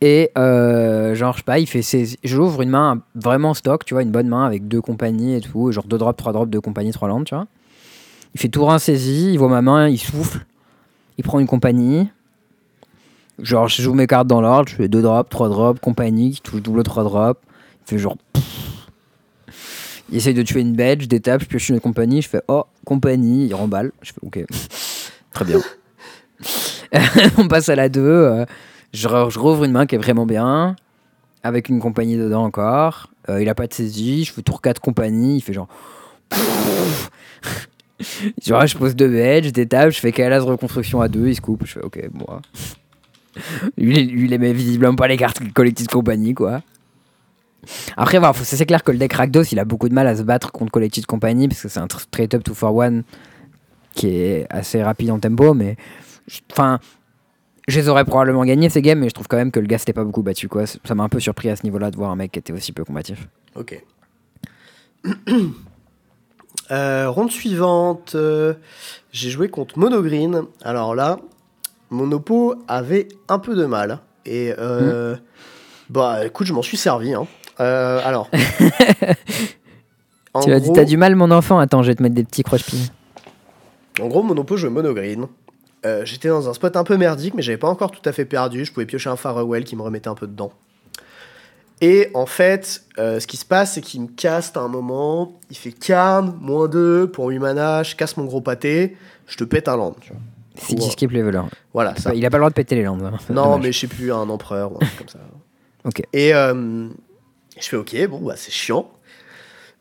Et euh, genre, je sais pas, il fait ses... J'ouvre une main vraiment stock, tu vois, une bonne main avec deux compagnies et tout, genre 2 drops, 3 drops, 2 compagnies, 3 landes, tu vois. Il fait tour 1 saisie, il voit ma main, il souffle, il prend une compagnie. Genre, je joue mes cartes dans l'ordre, je fais 2 drops, 3 drops, compagnie qui touche double 3 drops. Il fait genre. Il essaye de tuer une bête, je détape, je pioche une compagnie, je fais oh, compagnie, il remballe. Je fais ok, très bien. On passe à la 2. euh, je rouvre une main qui est vraiment bien, avec une compagnie dedans encore. Euh, il a pas de saisie, je fais tour 4 compagnie, il fait genre. genre, je pose deux bêtes, je détape, je fais Kalas reconstruction à 2, il se coupe, je fais ok, moi. lui, lui, il aimait visiblement pas les cartes collective compagnie, quoi. Après, voilà, c'est clair que le deck Rakdos, il a beaucoup de mal à se battre contre Collective Company, parce que c'est un tr- straight up 2 for 1 qui est assez rapide en tempo, mais. Enfin. Je les aurais probablement gagné ces games, mais je trouve quand même que le gars s'était pas beaucoup battu, quoi. Ça m'a un peu surpris à ce niveau-là de voir un mec qui était aussi peu combatif. Ok. Euh, ronde suivante, euh, j'ai joué contre Monogreen. Alors là, mon oppo avait un peu de mal. Et euh, bah écoute, je m'en suis servi. hein. Alors. tu as dit, t'as du mal, mon enfant Attends, je vais te mettre des petits croche-pieds. en gros, mon oppo jouait Monogreen. J'étais dans un spot un peu merdique, mais j'avais pas encore tout à fait perdu. Je pouvais piocher un Farewell qui me remettait un peu dedans. Et en fait, euh, ce qui se passe, c'est qu'il me caste à un moment. Il fait Carn, moins 2 pour 8 mana, je casse mon gros pâté, je te pète un land. Tu vois. Si tu skip. Voilà, ça. Il a pas le droit de péter les landes. hein. Non, dommage. mais je sais plus, un empereur ou un truc comme ça. Ok. Et euh, je fais ok, bon, bah c'est chiant.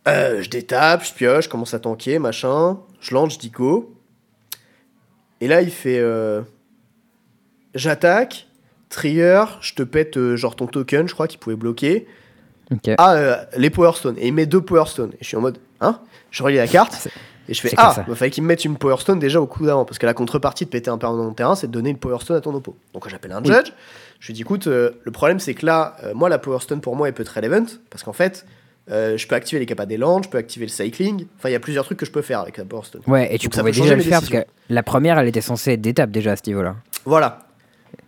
Euh, je détape, je pioche, je commence à tanker, machin. Je lance, je dis go. Et là, il fait euh, J'attaque, trigger, je te pète euh, genre ton token, je crois qu'il pouvait bloquer. Ah, euh, les Power Stone. Et il met deux Power Stone. Et je suis en mode Hein? Je relis la carte. Et je fais Ah, il fallait qu'il me mette une Power Stone déjà au coup d'avant. Parce que la contrepartie de péter un permanent de terrain, c'est de donner une Power Stone à ton oppo. Donc j'appelle un Oui. judge. Je lui dis Écoute, euh, le problème c'est que là, moi, la Power Stone pour moi, elle peut être relevant. Parce qu'en fait, euh, je peux activer les capas des landes, je peux activer le cycling. Enfin, il y a plusieurs trucs que je peux faire avec la Power Stone. Ouais, et tu Donc pouvais déjà le faire parce que la première, elle était censée être d'étape déjà à ce niveau-là. Voilà.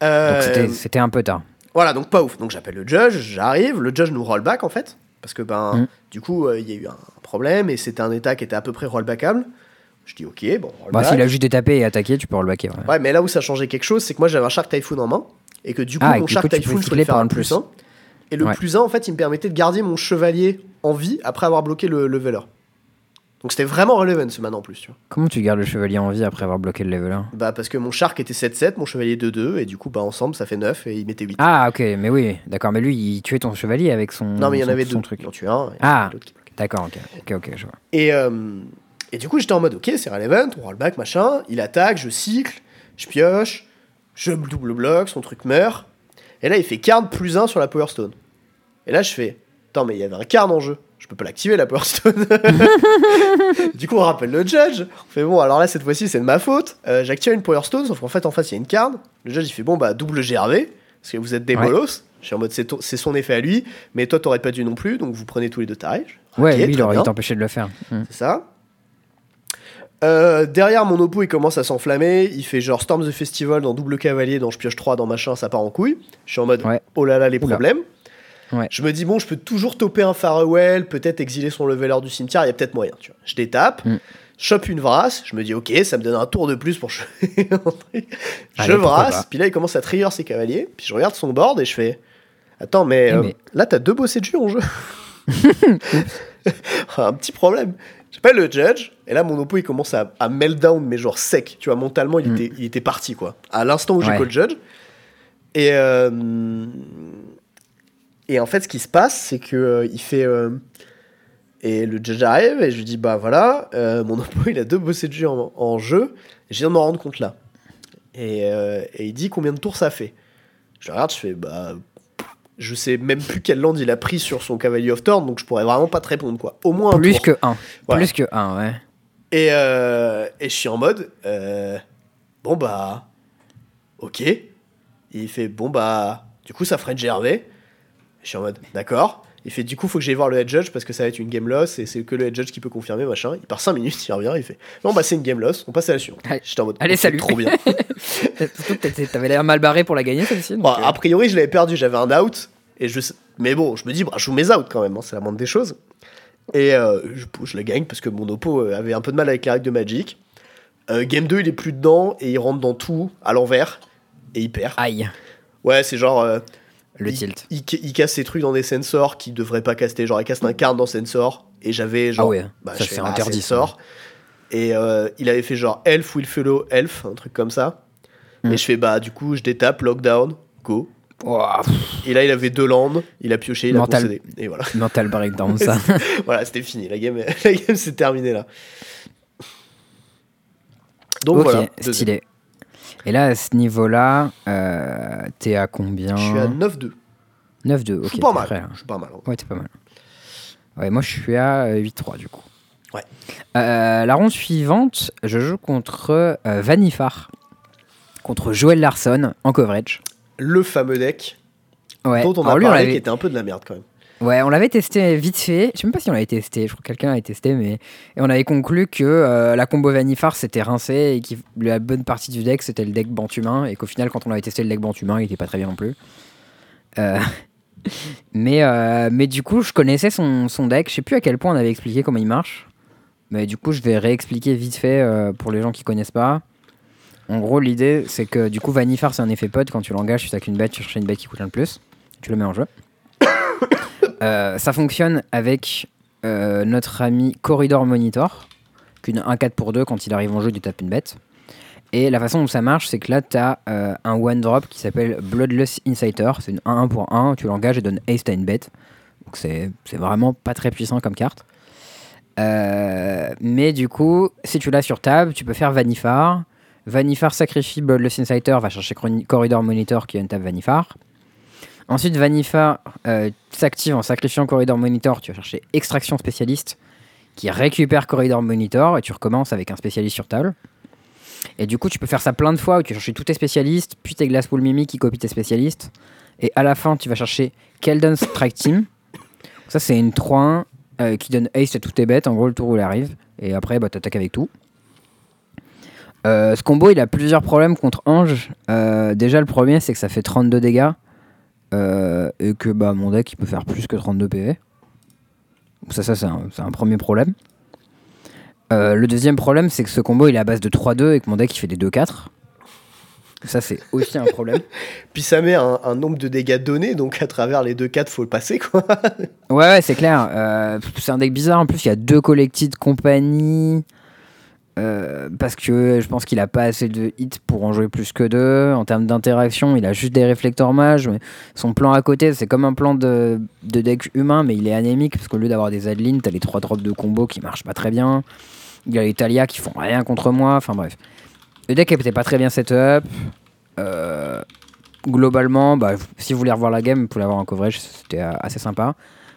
Euh, c'était- un peu tard. Voilà, donc pas ouf. Donc j'appelle le judge, j'arrive, le judge nous rollback en fait. Parce que ben, Mm. du coup, euh, il y a eu un problème et c'était un état qui était à peu près rollbackable. Je dis ok, bon, Bah, s'il a juste détapé et attaqué, tu peux rebacker. Ouais. Ouais, mais là où ça changeait quelque chose, c'est que moi j'avais un Shark Typhoon en main et que du coup, Ah, mon Shark Typhoon, je pouvais faire par un plus plus. 1. Et le Ouais. plus 1, en fait, il me permettait de garder mon chevalier en vie après avoir bloqué le leveler. Donc c'était vraiment relevant ce man en plus, tu vois. Comment tu gardes le chevalier en vie après avoir bloqué le leveler Bah parce que mon Shark était 7-7, mon chevalier 2-2, et du coup, bah ensemble, ça fait 9 et il mettait 8. Ah, ok, mais oui, d'accord. Mais lui, il tuait ton chevalier avec son. non, mais il y en son- avait deux. truc. Il en tuait un, et Ah. D'accord, ok, ok, ok, je vois. Et, euh, et du coup, j'étais en mode, ok, c'est relevant, on rollback, machin. Il attaque, je cycle, je pioche, je double bloc, son truc meurt. Et là, il fait card plus 1 sur la Power Stone. Et là, je fais Attends, mais il y avait un card en jeu. Je peux pas l'activer la Power Stone. du coup, on rappelle le judge. On fait Bon, alors là, cette fois-ci, c'est de ma faute. Euh, J'active une Power Stone, sauf qu'en fait, en face, il y a une card. Le judge, il fait Bon, bah, double GRV. Parce que vous êtes des Ouais. bolos. Je suis en mode C'est son effet à lui. Mais toi, t'aurais pas dû non plus. Donc, vous prenez tous les deux tarifs. Ouais, lui, il aurait été empêché de le faire. Mm. C'est ça. Euh, derrière mon oppo il commence à s'enflammer, il fait genre Storm the Festival dans double cavalier, dans je pioche 3, dans machin, ça part en couille. Je suis en mode Ouais. oh là là les Oula. problèmes. Ouais. Je me dis bon je peux toujours toper un Farewell, peut-être exiler son leveler du cimetière, il y a peut-être moyen. Tu vois. Je détape, Mm. chope une vrasse, je me dis ok ça me donne un tour de plus pour. Je Allez, vrasse, puis là il commence à trigger ses cavaliers, puis je regarde son board et je fais attends mais, euh, mais- là t'as deux bossés de jus en jeu. un petit problème. J'appelle le judge, et là mon oppo il commence à, à meltdown, mais genre sec. Tu vois, mentalement il, Mm. était, il était parti quoi. À l'instant où j'ai Ouais. call judge. Et, euh, et en fait, ce qui se passe, c'est que euh, il fait. euh, et le judge arrive, et je lui dis bah voilà, euh, mon oppo il a deux bossés de jeu en, en jeu, et je viens de m'en rendre compte là. Et, euh, et il dit combien de tours ça fait. Je le regarde, je fais bah. Je sais même plus quel land il a pris sur son Cavalier of Thorn, donc je pourrais vraiment pas te répondre quoi. Au moins un Plus tour. que 1. Voilà. Plus que 1, ouais. Et, euh, et je suis en mode, euh, bon bah, ok. Et il fait, bon bah, du coup ça ferait GRV. Je suis en mode, d'accord. Il fait, du coup faut que j'aille voir le head judge parce que ça va être une game loss et c'est que le head judge qui peut confirmer, machin. Il part 5 minutes, il revient, il fait, non bah c'est une game loss, on passe à la suivante. Allez. J'étais en mode, Allez, salut. Trop bien. T'avais l'air mal barré pour la gagner, celle-ci. Bon, euh, a priori je l'avais perdu, j'avais un out. Et je, mais bon, je me dis, bah, je joue mes outs quand même, hein, c'est la moindre des choses. Et euh, je, je la gagne parce que mon oppo euh, avait un peu de mal avec les règles de Magic. Euh, game 2, il est plus dedans et il rentre dans tout à l'envers et il perd. Aïe, Ouais, c'est genre. euh, le il, tilt. Il, il casse ses trucs dans des sensors qui devraient pas caster. Genre, il casse un card dans sensor et j'avais genre. Ah ouais, bah, ça c'est bah, interdit. Et euh, il avait fait genre Elf, Will Follow, Elf, un truc comme ça. Hmm. Et je fais bah, du coup, je détape, lockdown, go. Et là, il avait deux landes, il a pioché, il a Mental. concédé. Et voilà, mental breakdown, ça. voilà c'était fini. La game, la game s'est terminée là. Donc ok, voilà. stylé. Et là, à ce niveau-là, euh, t'es à combien Je suis à 9-2. 9-2, ok. je suis pas mal. prêt, là. Je suis pas mal. hein. Ouais, t'es pas mal. Ouais, moi je suis à euh, 8-3 du coup. Ouais. Euh, la ronde suivante, je joue contre euh, Vanifar. Contre Joël Larson en coverage. Le fameux deck Ouais. dont on a lui, on parlé l'avait- qui était un peu de la merde quand même. Ouais, on l'avait testé vite fait. Je sais même pas si on l'avait testé. Je crois que quelqu'un l'avait testé, mais et on avait conclu que euh, la combo Vanifar c'était rincé et que la bonne partie du deck c'était le deck Bantumain et qu'au final quand on avait testé le deck Bantumain il était pas très bien non plus. Euh, mais euh, mais du coup je connaissais son, son deck. Je sais plus à quel point on avait expliqué comment il marche. Mais du coup je vais réexpliquer vite fait pour les gens qui connaissent pas. En gros l'idée c'est que du coup Vanifar c'est un effet pod quand tu l'engages tu sacs une bête tu cherches une bête qui coûte un plus. Tu le mets en jeu. Euh, ça fonctionne avec euh, notre ami Corridor Monitor, qu'une 1-4 pour 2, quand il arrive en jeu, tu tapes une bête. Et la façon dont ça marche, c'est que là, tu as un one drop qui s'appelle Bloodless Insider. C'est une 1-1 pour 1, tu l'engages et donne ace à une bête. Donc c'est vraiment pas très puissant comme carte. Euh, mais du coup, si tu l'as sur table, tu peux faire Vanifar. Vanifar sacrifie Bloodless Insider, va chercher Corridor Monitor qui a une table Vanifar. Ensuite, Vanifar euh, s'active en sacrifiant Corridor Monitor. Tu vas chercher Extraction Spécialiste qui récupère Corridor Monitor et tu recommences avec un spécialiste sur table. Et du coup, tu peux faire ça plein de fois où tu vas chercher tous tes spécialistes, puis tes Glasspool Mimi qui copient tes spécialistes. Et à la fin, tu vas chercher Keldon Strike Team. Ça, c'est une 3-1 euh, qui donne ace à toutes tes bêtes. En gros, le tour où il arrive. Et après, bah, t'attaques avec tout. Euh, ce combo, il a plusieurs problèmes contre Ange. Euh, déjà, le premier, c'est que ça fait 32 dégâts. Euh, et que bah, mon deck, il peut faire plus que 32 PV. Ça, ça c'est un, un premier problème. Euh, le deuxième problème, c'est que ce combo, il est à base de 3-2 et que mon deck, il fait des 2-4. Ça, c'est aussi un problème. Puis ça met un, un nombre de dégâts donnés, donc à travers les deux 4 faut le passer quoi. Ouais, ouais, c'est clair. Euh, c'est un deck bizarre. En plus, il y a deux collected compagnie. Euh, parce que je pense qu'il a pas assez de hits pour en jouer plus que deux. En termes d'interaction, il a juste des réflecteurs mages. Son plan à côté, c'est comme un plan de, de deck humain, mais il est anémique. Parce qu'au lieu d'avoir des Adeline, t'as les trois drops de combo qui marchent pas très bien. Il y a les Talia qui font rien contre moi. Enfin bref. Le deck était pas très bien setup. Euh, globalement, bah, si vous voulez revoir la game, vous pouvez l'avoir en coverage, c'était euh, assez sympa.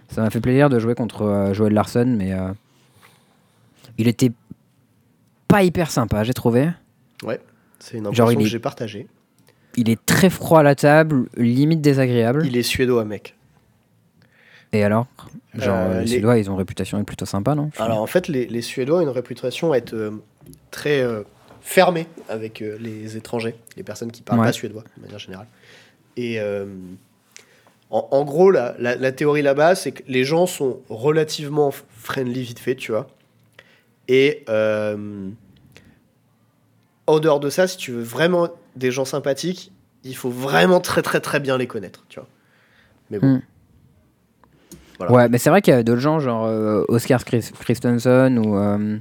Ça m'a fait plaisir de jouer contre euh, Joel Larson, mais il était pas hyper sympa, j'ai trouvé. Ouais, c'est une Genre, impression que j'ai partagée. Il est très froid à la table, limite désagréable. Il est suédois, mec. Et alors Genre, Euh, les les- Suédois, ils ont une réputation plutôt sympa, non? Alors en fait, les, les Suédois ont une réputation à être euh, très euh, fermés avec euh, les étrangers, les personnes qui parlent Ouais. pas suédois de manière générale. Et en, en gros, la, la- la théorie là-bas, c'est que les gens sont relativement friendly vite fait, tu vois. Et euh, en dehors de ça, si tu veux vraiment des gens sympathiques, il faut vraiment très très très bien les connaître, tu vois. Mais bon. Hmm. Voilà. Ouais, mais c'est vrai qu'il y a d'autres gens, genre euh, Oscar Chris- Christensen ou. euh,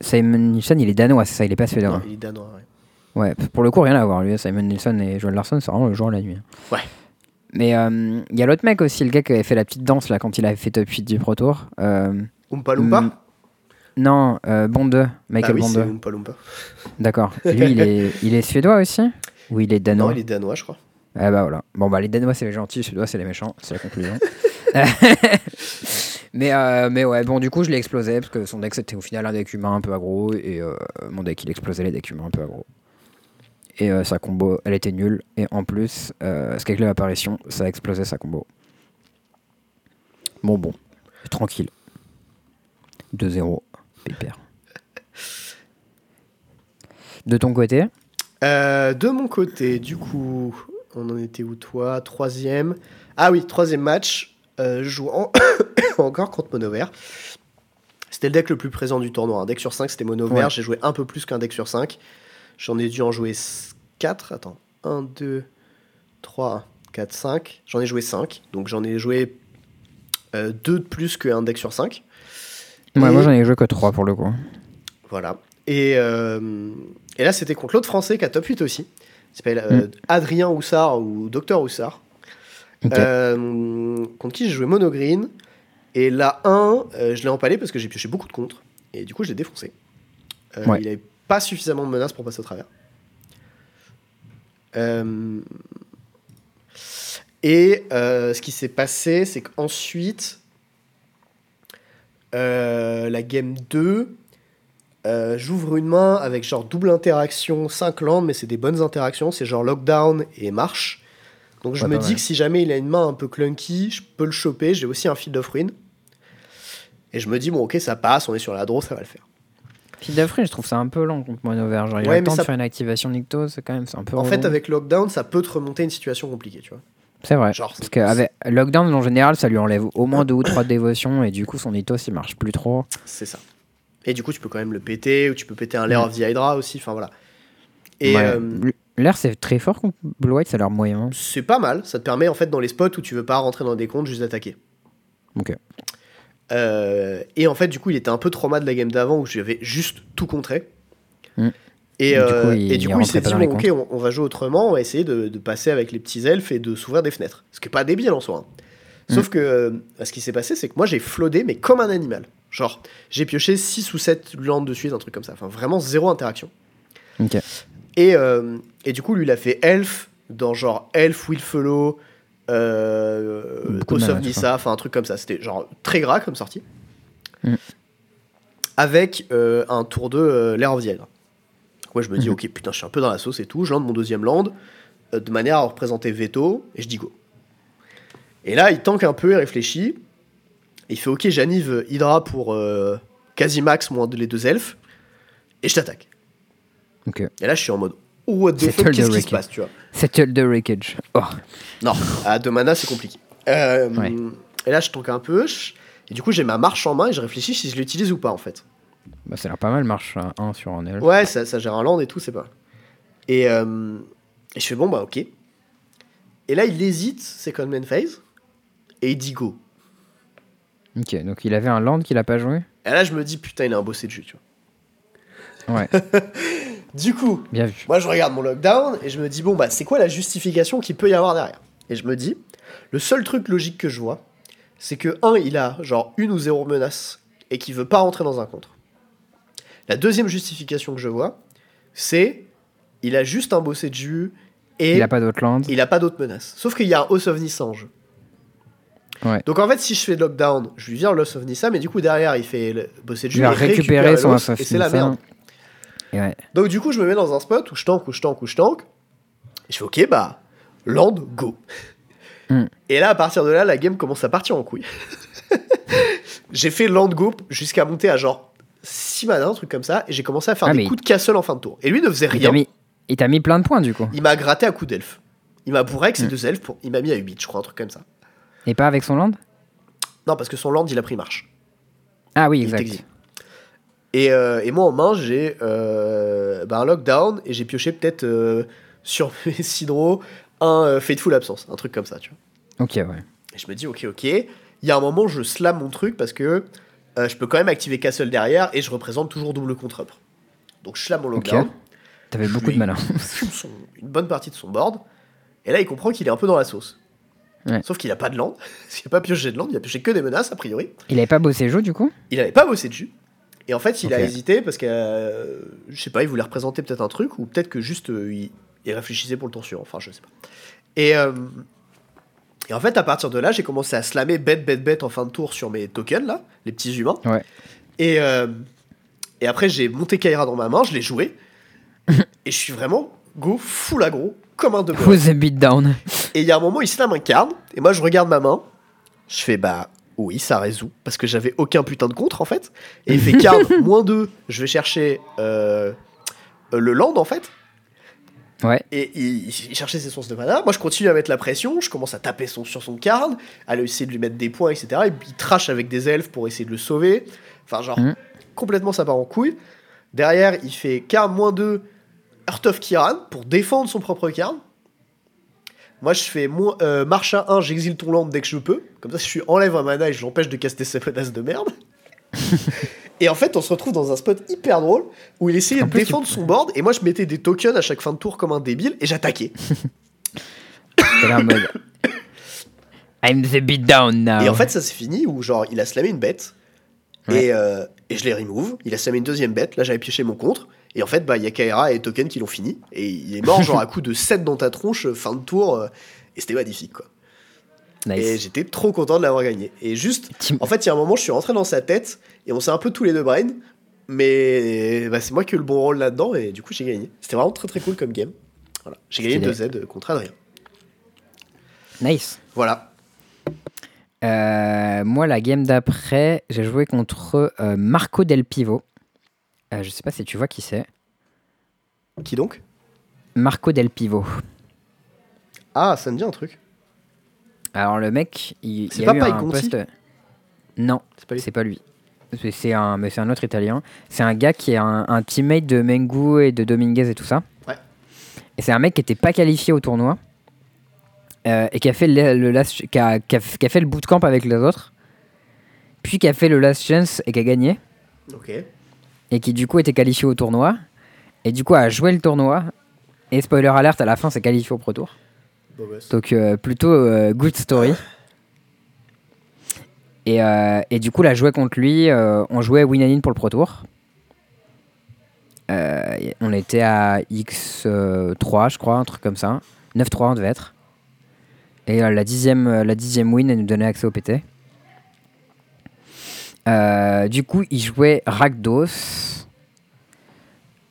Simon Nielsen, il est danois, c'est ça, il est pas suédois. Non, il est danois, ouais. Ouais, pour le coup, rien à voir. Lui, Simon Nielsen et Joel Larson, c'est vraiment le jour et la nuit. Ouais. Mais euh, il y a l'autre mec aussi, le gars qui avait fait la petite danse là quand il avait fait top 8 du Pro Tour. Euh, Oompa Loompa Mm, non, euh, Bond, Michael ah oui. Oompa Loompa. D'accord. Lui, il est, il est suédois aussi Ou il est danois Non, il est danois, je crois. Ah bah voilà. Bon bah les Danois c'est les gentils, les Suédois c'est les méchants, c'est la conclusion. mais, euh, mais ouais, bon du coup je l'ai explosé parce que son deck c'était au final un deck humain un peu aggro et euh, mon deck il explosait les decks humains un peu aggro. Et euh, sa combo elle était nulle et en plus, euh, ce qu'avec l'apparition ça a explosé sa combo. Bon bon, tranquille. 2-0, pépère. De ton côté Euh, de mon côté, du coup, on en était où toi? Troisième. Ah oui, troisième match. Euh, en- encore contre Mono Vert. C'était le deck le plus présent du tournoi. Un deck sur 5, c'était Mono Vert. Ouais. J'ai joué un peu plus qu'un deck sur 5. J'en ai dû en jouer 4. Attends. 1, 2, 3, 4, 5. J'en ai joué 5. Donc j'en ai joué 2 de plus qu'un deck sur 5. Ouais, moi j'en ai joué que 3 pour le coup. Voilà. Et, euh, et là, c'était contre l'autre français qui a top 8 aussi. Il s'appelle euh, Adrien Houssard ou Docteur Houssard. Euh, contre qui j'ai joué Mono Green. Et la 1, euh, je l'ai empalé parce que j'ai pioché beaucoup de contre. Et du coup, je l'ai défoncé. Ouais. Il n'avait pas suffisamment de menaces pour passer au travers. Et ce qui s'est passé, c'est qu'ensuite, euh, la game 2, euh, j'ouvre une main avec genre double interaction, 5 landes, mais c'est des bonnes interactions, c'est genre lockdown et marche. Donc je Ouais, me dis que si jamais il a une main un peu clunky, je peux le choper, j'ai aussi un field of ruin. Et je me dis, bon ok, ça passe, on est sur la draw, ça va le faire. Field of Ruin, je trouve ça un peu lent contre Mono Vert. Genre, il Ouais, a le mais temps ça- de faire une activation Nyctos, c'est quand même c'est un peu. En fait, avec lockdown, ça peut te remonter une situation compliquée, tu vois. C'est vrai. genre, Parce qu'avec Lockdown, en général, ça lui enlève au moins deux ou trois dévotions et du coup, son Nyctos il marche plus trop. C'est ça. Et du coup, tu peux quand même le péter, ou tu peux péter un Lair of the Hydra aussi, enfin voilà. Et Ouais. euh, L'air, c'est très fort contre Blue White, ça a l'air moyen. c'est pas mal, ça te permet en fait dans les spots où tu veux pas rentrer dans des comptes, juste d'attaquer. Ok. Euh, et en fait, du coup, il était un peu trauma de la game d'avant où j'avais juste tout contré. Mm. Et, Et du euh, coup, il- et du coup, il s'est dit bon, ok, on, on va jouer autrement, on va essayer de, de passer avec les petits elfes et de s'ouvrir des fenêtres. Ce qui est pas débile en soi. hein. Mm. Sauf que euh, ce qui s'est passé, c'est que moi j'ai flodé, mais comme un animal. Genre, j'ai pioché 6 ou 7 landes de suite, un truc comme ça. Enfin, vraiment zéro interaction. Et, euh, et du coup, lui, il a fait Elf dans genre Elf, Willfollow, euh, Nissa, enfin un truc comme ça. C'était genre très gras comme sortie. Mm. Avec euh, un tour de Lair of the Moi, je me dis, Mhm. ok, putain, je suis un peu dans la sauce et tout. Je lande mon deuxième land euh, de manière à représenter veto et je dis go. Et là, il tank un peu, il réfléchit. Et il fait, ok, j'anive Hydra pour euh, quasi max, moins les deux elfes. Et je t'attaque. Ok. Et là, je suis en mode, oh, what the fuck, qu'est-ce qui se Wreckage. passe, tu vois? Settle the Wreckage. Oh. Non, à deux mana, c'est compliqué. Euh, Ouais. Et là, je tank un peu. je- Et du coup, j'ai ma marche en main et je réfléchis si je l'utilise ou pas, en fait. Bah, ça a l'air pas mal, marche à 1 sur un elf. Ouais, ça, ça gère un land et tout, c'est pas. Et, euh, et je fais, bon, bah, ok. Et là, il hésite, second main phase, et il dit go. Ok, donc il avait un land qu'il a pas joué? Et là, je me dis, putain, il a un bossé de jeu, tu vois. Ouais, Du coup, bien vu. Moi, je regarde mon lockdown et je me dis, bon, bah, c'est quoi la justification qu'il peut y avoir derrière? Et je me dis, le seul truc logique que je vois, c'est que, un, il a genre une ou zéro menace et qu'il veut pas rentrer dans un contre. La deuxième justification que je vois, c'est il a juste un bossé de jus et Il a pas d'autre land. il a pas d'autres menaces. Sauf qu'il y a un House of Nissa en jeu. Ouais. Donc en fait, si je fais lockdown, je lui vire le House of Nissa, mais du coup derrière, il fait le bossé de jus, il récupère récupérer le son House, of et c'est la merde. Ouais. Donc du coup, je me mets dans un spot où je tank, où je tank, où je tank. Et je fais ok, bah, land, go. Hmm. Et là, à partir de là, la game commence à partir en couille. j'ai fait land go jusqu'à monter à genre 6 mana, un truc comme ça, et j'ai commencé à faire Ah, des coups de castle en fin de tour. Et lui ne faisait rien. il t'a mis plein de points du coup. Il m'a gratté à coups d'elfe. Il m'a bourré avec ses Hmm. deux elfes, pour... il m'a mis à 8, je crois, un truc comme ça. Et pas avec son land? Non, parce que son land, il a pris marche. Ah oui, Il exact. Et, euh, et moi en main, j'ai euh, bah, un lockdown et j'ai pioché peut-être euh, sur mes Sidro un euh, Fateful Absence, un truc comme ça, tu vois. Ok, ouais. Et je me dis, ok, ok. Il y a un moment, je slam mon truc parce que euh, je peux quand même activer Castle derrière et je représente toujours double contre-up. Donc je mon lockdown, T'avais Je beaucoup de malin. son- une bonne partie de son board. Et là, il comprend qu'il est un peu dans la sauce. Ouais. Sauf qu'il a pas de land, parce qu'il a pas pioché de land, il a pioché que des menaces a priori. Il avait pas bossé jeu du coup? Il avait pas bossé dessus. Et en fait, il a hésité parce que, euh, je sais pas, il voulait représenter peut-être un truc, ou peut-être que juste euh, il, il réfléchissait pour le tour suivant, enfin, je sais pas. Et, euh, et en fait, à partir de là, j'ai commencé à slammer bête, bête, bête en fin de tour sur mes tokens, là, les petits humains. Ouais. Et, euh, et après, j'ai monté Kaira dans ma main, je l'ai joué, et je suis vraiment go full aggro, comme un demeuré. Who's the beatdown Et il y a un moment, il slame un card, et moi je regarde ma main, je fais bah oui, ça résout, parce que j'avais aucun putain de contre en fait. Et il fait card moins 2, je vais chercher euh, le land en fait, Ouais. et il, il cherchait ses sources de mana. Moi je continue à mettre la pression, je commence à taper son, sur son card, à essayer de lui mettre des points, etc. Et puis il trash avec des elfes pour essayer de le sauver. Enfin, genre, Mhm. complètement ça part en couille. Derrière, il fait card moins 2, Heart of Kiran pour défendre son propre card. Moi, je fais euh, marche à 1, j'exile ton land dès que je peux. Comme ça, je suis enlève un mana et je l'empêche de caster ses menaces de merde. et en fait, on se retrouve dans un spot hyper drôle où il essayait de défendre son board et moi, je mettais des tokens à chaque fin de tour comme un débile et j'attaquais. T'es là en mode. I'm the beatdown now. Et en fait, ça s'est fini où, genre, il a slamé une bête. Ouais. Et, euh, et je l'ai remove. Il a slamé une deuxième bête. Là, j'avais pioché mon contre. Et en fait, bah, il y a Kaira et Token qui l'ont fini. Et il est mort, genre, à coup de 7 dans ta tronche, euh, fin de tour. euh, et c'était magnifique, quoi. Et j'étais trop content de l'avoir gagné. Et juste, en fait, il y a un moment, je suis rentré dans sa tête. Et on s'est un peu tous les deux brain. Mais bah, c'est moi qui ai eu le bon rôle là-dedans. Et du coup, j'ai gagné. C'était vraiment très très cool comme game. Voilà. J'ai gagné Stylé. 2 Z contre Adrien. Nice. Voilà. Euh, moi, la game d'après, j'ai joué contre euh, Marco Del Pivo. Euh, je sais pas si tu vois qui c'est. Qui donc? Marco Del Pivo. Ah, ça me dit un truc. Alors le mec, il, C'est a pas eu un poste. Non, C'est pas lui. c'est pas lui. C'est- C'est un, mais c'est un autre Italien. C'est un gars qui est un, un teammate de Mengu et de Dominguez et tout ça. Ouais. Et c'est un mec qui était pas qualifié au tournoi euh, et qui a fait le, le last, qui a, qui a- qui a fait le bootcamp avec les autres, puis qui a fait le last chance et qui a gagné Ok. et qui du coup était qualifié au tournoi et du coup a joué le tournoi et spoiler alert à la fin s'est qualifié au pro tour. Donc euh, plutôt euh, good story. Et, euh, et du coup, là, jouait contre lui, on jouait win pour le Pro Tour. On était à X3, je crois, un truc comme ça. 9-3, on devait être. Et la, dixième, la dixième win, elle nous donnait accès au PT. Du coup, il jouait Rakdos.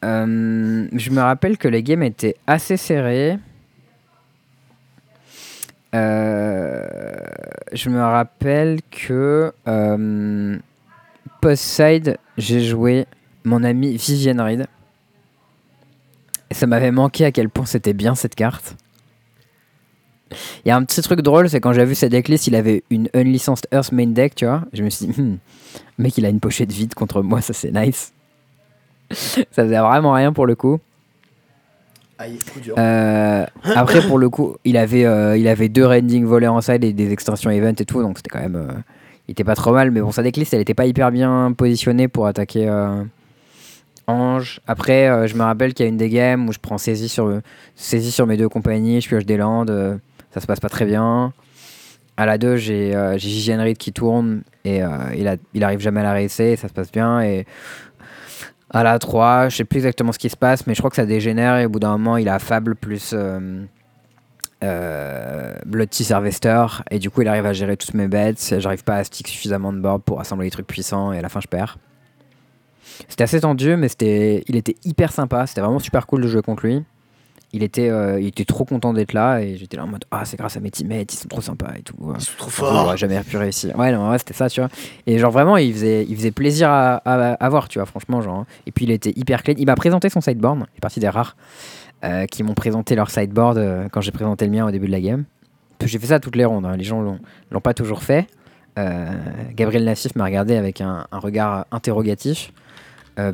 Je me rappelle que les games étaient assez serrés. Euh, je me rappelle que euh, post-side, j'ai joué mon ami Vivienne Reed. Et ça m'avait manqué à quel point c'était bien cette carte. Il y a un petit truc drôle, c'est quand j'ai vu sa decklist, il avait une unlicensed Earth main deck, tu vois. Je me suis dit, hmm, mec, il a une pochette vide contre moi, ça c'est nice. ça faisait vraiment rien pour le coup. Dur. Euh, après, pour le coup, il avait, euh, il avait deux rending volés en side et des extensions event et tout, donc c'était quand même. euh, il était pas trop mal, mais bon, sa decklist, elle était pas hyper bien positionnée pour attaquer Ange. Après, je me rappelle qu'il y a une des games où je prends saisie sur, saisie sur mes deux compagnies, je pioche des landes, ça se passe pas très bien. À la 2, j'ai Gigi Henry qui tourne et il, a, il arrive jamais à la réessayer, ça se passe bien. Et À la 3, je sais plus exactement ce qui se passe, mais je crois que ça dégénère et au bout d'un moment, il a Fable plus euh, euh, Tea Harvester et du coup, il arrive à gérer toutes mes bêtes. J'arrive pas à stick suffisamment de board pour assembler des trucs puissants et à la fin, je perds. C'était assez tendu, mais c'était, il était hyper sympa. C'était vraiment super cool de jouer contre lui. Il était, euh, il était trop content d'être là et j'étais là en mode Ah, c'est grâce à mes teammates, ils sont trop sympas et tout. Ils sont trop forts. J'aurais jamais pu réussir. Ouais, non, ouais, c'était ça, tu vois. Et genre vraiment, il faisait, il faisait plaisir à, à, à voir, tu vois, franchement. Genre. Et puis il était hyper clean. Il m'a présenté son sideboard. Il est parti des rares euh, qui m'ont présenté leur sideboard euh, quand j'ai présenté le mien au début de la game. J'ai fait ça toutes les rondes. hein. Les gens l'ont l'ont pas toujours fait. Gabriel Nassif m'a regardé avec un, un regard interrogatif.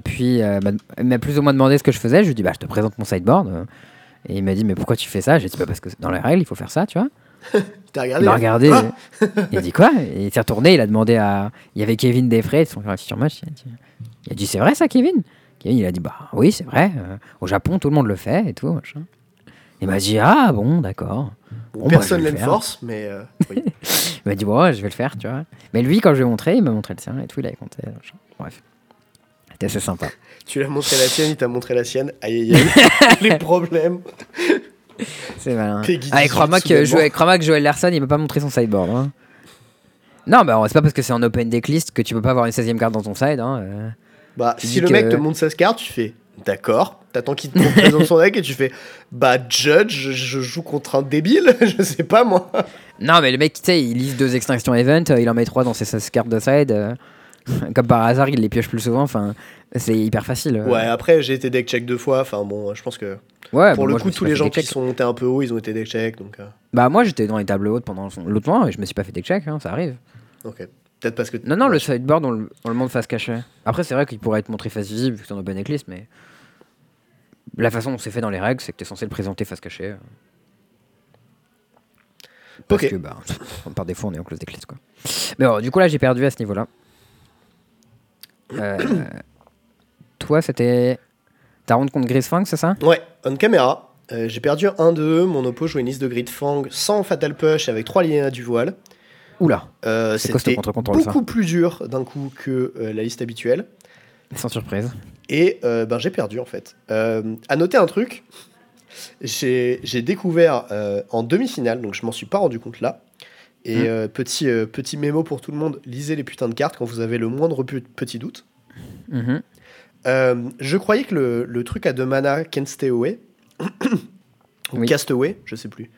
Puis m'a- il m'a plus ou moins demandé ce que je faisais. Je lui ai dit bah je te présente mon sideboard. Et il m'a dit mais pourquoi tu fais ça? J'ai dit bah parce que dans les règles il faut faire ça, tu vois. T'as Il regardé m'a hein? regardé. Il a dit quoi? Et Il s'est retourné, il a demandé à. Il y avait Kevin Defray, son futur match. Il a dit, il a dit, c'est vrai ça, Kevin? Kevin, il a dit bah oui, c'est vrai. euh, au Japon, tout le monde le fait et tout. machin. Il m'a dit ah bon, d'accord. Bon, Bon, bah, personne le faire. force, mais euh, oui. Il m'a dit bon, ouais, je vais le faire, tu vois. Mais lui, quand je lui ai montré, il m'a montré le sien et tout, il avait compté. Bref. C'était assez sympa. Tu l'as montré la tienne, il t'a montré la sienne. Aïe aïe aïe. Les problèmes. C'est malin. Avec 18, Cromac, soudainement. Joël, Cromac, Joël Larson, il m'a pas montré son sideboard. hein. Non, bah c'est pas parce que c'est en open decklist que tu peux pas avoir une 16ème carte dans ton side. Hein. euh. Bah, si le mec te montre 16 cartes, tu fais d'accord. T'attends qu'il te présente son deck et tu fais bah, Judge, je, je joue contre un débile. je sais pas moi. Non, mais le mec, tu sais, il lise deux extinctions event, euh, il en met trois dans ses 16 cartes de side. euh, comme par hasard, il les pioche plus souvent. Enfin, c'est hyper facile. Ouais, après, j'ai été deck check deux fois. Enfin, bon, je pense que Ouais, pour bah, le coup, tous les gens qui sont montés un peu haut, ils ont été deck check. Donc, euh, Bah, moi, j'étais dans les tables hautes pendant l'autre mois et je me suis pas fait deck check, hein, ça arrive. ok. Peut-être parce que. Non, non, le sideboard, on le, on le montre face cachée. Après, c'est vrai qu'il pourrait être montré face visible vu que c'est en open decklist, mais. La façon dont c'est fait dans les règles, c'est que t'es censé le présenter face cachée. Parce que, bah, par défaut, on est en close decklist, quoi. Mais bon, du coup, là, j'ai perdu à ce niveau-là. Euh, toi, c'était. Ta ronde contre Grisfang, c'est ça? Ouais, on caméra. Euh, j'ai perdu 1-2. Mon oppo jouait une liste de grid fang sans fatal push avec 3 liens du voile. Oula, Euh, C'était ça? beaucoup plus dur d'un coup que euh, la liste habituelle. sans surprise. Et ben, j'ai perdu en fait. À noter un truc, j'ai découvert en demi-finale, donc je m'en suis pas rendu compte là. Et Hmm. euh, petit, euh, petit mémo pour tout le monde, lisez les putains de cartes quand vous avez le moindre petit doute. Mhm. Euh, je croyais que le, le truc à deux mana, Can't Stay Away, ou Oui. Cast Away, je sais plus.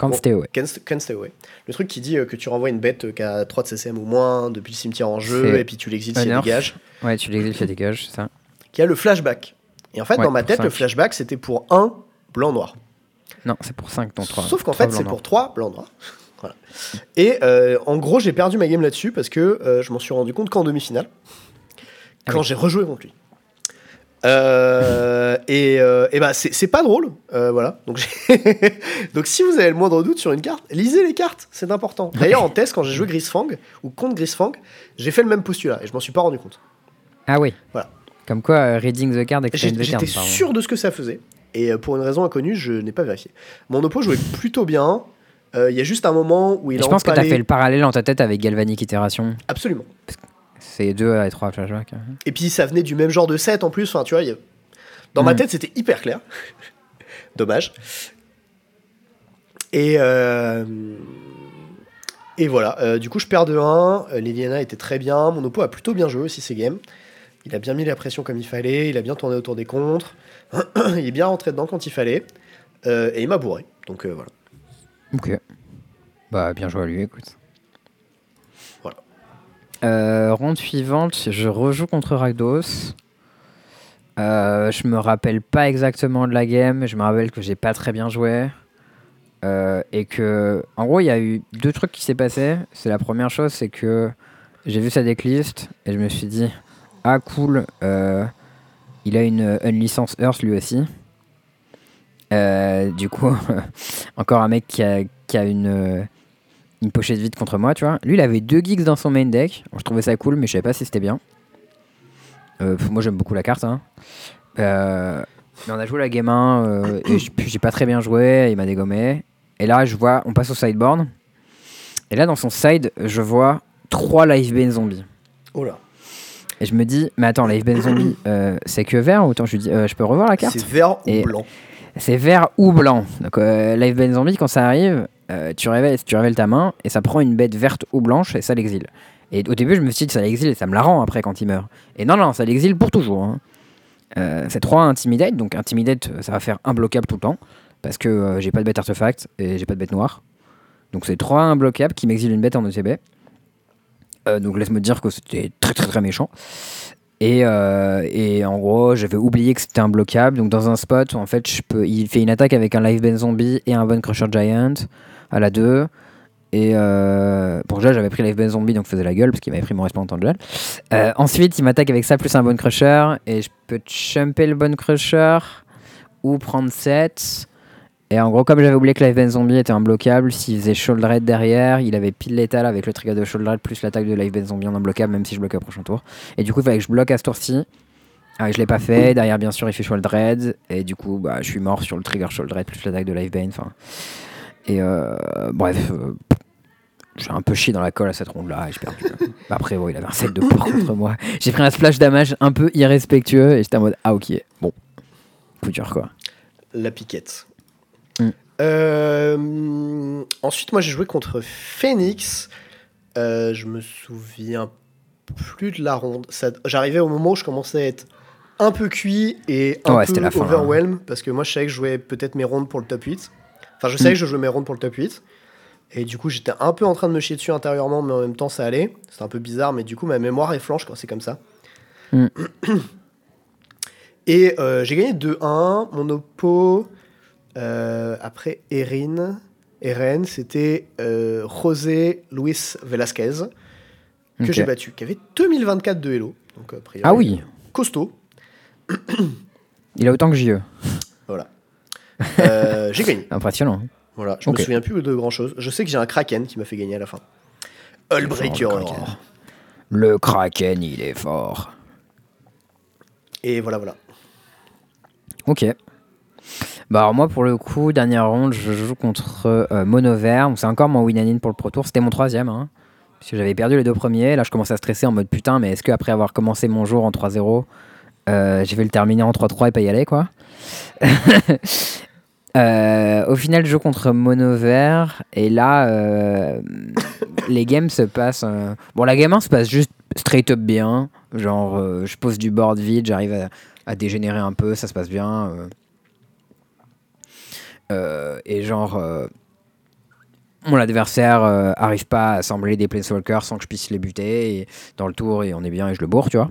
Bon. c'était, ouais. Can't, Can't Stay Away. Le truc qui dit que tu renvoies une bête qui a 3 de CCM ou moins depuis le cimetière en jeu, et puis tu l'exiles si elle dégage. Ouais, tu l'exiles, tu dégage, c'est ça. Qui a le flashback. Et en fait, Ouais, dans ma tête, le flashback, c'était pour un blanc-noir. Non, c'est pour 5 ton 3. Sauf qu'en fait, c'est pour 3 blancs noirs. Voilà. Et euh, en gros, j'ai perdu ma game là-dessus parce que euh, je m'en suis rendu compte qu'en demi-finale, Ah quand oui. j'ai rejoué contre lui. Euh, et, euh, et bah, c'est pas drôle. Euh, voilà. Donc, Donc, si vous avez le moindre doute sur une carte, lisez les cartes, c'est important. D'ailleurs, en test, quand j'ai joué Grisfang ou contre Grisfang, j'ai fait le même postulat et je m'en suis pas rendu compte. Ah oui. Voilà. Comme quoi, reading the card. J'étais sûr de ce que ça faisait. Et pour une raison inconnue, je n'ai pas vérifié. Mon oppo jouait plutôt bien. Euh, Il y a juste un moment où il Et a je pense que tu as fait le parallèle dans ta tête avec Galvanic Iteration. Absolument. C'est 2 et 3 flashbacks. hein. Et puis ça venait du même genre de set en plus. Enfin, tu vois, il y a- dans ma Mm. tête, c'était hyper clair. Dommage. Et, euh, et voilà. Euh, du coup, je perds de 1. Euh, Liliana était très bien. Mon oppo a plutôt bien joué aussi ses games. Il a bien mis la pression comme il fallait. Il a bien tourné autour des contres. il est bien rentré dedans quand il fallait. Et il m'a bourré. Donc voilà. Ok. Bah, bien joué à lui, écoute. Voilà. Euh, ronde suivante, je rejoue contre Rakdos. Euh, je me rappelle pas exactement de la game, je me rappelle que j'ai pas très bien joué. Euh, et que, en gros, il y a eu deux trucs qui s'est passé. C'est la première chose, c'est que j'ai vu sa decklist et je me suis dit, ah cool, euh, il a une, une licence Earth lui aussi. Euh, du coup, encore un mec qui a, qui a une, euh, une pochette vide contre moi, tu vois. Lui, il avait deux geeks dans son main deck. Je trouvais ça cool, mais je savais pas si c'était bien. Euh, moi, j'aime beaucoup la carte. hein. Euh, mais on a joué la game 1 euh, et j'ai pas très bien joué. Il m'a dégommé. Et là, je vois, on passe au sideboard. Et là, dans son side, je vois trois live bane zombies. Oh là. Et je me dis, mais attends, Live Ben Zombie, c'est que vert ou Attends, je lui dis, je peux revoir la carte? C'est vert ou Et- blanc? C'est vert ou blanc. Donc, euh, Live Ben Zombie, quand ça arrive, euh, tu, révèles, ta main et ça prend une bête verte ou blanche et ça l'exile. Et au début, je me suis dit, ça l'exile et ça me la rend après quand il meurt. Et non, non, ça l'exile pour toujours. hein. Euh, c'est 3 Intimidate, donc Intimidate, euh, ça va faire imbloquable tout le temps. Parce que j'ai pas de bête artefact et j'ai pas de bête noire. Donc c'est 3 imbloquables qui m'exilent une bête en ETB. Donc laisse-me dire que c'était très très très méchant. Et, euh, et en gros, j'avais oublié que c'était un bloquable. Donc dans un spot où en fait, je peux, il fait une attaque avec un Live Ben Zombie et un Bone Crusher Giant à la 2. Et euh, bon, déjà, j'avais pris Live Ben Zombie, donc je faisais la gueule parce qu'il m'avait pris mon respawn en temps de gel. Euh, ensuite, il m'attaque avec ça plus un Bone Crusher. Et je peux chumper le Bone Crusher ou prendre 7. Et en gros, comme j'avais oublié que Ben Zombie était imbloquable, s'il faisait Shoulder derrière, il avait pile létal avec le trigger de Shoulder plus l'attaque de Live Ben Zombie en imbloquable, même si je bloque au prochain tour. Et du coup, il fallait que je bloque à ce tour-ci. Ah, je l'ai pas fait. Derrière, bien sûr, il fait Shoulder Et du coup, bah, je suis mort sur le trigger Shoulder plus l'attaque de Live Bane. Enfin. Et euh, bref, euh, j'ai un peu chié dans la colle à cette ronde-là et j'ai perdu. Après, bon, il avait un set de porc contre moi. J'ai pris un splash damage un peu irrespectueux et j'étais en mode Ah, ok, bon. Coup dur, quoi. La piquette. Mm. Euh, ensuite, moi j'ai joué contre Phoenix. Euh, je me souviens plus de la ronde. J'arrivais au moment où je commençais à être un peu cuit et un Ouais, peu la fin, hein. overwhelm parce que moi je savais que je jouais peut-être mes rondes pour le top 8. Enfin, je savais Mm. que je jouais mes rondes pour le top 8. Et du coup, j'étais un peu en train de me chier dessus intérieurement, mais en même temps, ça allait. C'était un peu bizarre, mais du coup, ma mémoire est flanche quand c'est comme ça. Mm. Et euh, j'ai gagné 2-1. Mon oppo, après Erin, Eren, c'était euh, José Luis Velasquez, que j'ai battu, qui avait 2024 de Hello. Donc, a priori, Ah oui, Costaud. il a autant que JE. Voilà. Euh, j'ai gagné. Impressionnant. Voilà, je Ok. me souviens plus de grand chose. Je sais que j'ai un Kraken qui m'a fait gagner à la fin. Hullbreaker. Le Kraken. Le Kraken, il est fort. Et voilà, voilà. Ok. Bah alors moi pour le coup, dernière ronde, je joue contre euh, Mono Vert. Donc, C'est encore mon win pour le Pro Tour. C'était mon troisième. Hein, parce que j'avais perdu les deux premiers. Là je commence à stresser en mode putain, mais est-ce que après avoir commencé mon jour en 3-0, euh, je vais le terminer en 3-3 et pas y aller quoi? Euh, Au final, je joue contre Mono Vert. Et là, euh, les games se passent... Bon, la game 1 se passe juste straight up bien. Genre, je pose du board vide, j'arrive à dégénérer un peu, ça se passe bien. Euh. Et genre, euh, mon adversaire euh, arrive pas à assembler des Planeswalkers sans que je puisse les buter. Et dans le tour, et on est bien et je le bourre, tu vois.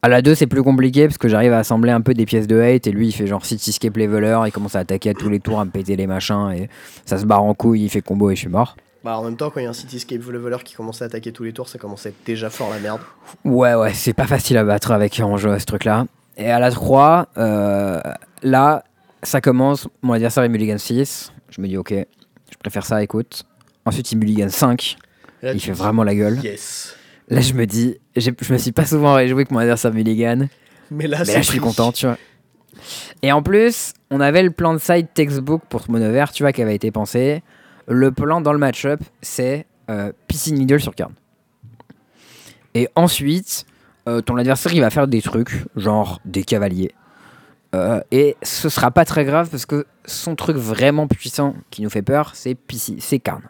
À la 2, c'est plus compliqué parce que j'arrive à assembler un peu des pièces de hate. Et lui, il fait genre Cityscape Leveler, il commence à attaquer à tous les tours, à me péter les machins. Et ça se barre en couille, il fait combo et je suis mort. Bah, en même temps, quand il y a un Cityscape Leveler qui commençait à attaquer tous les tours, ça commençait à être déjà fort la merde. Ouais, ouais, c'est pas facile à battre avec en jeu ce truc-là. Et à la 3, euh, là, ça commence. Mon adversaire il mulligan 6. Je me dis, ok, je préfère ça, écoute. Ensuite, il mulligan 5. Et là, Il fait vraiment la gueule. Yes. Là, je me dis, je me suis pas souvent réjoui que mon adversaire mulligan. Mais là, Mais là, je suis content, tu vois. Et en plus, on avait le plan de side textbook pour ce mono vert, tu vois, qui avait été pensé. Le plan dans le match-up, c'est euh, PC Needle sur carte. Et ensuite, euh, ton adversaire, il va faire des trucs, genre des cavaliers. Euh, et ce sera pas très grave parce que son truc vraiment puissant qui nous fait peur, c'est c'est Karn.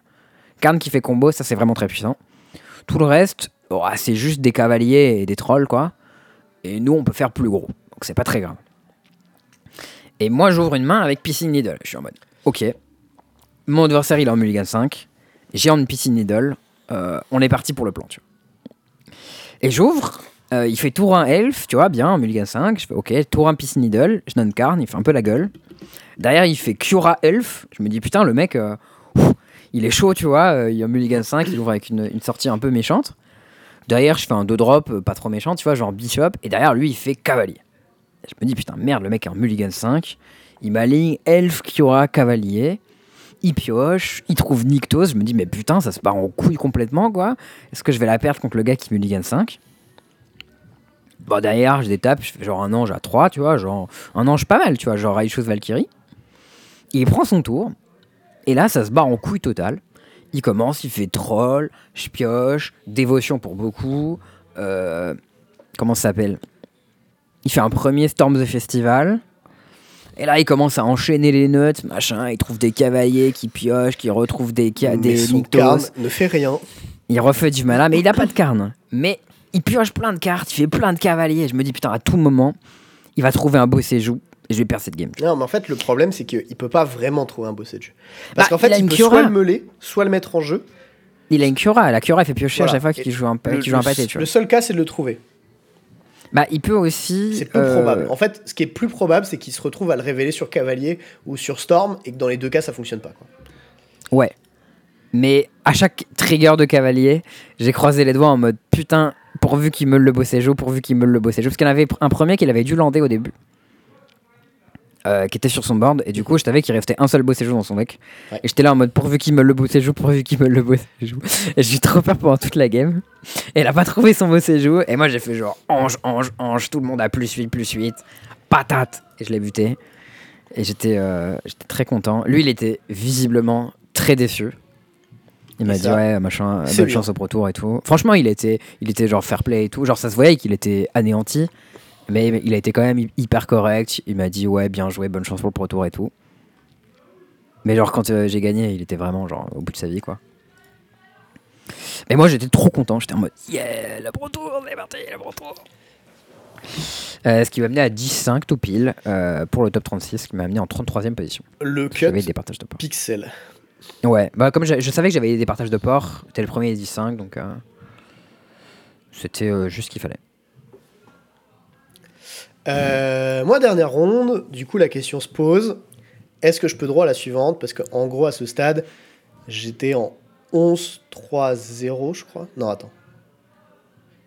Karn qui fait combo, ça c'est vraiment très puissant. Tout le reste, oh, c'est juste des cavaliers et des trolls, quoi. Et nous, on peut faire plus gros. Donc c'est pas très grave. Et moi, j'ouvre une main avec Piscine Needle. Je suis en mode, ok. Mon adversaire, il est en mulligan 5. J'ai en Piscine Needle. Euh, on est parti pour le plan, tu vois. Et j'ouvre. Euh, il fait tour 1 elf, tu vois, bien, en mulligan 5. Je fais, ok, tour 1 Piscine Needle. Je donne Karn, il fait un peu la gueule. Derrière, il fait Cura elf. Je me dis, putain, le mec, euh, il est chaud, tu vois. euh, il est en mulligan 5, il ouvre avec une, une sortie un peu méchante. Derrière, je fais un 2 drop, pas trop méchant, tu vois, genre bishop. Et derrière, lui, il fait cavalier. Je me dis, putain, merde, le mec est en mulligan 5. Il m'aligne elf, Kiora, cavalier. Il pioche, il trouve Nyctos. Je me dis, mais putain, ça se part en couille complètement, quoi. Est-ce que je vais la perdre contre le gars qui mulligan 5 Bon, derrière, je détape, je fais genre un ange à 3, tu vois, genre un ange pas mal, tu vois, genre Raichus Valkyrie. Il prend son tour. Et là, ça se barre en couille totale. Il commence, il fait troll, je pioche, dévotion pour beaucoup. euh, comment ça s'appelle? Il fait un premier Storm the Festival. Et là, il commence à enchaîner les notes, machin. Il trouve des cavaliers qui piochent, qui retrouvent des, ca- Mais des son Nyktos. carne ne fait rien. Il refait du mana, mais il a pas de carne. Mais il pioche plein de cartes, il fait plein de cavaliers. Je me dis, putain, à tout moment, il va trouver un beau séjour et je vais perdre cette game. Non, mais en fait, le problème, c'est qu'il peut pas vraiment trouver un de jeu. Parce Bah, qu'en fait, il a il, une peut soit le meuler, soit le mettre en jeu. Il a une Cura. La Cura, elle fait piocher Voilà. à chaque fois qu'il joue un, Le, joue un pâté, tu le seul cas, c'est de le trouver. Bah, il peut aussi. C'est peu euh, probable. En fait, ce qui est plus probable, c'est qu'il se retrouve à le révéler sur Cavalier ou sur Storm et que dans les deux cas, ça fonctionne pas. quoi. Ouais. Mais à chaque trigger de cavalier, j'ai croisé les doigts en mode putain, pourvu qu'il meule le beau séjour, pourvu qu'il meule le beau séjour. Parce qu'il y en avait un premier qu'il avait dû lander au début. euh, qui était sur son board, et du coup, je savais qu'il restait un seul beau séjour dans son deck. Ouais. Et j'étais là en mode pourvu qu'il meule le beau séjour, pourvu qu'il meule le beau séjour. Et j'ai eu trop peur pendant toute la game. Et elle a pas trouvé son beau séjour, et moi j'ai fait genre ange, ange, ange, tout le monde a plus 8, plus 8, patate. Et je l'ai buté. Et j'étais euh, j'étais très content. Lui, il était visiblement très déçu. Il m'a dit ouais machin, c'est bonne bien. chance au Pro Tour et tout. Franchement, il était, il était genre fair play et tout. Genre ça se voyait qu'il était anéanti, mais il a été quand même hy- hyper correct. Il m'a dit ouais bien joué, bonne chance pour le Pro Tour et tout. Mais genre quand euh, j'ai gagné, il était vraiment genre au bout de sa vie quoi. Mais moi j'étais trop content. J'étais en mode yeah le Pro Tour, c'est parti le Pro Tour. Euh, ce qui m'a amené à 10-5 tout pile euh, pour le top 36, ce qui m'a amené en 33e position. Le cut des partages de port. pixel. Ouais, bah comme je, je savais que j'avais des partages de port, c'était le premier des 10-5, donc euh, c'était euh, juste ce qu'il fallait. Euh, moi, dernière ronde, du coup, la question se pose est-ce que je peux droit à la suivante? Parce qu'en gros, à ce stade, j'étais en 11-3-0, je crois. Non, attends.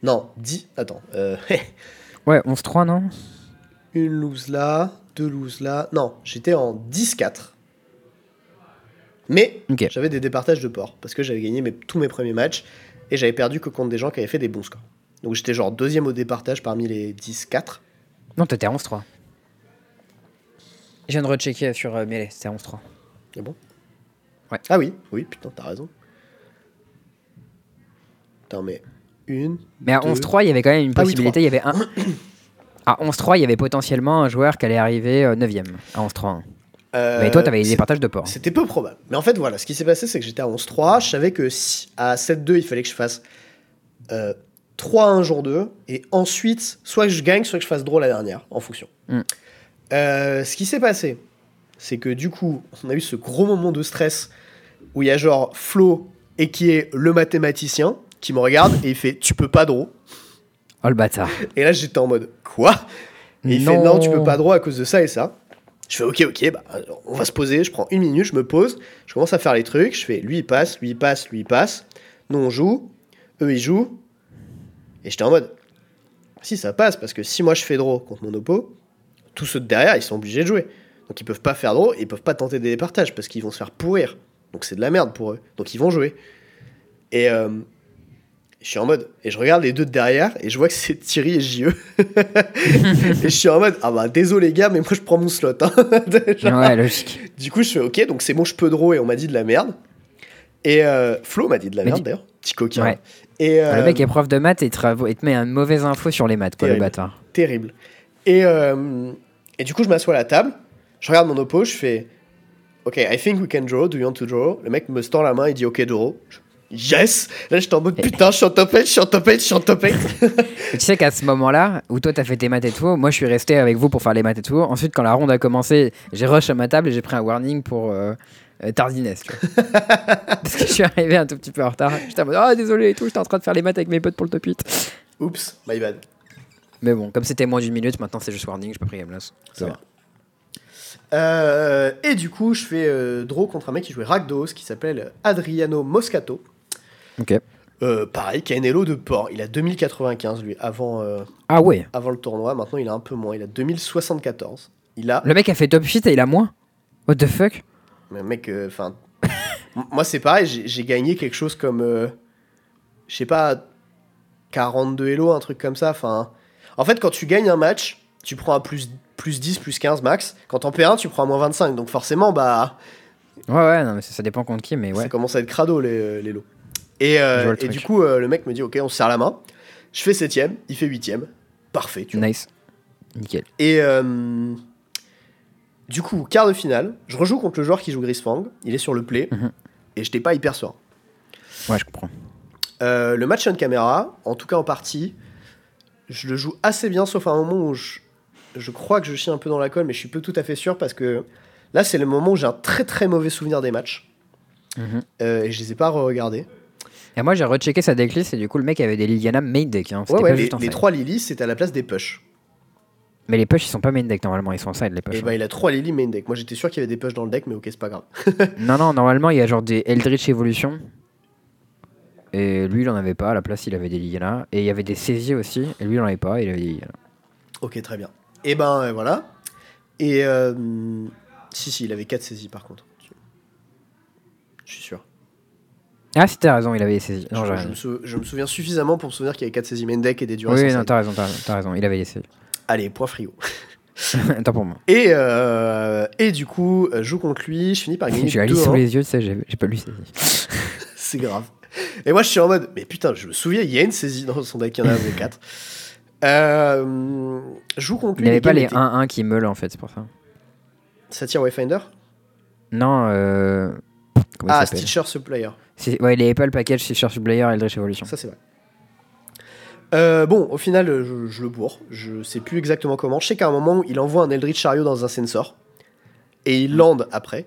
Non, 10. Attends. Euh, Ouais, 11-3, non? une lose là, deux lose là. Non, j'étais en 10-4. Mais Ok. j'avais des départages de port parce que j'avais gagné mes- tous mes premiers matchs et j'avais perdu que contre des gens qui avaient fait des bons scores. Donc j'étais genre deuxième au départage parmi les 10-4. Non, t'étais à 11-3. Je viens de rechecker sur euh, Melee, c'était à 11-3. C'est bon? Ouais. Ah oui, oui, putain, t'as raison. Attends, mais une. Mais à deux. 11-3, il y avait quand même une Ah oui, possibilité, il y avait un... À 11-3, il y avait potentiellement un joueur qui allait arriver 9ème à 11-3. Euh, Mais toi, t'avais c'est- des partages de port. C'était peu probable. Mais en fait, voilà, ce qui s'est passé, c'est que j'étais à 11-3. Je savais que si à 7-2, il fallait que je fasse euh, 3-1 jour 2. Et ensuite, soit que je gagne, soit que je fasse draw la dernière, en fonction. Mm. Euh, ce qui s'est passé, c'est que du coup, on a eu ce gros moment de stress où il y a genre Flo et qui est le mathématicien qui me regarde et il fait Tu peux pas draw. Oh le bâtard. Et là, j'étais en mode Quoi? Et il fait Non. Non, tu peux pas draw à cause de ça et ça. Je fais Ok, ok, bah, on va se poser. Je prends une minute, je me pose, je commence à faire les trucs. Je fais Lui, il passe, lui, il passe, lui, il passe. Nous, on joue. Eux, ils jouent. Et j'étais en mode Si, ça passe, parce que si moi je fais draw contre mon oppo, tous ceux de derrière, ils sont obligés de jouer. Donc ils peuvent pas faire draw, et ils peuvent pas tenter des départages parce qu'ils vont se faire pourrir. Donc c'est de la merde pour eux. Donc ils vont jouer. Et euh, je suis en mode, et je regarde les deux de derrière, et je vois que c'est Thierry et JE. et je suis en mode, ah bah désolé les gars, mais moi je prends mon slot. hein. Genre, Ouais, logique. Du coup, je fais ok, donc c'est bon, je peux draw, et on m'a dit de la merde. Et euh, Flo m'a dit de la merde d'ailleurs, petit coquin. Ouais. Et, euh, Le mec est prof de maths et te, met une mauvaise info sur les maths, quoi, le Terrible. bâtard. terrible. Et, euh, et du coup, je m'assois à la table, je regarde mon oppo, je fais Ok, I think we can draw. Do you want to draw? Le mec me tend la main, il dit Ok, draw. Je- Yes Là, j'étais en mode Putain, je suis en top 8, je suis en top 8, je suis en top 8. Et tu sais qu'à ce moment-là, où toi t'as fait tes maths et tout, moi je suis resté avec vous pour faire les maths et tout. Ensuite, quand la ronde a commencé, j'ai rush à ma table et j'ai pris un warning pour euh, euh, tardiness. tu vois. Parce que je suis arrivé un tout petit peu en retard. J'étais en mode Ah, désolé et tout, j'étais en train de faire les maths avec mes potes pour le top 8. Oups, my bad. Mais bon, comme c'était moins d'une minute, maintenant c'est juste warning, j'ai pas pris game loss. Ça va. Euh, et du coup, je fais euh, draw contre un mec qui jouait Rakdos qui s'appelle Adriano Moscato. Ok. Euh, pareil, qui a une elo de port. Il a 2095 lui, avant, euh, Ah ouais, avant le tournoi. Maintenant, il a un peu moins. Il a 2074. Il a. le mec a fait top 8 et il a moins What the fuck? Mais mec, euh, enfin. moi, c'est pareil, j'ai gagné quelque chose comme. euh, je sais pas. 42 elo, un truc comme ça. Enfin. En fait, quand tu gagnes un match, tu prends un plus, plus 10, plus 15 max. Quand t'en perds un, tu prends un moins 25. Donc, forcément, bah. Ouais, ouais, non, mais ça, ça dépend contre qui, mais ouais. Ça commence à être crado les, les lots. Et, euh, Je et du coup, euh, le mec me dit Ok, on se serre la main. Je fais septième, il fait huitième. Parfait, tu vois. Nice. Nickel. Et euh, du coup, quart de finale, je rejoue contre le joueur qui joue Grisfang. Il est sur le play. Mhm. Et j'étais pas hyper serein. Ouais, je comprends. Le match on caméra, en tout cas en partie, je le joue assez bien, sauf à un moment où je, je crois que je chie un peu dans la colle, mais je suis pas tout à fait sûr parce que là, c'est le moment où j'ai un très très mauvais souvenir des matchs. Mhm. Et je les ai pas re-regardés. Et moi, j'ai rechecké sa decklist et du coup, le mec avait des Liliana main deck. Hein. Ouais, ouais, pas les, juste en les trois Lily, c'était à la place des push. Mais les push, ils sont pas main deck normalement, ils sont en side, les push. Et bah, il a trois Lily main deck. Moi, j'étais sûr qu'il y avait des push dans le deck, mais ok, c'est pas grave. Non, non, normalement, il y a genre des Eldritch Evolution. Et lui, il en avait pas. À la place, il avait des Liliana. Et il y avait des saisies aussi. Et lui, il en avait pas. Il avait des Liliana. Ok, très bien. Et ben euh, voilà. Et euh, si, si, il avait 4 saisies par contre. Je suis sûr. Ah, si t'as raison, il avait des saisies. Non, je, me sou- je me souviens suffisamment pour me souvenir qu'il y avait 4 saisies main deck et des durées Oui, non, t'as raison, t'as raison. Il avait des saisies. Allez, point frigo. Attends pour moi. Et, euh, et du coup, euh, je joue contre lui, je finis par gagner J'ai 2-1. sous les yeux, tu sais, j'ai pas lu saisie. C'est grave. Et moi, je suis en mode, mais putain, je me souviens, il y a une saisie dans son deck, il y en a 4. Euh, je joue contre Il lui. n'avait pas les étaient- 1-1 qui meulent en fait, c'est pour ça. Satire Wayfinder? Non, euh. Comment Ah, Stitcher Supplier. Ouais, il avait pas le package Stitcher Player Eldritch Evolution. Ça, c'est vrai. Euh, bon, au final, je, je le bourre. Je sais plus exactement comment. Je sais qu'à un moment, il envoie un Eldritch Chariot dans un sensor. Et il lande après.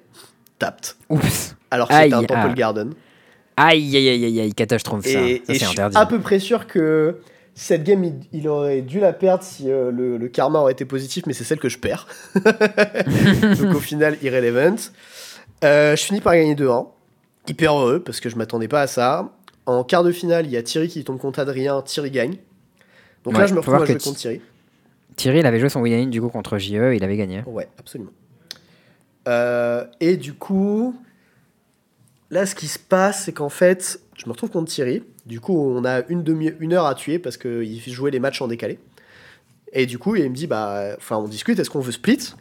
Tapped. Oups. Alors que c'était un Temple ah. Garden. Aïe, aïe, aïe, aïe, aïe, trompe ça. Et, ça et c'est je suis à peu près sûr que cette game, il, il aurait dû la perdre si euh, le, le karma aurait été positif, mais c'est celle que je perds. Donc au final, irrelevant. Euh, je finis par gagner 2-1. Hyper heureux parce que je m'attendais pas à ça. En quart de finale, il y a Thierry qui tombe contre Adrien. Thierry gagne. Donc là, je me retrouve à jouer contre Thierry. Thierry, il avait joué son win du coup contre JE, il avait gagné. Ouais, absolument. Euh, et du coup, là, ce qui se passe, c'est qu'en fait, je me retrouve contre Thierry. Du coup, on a une, demi une heure à tuer parce qu'il jouait les matchs en décalé. Et du coup, il me dit, bah, enfin, on discute, est-ce qu'on veut split?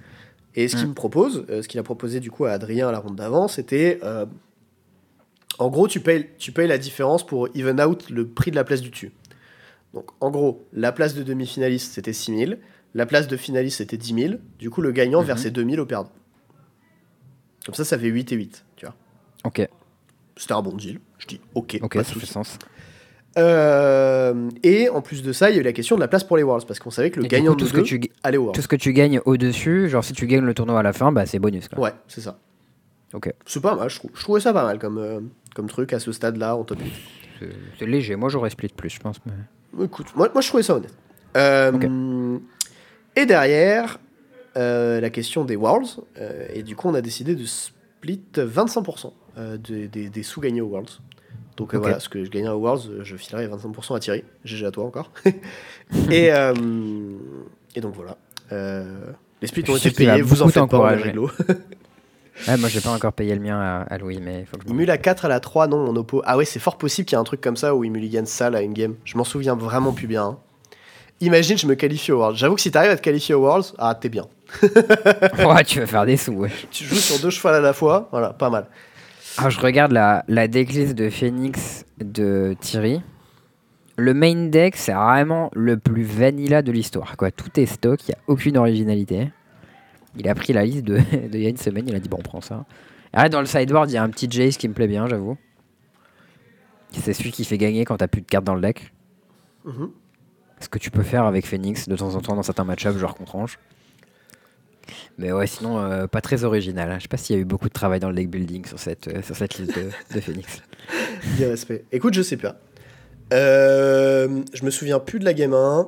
Et ce qu'il Mm. me propose, euh, ce qu'il a proposé du coup à Adrien à la ronde d'avant, c'était, euh, en gros, tu payes, tu payes la différence pour even out le prix de la place du dessus. Donc, en gros, la place de demi-finaliste, c'était 6000. La place de finaliste, c'était 10 000. Du coup, le gagnant Mhm. versait 2000 au perdant. Comme ça, ça fait 8 et 8, tu vois. Ok, C'était un bon deal. Je dis, ok, ok, pas de ça fait sens. Euh, et en plus de ça, il y a eu la question de la place pour les Worlds, parce qu'on savait que le Et gagnant coup, de tout, nous ce que tu, allait aux Worlds. tout ce que tu gagnes au-dessus, genre si tu gagnes le tournoi à la fin, bah c'est bonus. Quoi. Ouais, c'est ça. Ok. C'est pas mal, je trouvais ça pas mal comme, euh, comme truc à ce stade-là, en top 8. C'est- léger, moi j'aurais split plus, je pense. Mais... Écoute, moi, moi je trouvais ça honnête. Euh, Et derrière, euh, la question des Worlds. euh, et du coup, on a décidé de split 25% euh, des, des- des sous gagnés aux Worlds. Donc voilà, ce que je gagnais aux Worlds, je filerai 25% à Thierry. GG à toi encore. et, et donc voilà. Les splits ont été payés, vous en faites pas, on Ouais, moi j'ai pas encore payé le mien à, à Louis, mais il faut que je mule à 4 à la 3, non, mon oppo. Ah ouais, c'est fort possible qu'il y ait un truc comme ça où il mulligan sale à une game. Je m'en souviens vraiment plus bien. hein. Imagine, je me qualifie au Worlds. J'avoue que si t'arrives à te qualifier au Worlds, ah, t'es bien. ouais, tu vas faire des sous, ouais. Tu joues sur deux chevals à la fois, voilà, pas mal. Ah, je regarde la, la decklist de Phoenix de Thierry. Le main deck, c'est vraiment le plus vanilla de l'histoire. quoi. Tout est stock, il n'y a aucune originalité. Il a pris la liste de, de il y a une semaine, il a dit bon, on prend ça. Ah, dans le sideboard, il y a un petit Jace qui me plaît bien, j'avoue. C'est celui qui fait gagner quand t'as plus de cartes dans le deck. Mhm. Ce que tu peux faire avec Phoenix de temps en temps dans certains match-ups, genre contre Ange. Mais ouais, sinon, euh, pas très original. hein. Je sais pas s'il y a eu beaucoup de travail dans le deck building sur cette, euh, sur cette liste de, de Phoenix. Des respect. Écoute, je sais pas. Euh, je me souviens plus de la game 1,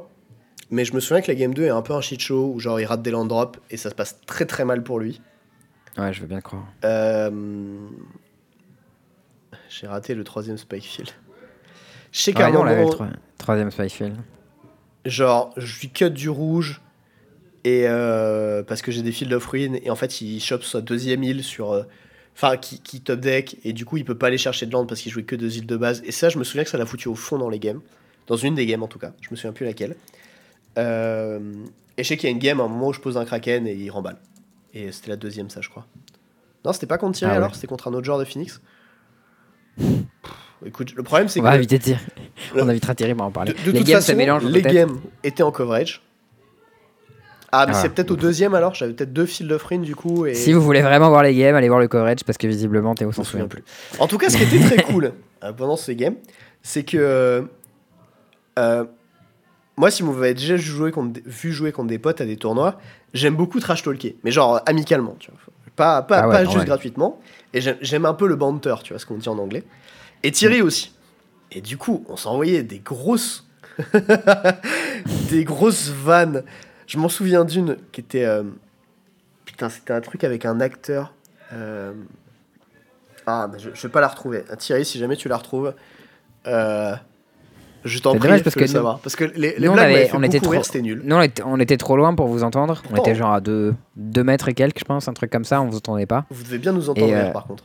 mais je me souviens que la game 2 est un peu un shit show où genre il rate des land drops et ça se passe très très mal pour lui. Ouais, je veux bien croire. Euh, J'ai raté le troisième Spikefield. Je sais qu'à un non, le troi- troisième Spyfield. genre, je lui cut du rouge et euh, parce que j'ai des Field of Ruin et en fait il chope sa deuxième île sur euh, enfin qui, qui top deck et du coup il peut pas aller chercher de land parce qu'il jouait que deux îles de base et ça je me souviens que ça l'a foutu au fond dans les games dans une des games en tout cas je me souviens plus laquelle Euh, et je sais qu'il y a une game à un moment où je pose un kraken et il remballe et c'était la deuxième ça je crois Non, c'était pas contre Thierry Ah ouais. alors C'était contre un autre joueur de Phoenix Pff, Écoute, le problème c'est On que. va éviter de dire. On invitera Thierry à en De, parler. de les toute games façon, se mélangent. les games étaient en coverage. Ah, mais Ah, c'est peut-être au deuxième alors J'avais peut-être deux field of rain du coup. Et... Si vous voulez vraiment voir les games, allez voir le coverage parce que visiblement Théo s'en souvient plus. En tout cas, ce qui était très cool euh, pendant ces games, c'est que. euh, euh, moi, si vous m'avez déjà joué contre, vu jouer contre des potes à des tournois, j'aime beaucoup trash talker. Mais genre euh, amicalement, tu vois. Pas, pas, Ah ouais, pas normal. juste gratuitement. Et j'aime- un peu le banter, tu vois, ce qu'on dit en anglais. Et Thierry Mm. aussi. Et du coup, on s'envoyait des grosses. des grosses vannes. Je m'en souviens d'une qui était. euh, Putain, c'était un truc avec un acteur. euh, Ah, mais je, je vais pas la retrouver. Thierry, si jamais tu la retrouves, euh, je t'en prie, dommage parce que nous- savoir. Parce que les, les nous, on blagues avait- on était trop- c'était nul. Nous, on était, on était trop loin pour vous entendre. On Oh. était genre à 2 mètres et quelques, je pense, un truc comme ça. On vous entendait pas. Vous devez bien nous entendre euh, par contre.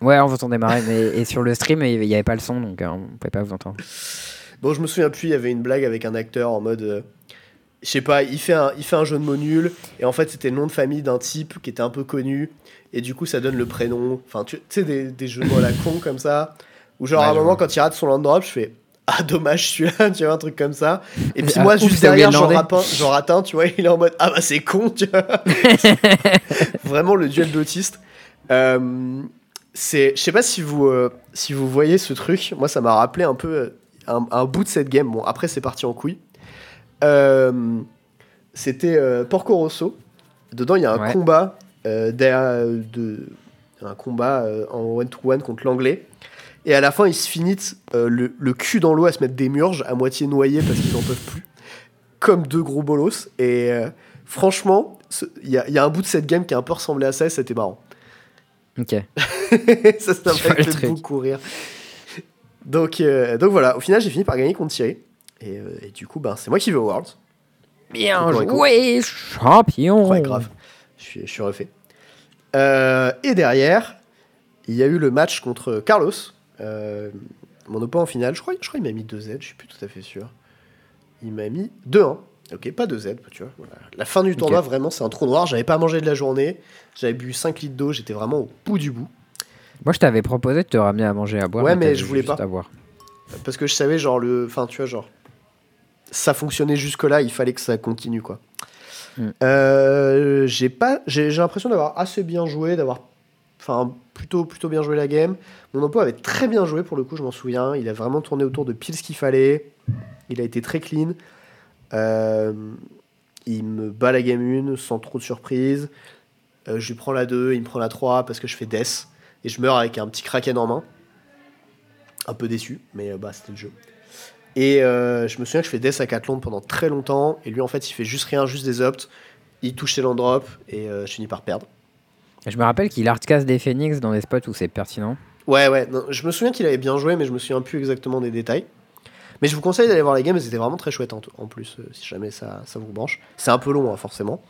Ouais, on vous entendait marrer. mais, et sur le stream, il n'y avait pas le son, donc euh, on pouvait pas vous entendre. Bon, je me souviens plus, il y avait une blague avec un acteur en mode. euh, je sais pas, il fait, un, il fait un jeu de mots nul, et en fait, c'était le nom de famille d'un type qui était un peu connu, et du coup, ça donne le prénom. Enfin, tu sais, des, des jeux de mots à la con comme ça. Ou genre, Ouais, à un moment, vois. quand il rate son land drop, je fais. Ah, dommage, celui-là, tu vois, un truc comme ça. Et puis Ah, moi, juste derrière, de j'en rate un, tu vois, il est en mode Ah bah c'est con, tu vois. Vraiment le duel d'autistes. Euh, c'est, je sais pas si vous, euh, si vous voyez ce truc. Moi, ça m'a rappelé un peu euh, un, un bout de cette game. Bon, après, c'est parti en couille. Euh, c'était Porco Rosso. Dedans, il y a un Ouais. combat de, un combat en one to one contre l'anglais. Et à la fin, ils se finissent euh, le, le cul dans l'eau à se mettre des murges à moitié noyés parce qu'ils en peuvent plus. Comme deux gros bolos. Et euh, franchement, il y, a- il y a un bout de cette game qui a un peu ressemblé à ça et c'était marrant. Ok. ça, ça m'a fait beaucoup rire. Donc, euh, donc voilà, au final, j'ai fini par gagner contre Thierry. Et, et du coup, ben, c'est moi qui vais au Worlds. Bien joué, champion. Ouais, grave. Je suis, je suis refait. Et derrière, il y a eu le match contre Carlos. Euh, mon oppo en finale. Je crois, je crois qu'il m'a mis 2Z, je suis plus tout à fait sûr. Il m'a mis 2-1. Ok, pas 2Z, tu vois. voilà. La fin du tournoi, vraiment, c'est un trou noir. J'avais pas mangé de la journée. J'avais bu 5 litres d'eau. J'étais vraiment au bout du bout. Moi, je t'avais proposé de te ramener à manger à boire. Ouais, mais t'avais je voulais pas. Parce que je savais, genre, le. Enfin, tu vois, genre. Ça fonctionnait jusque-là, il fallait que ça continue, quoi. Mm. Euh, j'ai pas. J'ai l'impression d'avoir assez bien joué, d'avoir. Enfin, plutôt, bien joué la game. Mon oppo avait très bien joué, pour le coup, je m'en souviens. Il a vraiment tourné autour de pile ce qu'il fallait. Il a été très clean. Euh, il me bat la game 1 sans trop de surprise. Euh, je lui prends la 2, il me prend la 3 parce que je fais death. Et je meurs avec un petit kraken en main. Un peu déçu, mais euh, bah, c'était le jeu. Et je me souviens que je fais death à 4 londes pendant très longtemps. Et lui, en fait, il fait juste rien, juste des opts. Il touche ses land drops et je finis par perdre. Je me rappelle qu'il hardcast des phoenix dans des spots où c'est pertinent. Ouais, ouais. je me souviens qu'il avait bien joué, mais je me souviens plus exactement des détails. Mais je vous conseille d'aller voir les games, c'était vraiment très chouette en, en plus, euh, si jamais ça, ça vous branche. C'est un peu long, hein, forcément.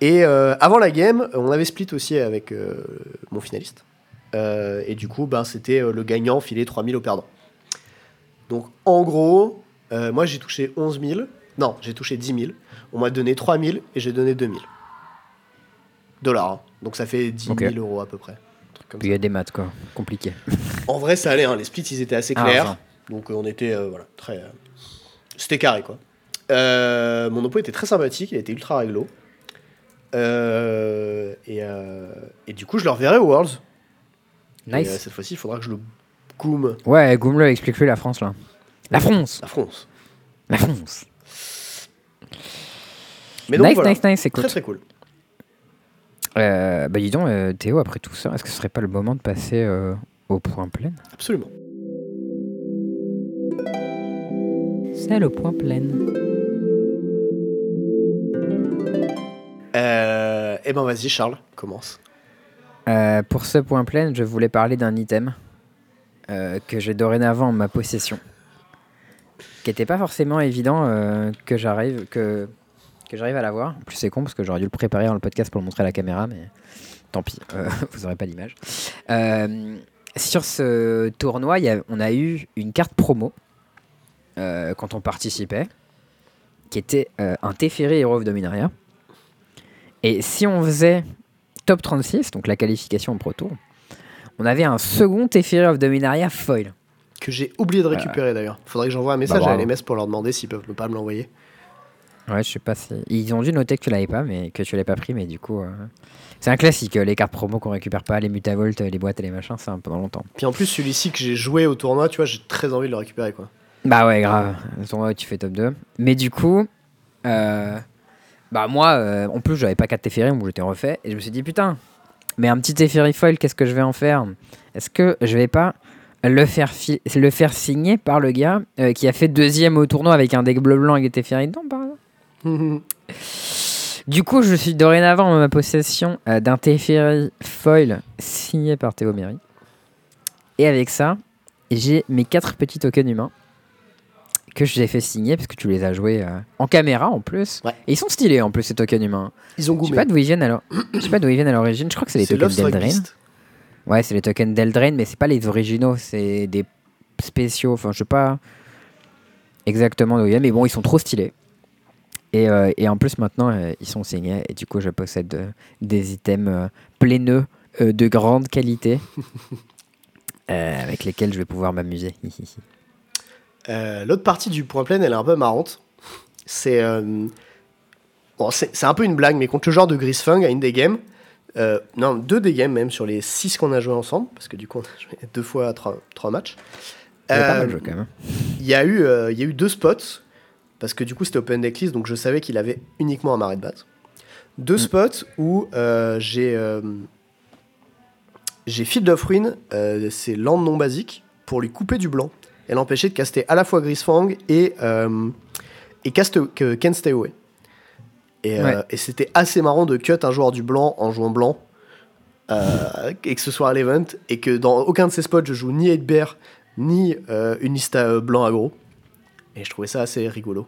Et euh, avant la game, on avait split aussi avec euh, mon finaliste. Et du coup, ben, c'était le gagnant filer 3000 au perdant. Donc en gros, moi j'ai touché 11 000. Non, j'ai touché 10 000. On m'a donné 3000 et j'ai donné 2000 dollars. hein. Donc ça fait 10 000 Ok. euros à peu près. Puis il y a des maths, quoi. Compliqué. en vrai, ça allait. hein. Les splits, ils étaient assez Ah, clairs. donc euh, on était euh, voilà très. euh, C'était carré quoi. Euh, mon oppo était très sympathique. Il était ultra réglo. Et, et du coup, je le reverrai au Worlds. Et, Nice. cette fois-ci, il faudra que je le goome Ouais, Goumle, explique-lui la France, là. La France à France. La France Mais donc Nice, voilà. nice, nice, c'est cool. Très très cool. Euh, bah dis donc, euh, Théo, après tout ça, est-ce que ce serait pas le moment de passer euh, au point plein? Absolument. C'est le point plein. Euh, et ben vas-y, Charles, commence. Euh, pour ce point plein, je voulais parler d'un item euh, que j'ai dorénavant en ma possession, qui n'était pas forcément évident euh, que j'arrive que que j'arrive à l'avoir. En plus, c'est con parce que j'aurais dû le préparer dans le podcast pour le montrer à la caméra, mais tant pis, euh, vous aurez pas l'image. Euh, sur ce tournoi, il y a- on a eu une carte promo euh, quand on participait, qui était un Teferi Hero of Dominaria. Et si on faisait top 36, donc la qualification en Pro Tour, on avait un second Teferi of Dominaria foil. Que j'ai oublié de récupérer d'ailleurs. Faudrait que j'envoie un message à LMS pour leur demander s'ils peuvent pas me l'envoyer. Ouais, je sais pas si. Ils ont dû noter que tu l'avais pas, mais que tu l'avais pas pris, mais du coup. euh, C'est un classique, euh, les cartes promo qu'on récupère pas, les Mutavolt, euh, les boîtes et les machins, c'est un peu dans longtemps. Puis en plus, celui-ci que j'ai joué au tournoi, tu vois, j'ai très envie de le récupérer quoi. Bah ouais, grave. Le tournoi où tu fais top 2. Mais du coup, euh, bah moi, euh, en plus, j'avais pas 4 Teferi, donc j'étais refait. Et je me suis dit, putain, mais un petit Teferi foil, qu'est-ce que je vais en faire? Est-ce que je vais pas le faire, le faire signer par le gars euh, qui a fait deuxième au tournoi avec un deck bleu-blanc avec des Teferi dedans, par exemple Du coup, je suis dorénavant en ma possession euh, d'un Teferi foil signé par Théo Méry. Et avec ça, j'ai mes quatre petits tokens humains que je t'ai fait signer parce que tu les as joués euh, en caméra en plus. Ouais. Et ils sont stylés en plus ces tokens humains. Ils ont Je sais goûté. pas d'où ils viennent alors. Je sais pas d'où ils viennent à l'origine. Je crois que c'est les tokens. Beast. Ouais, c'est les tokens d'Eldraine, mais c'est pas les originaux, c'est des spéciaux. Enfin, je sais pas exactement d'où ils viennent, mais bon, ils sont trop stylés. Et, euh, et en plus, maintenant, euh, ils sont signés. Et du coup, je possède euh, des items euh, de grande qualité avec lesquels je vais pouvoir m'amuser. L'autre partie du point plein, elle est un peu marrante. C'est bon, c'est un peu une blague, mais contre le genre de Grisfung à une des games, non, deux des games même sur les six qu'on a joué ensemble, parce que du coup on a joué deux fois trois, trois matchs. Il y a eu deux spots, parce que du coup c'était open decklist, donc je savais qu'il avait uniquement un marais de batte. Deux spots où euh, j'ai euh, j'ai Field of Ruin, euh, c'est land non basique, pour lui couper du blanc et l'empêcher de caster à la fois Grisfang et, euh, et cast, Ken Stay Away. Et, euh, Ouais. et c'était assez marrant de cut un joueur du blanc en jouant blanc. euh, et que ce soit à l'event, et que dans aucun de ces spots je joue ni 8 bear ni euh, une liste à, euh, blanc aggro. Et je trouvais ça assez rigolo.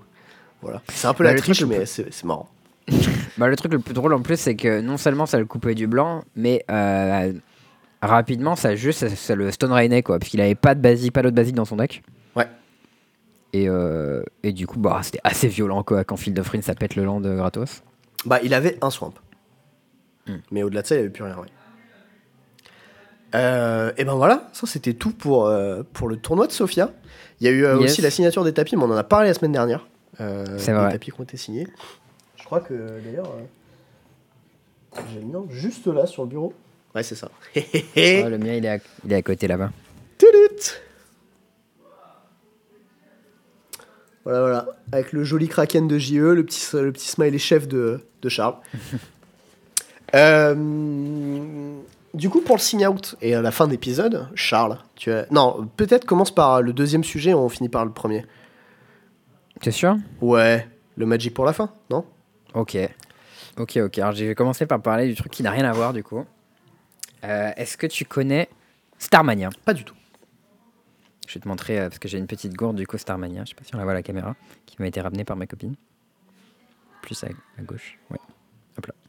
Voilà. C'est un peu Bah, la triche, mais c'est marrant. Bah, le truc le plus drôle en plus, c'est que non seulement ça le coupait du blanc, mais euh, rapidement, ça juste ça, ça le stone rainait quoi, parce qu'il avait pas de basique, pas d'autre basique dans son deck. Ouais. Et, euh, et du coup, bah, c'était assez violent quoi, quand Field of Ruin ça pète le land de gratos. Bah, il avait un swamp. Hmm. Mais au-delà de ça, il avait plus rien. Ouais. Euh, et ben voilà, ça c'était tout pour, euh, pour le tournoi de Sofia. Il y a eu euh, Yes. aussi la signature des tapis, mais on en a parlé la semaine dernière. Euh, C'est vrai. tapis qui ont été signés. Je crois que d'ailleurs, euh, j'ai le nom juste là sur le bureau. Ouais, c'est ça. Le mien il est à, il est à côté là-bas. Voilà, voilà. Avec le joli kraken de JE, le petit, le petit smiley chef de, de Charles. Euh, du coup, pour le sign out et à la fin d'épisode, Charles, tu as... Non, peut-être commence par le deuxième sujet, on finit par le premier. T'es sûr? Ouais, le Magic pour la fin, non? Ok. Ok, ok. Alors je vais commencer par parler du truc qui n'a rien à voir du coup. Euh, Est-ce que tu connais Starmania? Pas du tout. Je vais te montrer, euh, parce que j'ai une petite gourde du coup Starmania, je sais pas si on la voit à la caméra, qui m'a été ramenée par ma copine. Plus à, à gauche, ouais. On la voit bien, peut-être.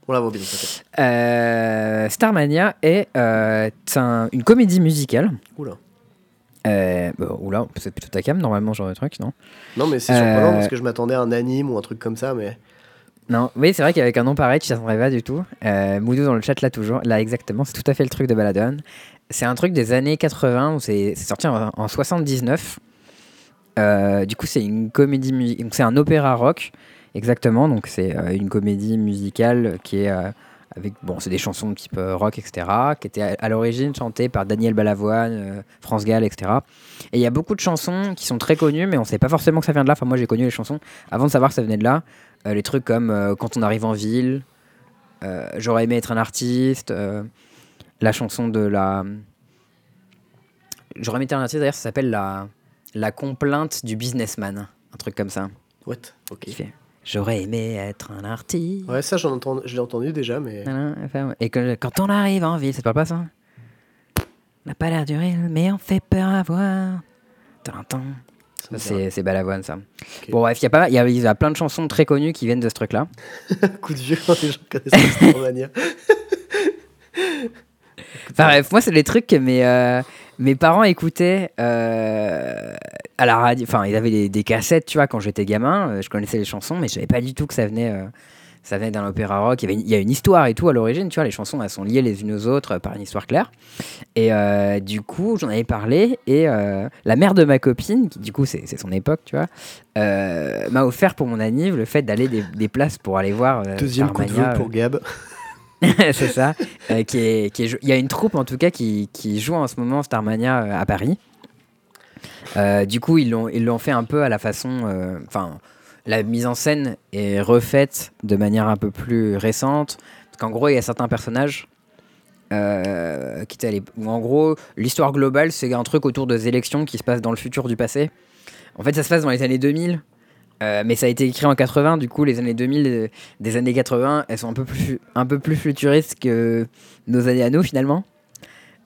Euh, Starmania est euh, un- une comédie musicale. Oula. Euh, bon, oula, c'est plutôt ta cam normalement, genre de truc, non? Non, mais c'est surprenant Euh, parce que je m'attendais à un anime ou un truc comme ça, mais. Non, oui, c'est vrai qu'avec un nom pareil, tu t'attendrais pas du tout. Euh, Moudou dans le chat, là, toujours. Là, exactement, c'est tout à fait le truc de Baladon. C'est un truc des années 80, où c'est sorti en, en 79. Euh, du coup, c'est une comédie musicale. Donc, c'est un opéra rock, exactement. Donc, c'est euh, une comédie musicale qui est. euh, avec, bon, c'est des chansons de type euh, rock, etc., qui étaient à, à l'origine chantées par Daniel Balavoine, euh, France Gall, etc. Et il y a beaucoup de chansons qui sont très connues, mais on sait pas forcément que ça vient de là. Enfin, moi, j'ai connu les chansons avant de savoir que ça venait de là. Euh, les trucs comme euh, Quand on arrive en ville, J'aurais aimé être un artiste, la chanson de la. J'aurais aimé être un artiste, d'ailleurs, ça s'appelle la, la complainte du businessman. Un truc comme ça. What? Ok. Qui fait J'aurais aimé être un artiste. Ouais, ça, j'en entends... je l'ai entendu déjà, mais. Et que, quand on arrive en ville, ça te parle pas ça? On n'a pas l'air du rire, mais on fait peur à voir. Tintin. C'est c'est Balavoine, ça. Bon, bref, il y, a pas- y, a- y a plein de chansons très connues qui viennent de ce truc-là. Coup de vieux, les gens connaissent Starmania. Enfin, bref, moi, c'est les trucs mes, euh, mes parents écoutaient euh, à la radio. Enfin, ils avaient des, des cassettes, tu vois, quand j'étais gamin. euh, je connaissais les chansons, mais je savais pas du tout que ça venait, euh, ça venait d'un opéra rock. Il y, avait il y a une histoire et tout à l'origine, tu vois. Les chansons, elles sont liées les unes aux autres par une histoire claire. Et euh, du coup, j'en avais parlé. Et euh, la mère de ma copine, qui du coup, c'est son époque, tu vois, euh, m'a offert pour mon anniv le fait d'aller des, des places pour aller voir Deuxième coup de Starmania, pour Gab. c'est ça. Euh, qui est, qui est il y a une troupe en tout cas qui, qui joue en ce moment Starmania euh, à Paris. Euh, du coup, ils l'ont ils l'ont fait un peu à la façon. Enfin, la mise en scène est refaite de manière un peu plus récente. Parce qu'en gros, il y a certains personnages. qui où en gros, l'histoire globale, c'est un truc autour des élections qui se passent dans le futur du passé. En fait, ça se passe dans les années 2000. Euh, mais ça a été écrit en 80, du coup, les années 2000, euh, des années 80, elles sont un peu plus, un peu plus futuristes que nos années à nous, finalement.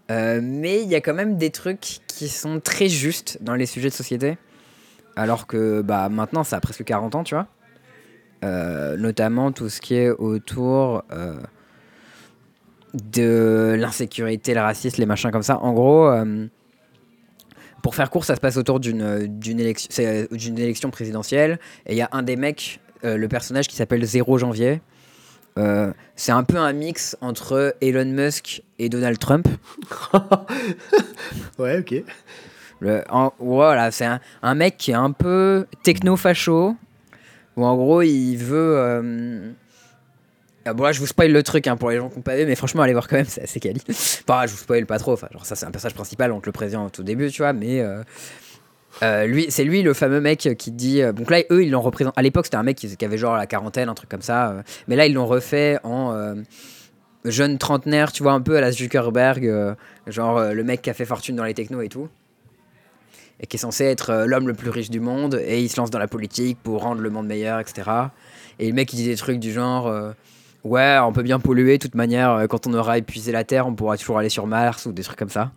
Euh, mais il y a quand même des trucs qui sont très justes dans les sujets de société. Alors que bah, maintenant, ça a presque 40 ans, tu vois. Notamment tout ce qui est autour de l'insécurité, le racisme, les machins comme ça. En gros, pour faire court, ça se passe autour d'une d'une élection, euh, d'une élection présidentielle. Et il y a un des mecs, euh, le personnage qui s'appelle 0 janvier. Euh, c'est un peu un mix entre Elon Musk et Donald Trump. Ouais, ok. Le- en- voilà, c'est un, un mec qui est un peu techno-facho, où en gros il veut. euh, ah, bon, là je vous spoil le truc hein, pour les gens qui n'ont pas vu, mais franchement, allez voir quand même, c'est assez quali. Enfin, je vous spoil pas trop, enfin, genre ça c'est un personnage principal, donc le président au tout début, tu vois, mais. euh, euh, lui, c'est lui le fameux mec qui dit. euh, donc là, eux, ils l'ont représenté. À l'époque, c'était un mec qui, avait genre la quarantaine, un truc comme ça. mais là, ils l'ont refait en jeune trentenaire, tu vois, un peu à la Zuckerberg, genre le mec qui a fait fortune dans les technos et tout et qui est censé être l'homme le plus riche du monde, et il se lance dans la politique pour rendre le monde meilleur, etc. Et le mec, il dit des trucs du genre Ouais, on peut bien polluer, de toute manière, euh, quand on aura épuisé la Terre, on pourra toujours aller sur Mars, ou des trucs comme ça.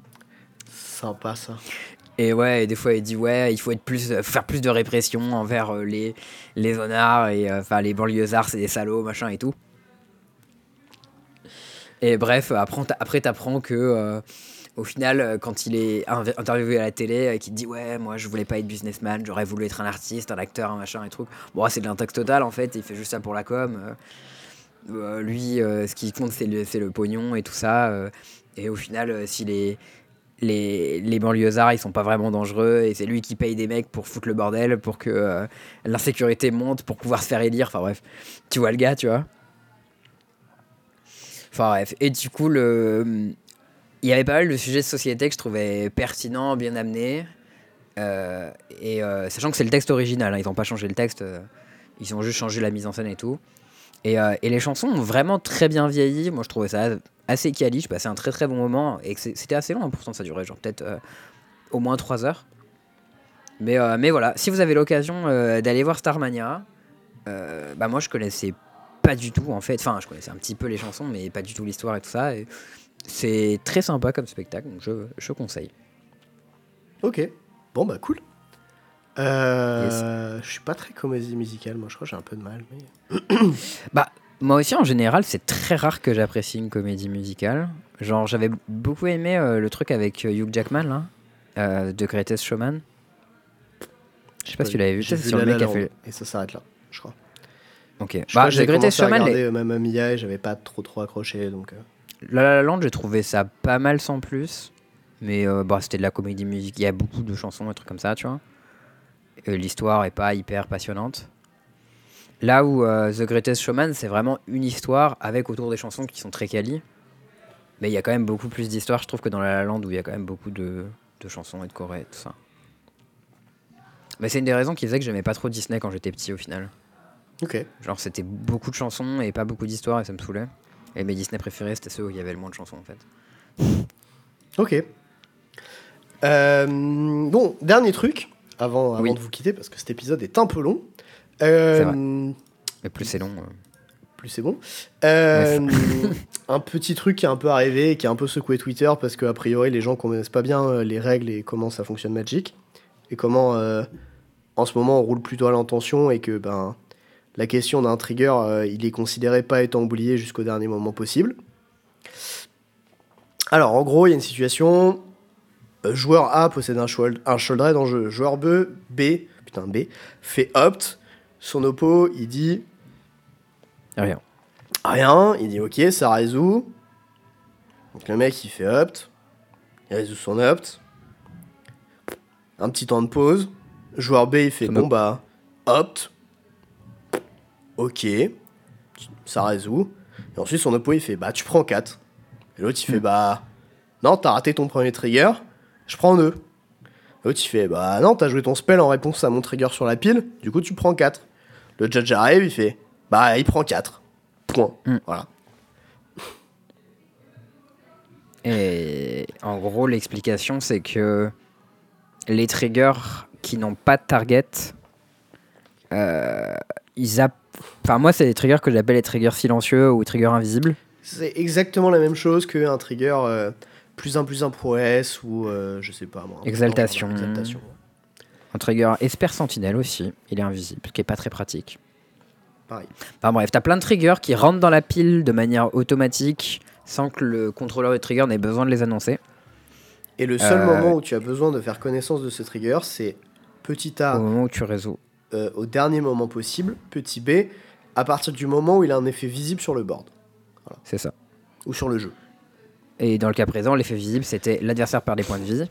Sympa ça. Et ouais, et des fois, il dit Ouais, il faut être plus, euh, faire plus de répression envers euh, les, les zonards, et euh, enfin, les banlieusards, c'est des salauds, machin et tout. Et bref, après, t'a- après t'apprends que. euh, au final, euh, quand il est interviewé à la télé, euh, qu'il dit ouais, moi je voulais pas être businessman, j'aurais voulu être un artiste, un acteur, un machin et tout. Bon, c'est de l'intox total en fait, il fait juste ça pour la com. Euh. Lui, euh, ce qui compte c'est le, pognon et tout ça. euh. et au final, si les, les, les banlieusards ils sont pas vraiment dangereux et c'est lui qui paye des mecs pour foutre le bordel, pour que l'insécurité monte, pour pouvoir se faire élire. Enfin bref, tu vois le gars, tu vois. Enfin bref, et du coup, le, il y avait pas mal de sujets de société que je trouvais pertinents, bien amenés. Et sachant que c'est le texte original, hein, ils n'ont pas changé le texte, ils ont juste changé la mise en scène et tout. Et, euh, et les chansons ont vraiment très bien vieilli. Moi, je trouvais ça assez quali. Je passais un très très bon moment. Et c'était assez long, hein, pourtant, ça durait genre peut-être euh, au moins 3 heures. Mais, euh, mais voilà, si vous avez l'occasion d'aller voir Starmania, bah moi je connaissais pas du tout en fait. Enfin, je connaissais un petit peu les chansons, mais pas du tout l'histoire et tout ça. C'est très sympa comme spectacle, donc je, je conseille. Ok. Bon bah cool. Euh, Je suis pas très comédie musicale, moi je crois que j'ai un peu de mal. Mais... Bah, moi aussi en général, c'est très rare que j'apprécie une comédie musicale. Genre, j'avais beaucoup aimé euh, le truc avec euh, Hugh Jackman là, euh, de Greatest Showman. Je sais pas si tu l'avais vu, sur La le La mec qui a Land, fait. Et ça s'arrête là, je crois. Ok. Je Bah, j'ai Greatest regarder les- Mamma Mia et j'avais pas trop trop accroché donc. La La Land, j'ai trouvé ça pas mal sans plus. Mais bah, c'était de la comédie musique. Il y a beaucoup de chansons et trucs comme ça, tu vois. L'histoire est pas hyper passionnante. Là où euh, The Greatest Showman, c'est vraiment une histoire avec autour des chansons qui sont très quali. Mais il y a quand même beaucoup plus d'histoires, je trouve, que dans La La Land où il y a quand même beaucoup de, de chansons et de chorés et tout ça. Mais c'est une des raisons qui faisait que j'aimais pas trop Disney quand j'étais petit au final. Ok. Genre c'était beaucoup de chansons et pas beaucoup d'histoires et ça me saoulait. Et mes Disney préférés c'était ceux où il y avait le moins de chansons en fait. Ok. Euh, bon, dernier truc, avant, avant Oui. de vous quitter, parce que cet épisode est un peu long. Euh. Mais plus c'est long. euh. plus c'est bon. Euh, un petit truc qui est un peu arrivé, qui a un peu secoué Twitter, parce qu'a priori, les gens connaissent pas bien euh, les règles et comment ça fonctionne Magic, et comment, en ce moment, on roule plutôt à l'intention, et que ben, la question d'un trigger, il est considéré pas étant oublié jusqu'au dernier moment possible. Alors, en gros, il y a une situation. Euh, joueur A possède un, shoal- un shoulder en jeu. Joueur B, B, putain, B, fait opt. Son oppo, il dit Rien. Rien, il dit ok, ça résout. Donc le mec il fait opt, il résout son opt. Un petit temps de pause. Joueur B il fait bon opt. bah opt. Ok, ça résout. Et ensuite son oppo il fait bah tu prends 4. Et l'autre il fait bah non t'as raté ton premier trigger, je prends 2. L'autre il fait bah non t'as joué ton spell en réponse à mon trigger sur la pile, du coup tu prends 4. Le judge arrive il fait bah il prend 4. Point. Mm. Voilà. Et en gros, l'explication, c'est que les triggers qui n'ont pas de target, euh, ils app- Enfin, moi, c'est des triggers que j'appelle les triggers silencieux ou triggers invisibles. C'est exactement la même chose qu'un trigger euh, plus 1 plus 1 pour S ou euh, je sais pas moi. un Exaltation. Exaltation. Un trigger Esper Sentinelle aussi, il est invisible, ce qui est pas très pratique. Pareil. Enfin bref, t'as plein de triggers qui rentrent dans la pile de manière automatique sans que le contrôleur de trigger n'ait besoin de les annoncer. Et le seul Euh, moment où tu as besoin de faire connaissance de ce trigger, c'est petit A Au moment où tu résous. euh, au dernier moment possible, petit B à partir du moment où il a un effet visible sur le board C'est ça. ou sur le jeu. Et dans le cas présent, l'effet visible, c'était l'adversaire perd des points de vie.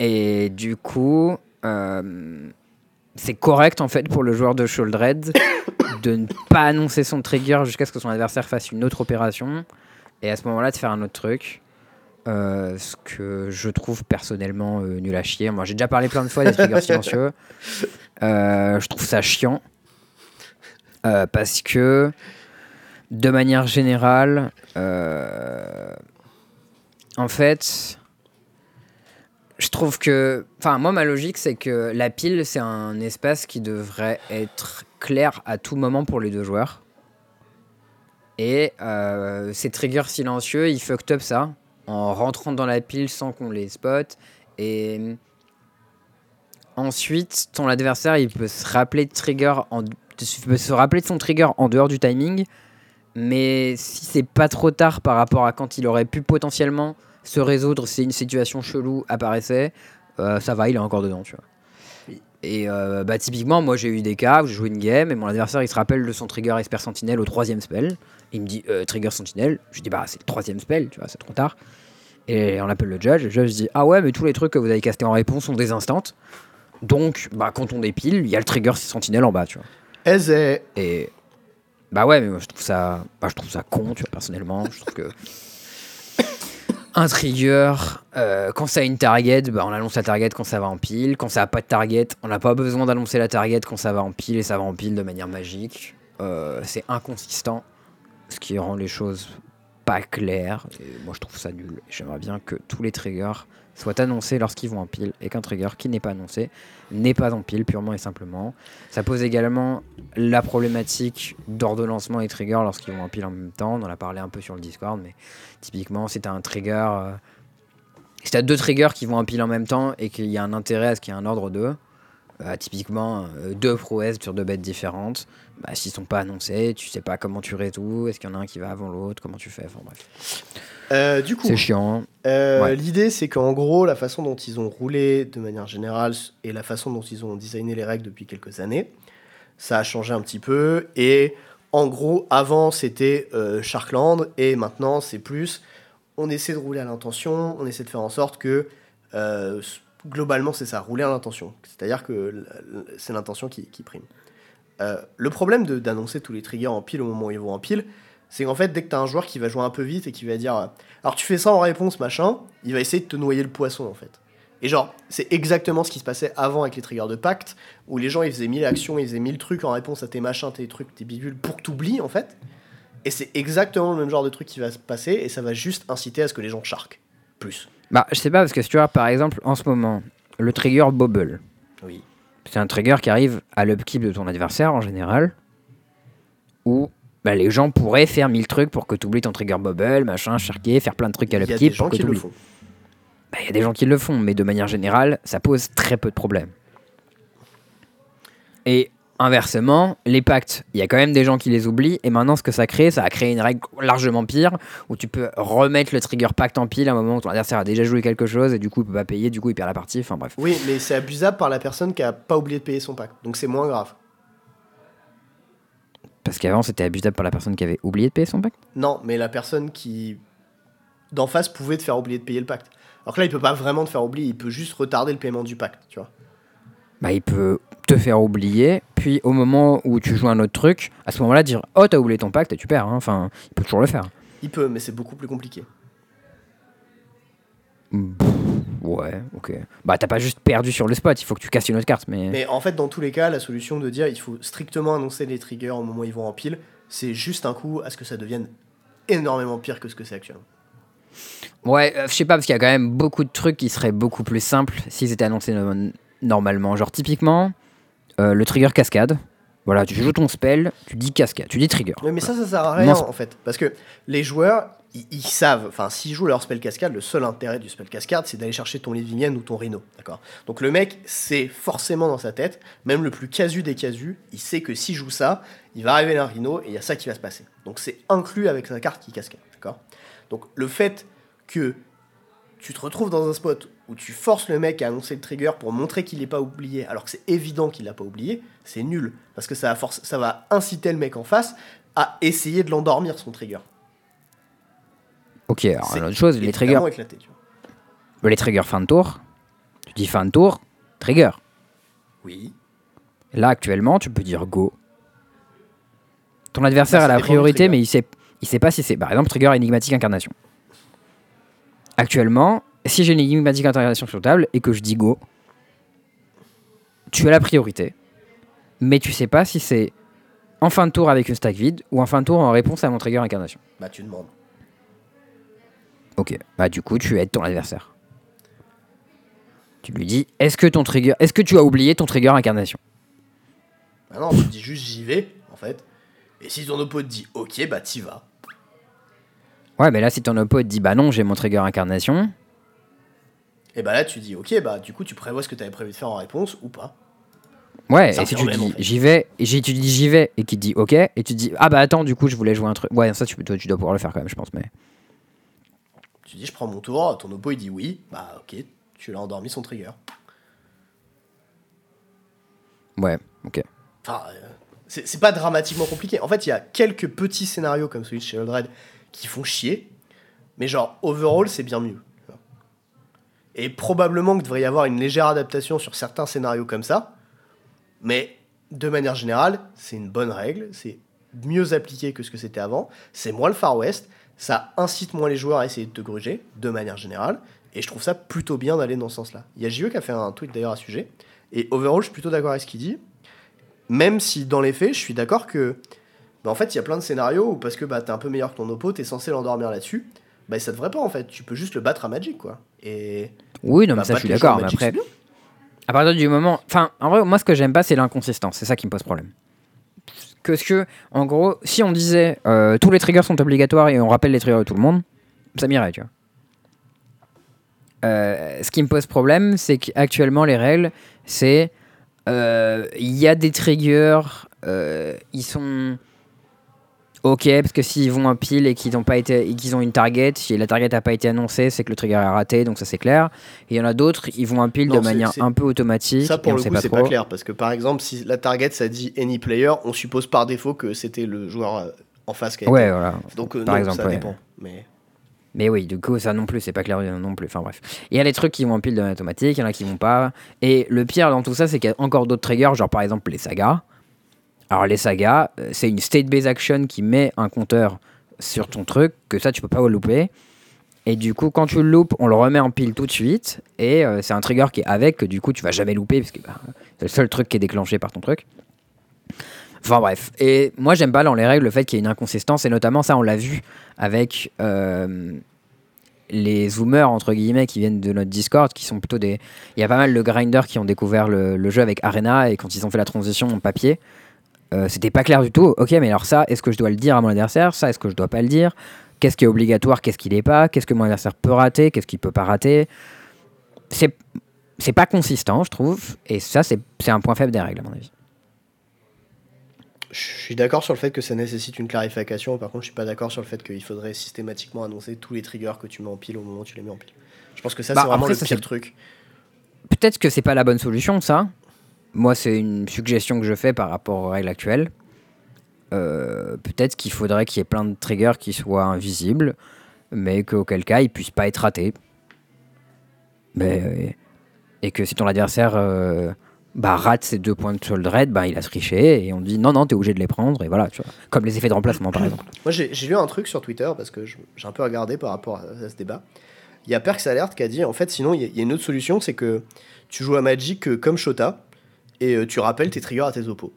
Et du coup, euh, c'est correct en fait pour le joueur de Shouldred de ne pas annoncer son trigger jusqu'à ce que son adversaire fasse une autre opération. Et à ce moment-là, de faire un autre truc. Euh, ce que je trouve personnellement euh, nul à chier. Moi, j'ai déjà parlé plein de fois des triggers silencieux. Je trouve ça chiant. Parce que, de manière générale, euh, en fait, je trouve que. Enfin, moi, ma logique, c'est que la pile, c'est un espace qui devrait être clair à tout moment pour les deux joueurs. Et euh, ces triggers silencieux, ils fucked up ça en rentrant dans la pile sans qu'on les spot. Et ensuite, ton adversaire, il peut se rappeler peut se rappeler de son trigger en dehors du timing. Mais si c'est pas trop tard par rapport à quand il aurait pu potentiellement se résoudre si une situation chelou apparaissait, euh, ça va, il est encore dedans, tu vois. Oui. Et euh, bah, typiquement, moi j'ai eu des cas où j'ai joué une game et mon adversaire il se rappelle de son trigger Esper Sentinelle au troisième spell. Il me dit euh, trigger Sentinelle. Je dis bah c'est le troisième spell, tu vois, c'est trop tard. Et on appelle le judge. Et le judge dit ah ouais, mais tous les trucs que vous avez castés en réponse sont des instants. Donc bah quand on dépile, il y a le trigger Sentinelle en bas, tu vois. Et bah ouais, mais moi je trouve ça, bah, je trouve ça con, tu vois, personnellement. Je trouve que un trigger, euh, quand ça a une target, bah, on annonce la target quand ça va en pile. Quand ça a pas de target, on n'a pas besoin d'annoncer la target quand ça va en pile et ça va en pile de manière magique. Euh, c'est inconsistant, ce qui rend les choses pas claires. Moi je trouve ça nul. J'aimerais bien que tous les triggers soient annoncés lorsqu'ils vont en pile et qu'un trigger qui n'est pas annoncé n'est pas en pile purement et simplement. Ça pose également la problématique d'ordonnancement et trigger lorsqu'ils vont en pile en même temps. On en a parlé un peu sur le Discord, mais typiquement, si tu un trigger. euh, si tu deux triggers qui vont en pile en même temps et qu'il y a un intérêt à ce qu'il y ait un ordre d'eux, euh, typiquement deux prouesses sur deux bêtes différentes, bah, s'ils sont pas annoncés, tu sais pas comment tu résous, est-ce qu'il y en a un qui va avant l'autre, comment tu fais, enfin bref. Euh, du coup, C'est chiant. Euh, Ouais. L'idée, c'est qu'en gros, la façon dont ils ont roulé de manière générale et la façon dont ils ont designé les règles depuis quelques années, ça a changé un petit peu. Et en gros, avant, c'était euh, Sharkland et maintenant, c'est plus. On essaie de rouler à l'intention, on essaie de faire en sorte que. euh, globalement, c'est ça, rouler à l'intention. C'est-à-dire que c'est l'intention qui, qui prime. Euh, le problème d'annoncer tous les triggers en pile au moment où ils vont en pile, c'est qu'en fait, dès que tu as un joueur qui va jouer un peu vite et qui va dire euh, alors tu fais ça en réponse, machin, il va essayer de te noyer le poisson en fait. Et genre, c'est exactement ce qui se passait avant avec les triggers de pacte, où les gens ils faisaient mille actions, ils faisaient mille trucs en réponse à tes machins, tes trucs, tes bidules, pour que t'oublies en fait. Et c'est exactement le même genre de truc qui va se passer, et ça va juste inciter à ce que les gens shark. Plus. Bah, je sais pas, parce que si tu vois, par exemple, en ce moment, le trigger Bobble, Oui. C'est un trigger qui arrive à l'upkeep de ton adversaire en général, où bah, les gens pourraient faire mille trucs pour que tu oublies ton trigger Bobble, machin, sharker, faire plein de trucs à l'upkeep pour que t'oublies. font. Bah, Il y a des gens qui le font, mais de manière générale, ça pose très peu de problèmes. Et inversement, les pactes, il y a quand même des gens qui les oublient, et maintenant ce que ça crée, ça a créé une règle largement pire, où tu peux remettre le trigger pacte en pile à un moment où ton adversaire a déjà joué quelque chose, et du coup il peut pas payer, du coup il perd la partie, enfin bref. Oui, mais c'est abusable par la personne qui a pas oublié de payer son pacte, donc c'est moins grave. Parce qu'avant, c'était abusable par la personne qui avait oublié de payer son pacte? Non, mais la personne qui d'en face pouvait te faire oublier de payer le pacte. Alors que là, il peut pas vraiment te faire oublier, il peut juste retarder le paiement du pacte, tu vois. Bah, il peut te faire oublier, puis au moment où tu joues un autre truc, à ce moment-là, dire Oh, t'as oublié ton pacte et tu perds. hein. Enfin, il peut toujours le faire. Il peut, mais c'est beaucoup plus compliqué. Ouais, ok. Bah, t'as pas juste perdu sur le spot, il faut que tu casses une autre carte. Mais, Mais en fait, dans tous les cas, la solution de dire il faut strictement annoncer les triggers au moment où ils vont en pile, c'est juste un coup à ce que ça devienne énormément pire que ce que c'est actuellement. ouais, euh, je sais pas, parce qu'il y a quand même beaucoup de trucs qui seraient beaucoup plus simples s'ils étaient annoncés no- normalement. Genre, typiquement, euh, le trigger cascade. Voilà, tu joues ton spell, tu dis cascade, tu dis trigger. Oui, mais ça, ça sert à rien Non, en fait. Parce que les joueurs, ils, ils savent, enfin, s'ils jouent leur spell cascade, le seul intérêt du spell cascade, c'est d'aller chercher ton Living End ou ton Rhino. D'accord? Donc le mec, c'est forcément dans sa tête, même le plus casu des casus, il sait que s'il joue ça, il va arriver un Rhino et il y a ça qui va se passer. Donc c'est inclus avec sa carte qui cascade. D'accord? Donc le fait que tu te retrouves dans un spot où tu forces le mec à annoncer le trigger pour montrer qu'il n'est pas oublié, alors que c'est évident qu'il l'a pas oublié, c'est nul. Parce que ça va, force, ça va inciter le mec en face à essayer de l'endormir, son trigger. Ok, alors C'est une autre chose, les triggers, éclaté, tu vois. les triggers fin de tour, tu dis fin de tour, trigger. Oui. Là, actuellement, tu peux dire go. Ton adversaire Bah, a la priorité, mais il sait, il sait pas si c'est. Par exemple, trigger énigmatique incarnation. Actuellement, si j'ai une énigmatique incarnation sur table et que je dis go, tu as la priorité. Mais tu sais pas si c'est en fin de tour avec une stack vide ou en fin de tour en réponse à mon trigger incarnation. Bah, tu demandes. Ok, bah du coup, tu aides ton adversaire. Tu lui dis est-ce que ton trigger, est-ce que tu as oublié ton trigger incarnation? Bah non, tu dis juste j'y vais, en fait. Et si ton oppo te dit ok, bah t'y vas. Ouais, mais là, si ton oppo te dit bah non, j'ai mon trigger incarnation, Et bah là, tu dis ok, bah du coup, tu prévois ce que t'avais prévu de faire en réponse ou pas. Ouais, Ça et si tu dis en fait. j'y vais, et tu dis j'y vais, et qu'il te dit ok, et tu dis ah bah attends, du coup je voulais jouer un truc. Ouais, ça tu, toi, tu dois pouvoir le faire quand même, je pense, mais. Tu dis je prends mon tour, ton oppo il dit oui, bah ok, tu l'as endormi son trigger. Ouais, ok. Enfin, euh, c'est c'est pas dramatiquement compliqué. En fait, il y a quelques petits scénarios comme celui de Shadow Dread qui font chier, mais genre, overall, c'est bien mieux. Et probablement qu'il devrait y avoir une légère adaptation sur certains scénarios comme ça, mais de manière générale, c'est une bonne règle, c'est mieux appliqué que ce que c'était avant, c'est moins le Far West, ça incite moins les joueurs à essayer de te gruger, de manière générale, et je trouve ça plutôt bien d'aller dans ce sens-là. Il y a JE qui a fait un tweet d'ailleurs à ce sujet, et overall, je suis plutôt d'accord avec ce qu'il dit, même si dans les faits, je suis d'accord que, bah, en fait, il y a plein de scénarios où parce que bah, t'es un peu meilleur que ton oppo, t'es censé l'endormir là-dessus, bah ça devrait pas en fait, tu peux juste le battre à Magic quoi. Et Oui, non, mais bah, ça je suis d'accord, mais après, à partir du moment. Enfin, en vrai, moi ce que j'aime pas, c'est l'inconsistance, c'est ça qui me pose problème. Que ce que, en gros, si on disait euh, tous les triggers sont obligatoires et on rappelle les triggers de tout le monde, ça m'irait, tu vois. Euh, ce qui me pose problème, c'est qu'actuellement, les règles, c'est. euh, Il y a des triggers, ils sont. Ok, parce que s'ils vont en pile et qu'ils ont pas été, et qu'ils ont une target, si la target n'a pas été annoncée, c'est que le trigger est raté, donc ça c'est clair. Et il y en a d'autres, ils vont en pile Non, de manière un peu automatique. Ça pour le coup c'est pas clair parce que par exemple si la target ça dit any player, on suppose par défaut que c'était le joueur euh, en face qui a Ouais, été. voilà. Donc euh, par non, exemple, ça ouais. dépend. Mais Mais oui, du coup, ça non plus, c'est pas clair non plus. Enfin bref. Il y a des trucs qui vont en pile de manière automatique, il y en a qui vont pas. Et le pire dans tout ça, c'est qu'il y a encore d'autres triggers, genre par exemple les sagas. Alors les sagas, euh, c'est une state-based action qui met un compteur sur ton truc, que ça tu peux pas louper. Et du coup, quand tu le loupes, on le remet en pile tout de suite. Et euh, c'est un trigger qui est avec, que du coup tu vas jamais louper, parce que bah, c'est le seul truc qui est déclenché par ton truc. Enfin bref. Et moi j'aime pas dans les règles le fait qu'il y ait une inconsistance, et notamment ça on l'a vu avec euh, les zoomers entre guillemets qui viennent de notre Discord, qui sont plutôt des. Il y a pas mal de grinders qui ont découvert le, le jeu avec Arena et quand ils ont fait la transition en papier, euh, c'était pas clair du tout. Ok, mais alors ça, est-ce que je dois le dire à mon adversaire? Ça, est-ce que je dois pas le dire? Qu'est-ce qui est obligatoire? Qu'est-ce qui n'est pas? Qu'est-ce que mon adversaire peut rater? Qu'est-ce qu'il peut pas rater? C'est c'est pas consistant, je trouve, et ça c'est un point faible des règles à mon avis. je suis d'accord sur le fait que ça nécessite une clarification. Par contre, je suis pas d'accord sur le fait qu'il faudrait systématiquement annoncer tous les triggers que tu mets en pile au moment où tu les mets en pile. Je pense que ça Bah, c'est vraiment après, le ça, pire truc. Peut-être que c'est pas la bonne solution, ça. Moi, c'est une suggestion que je fais par rapport aux règles actuelles. euh, peut-être qu'il faudrait qu'il y ait plein de triggers qui soient invisibles, mais qu'auquel cas ils puissent pas être ratés. Et que si ton adversaire euh, bah, rate ses deux points de soul dread, bah, il a triché et on dit non, non, t'es obligé de les prendre. Et voilà, tu vois. Comme les effets de remplacement par exemple. Moi j'ai lu un truc sur Twitter parce que j'ai un peu regardé par rapport à, ce débat. Il y a Perks Alert qui a dit en fait, sinon il y, y a une autre solution, c'est que tu joues à Magic euh, comme Shota et euh, tu rappelles tes triggers à tes oppos.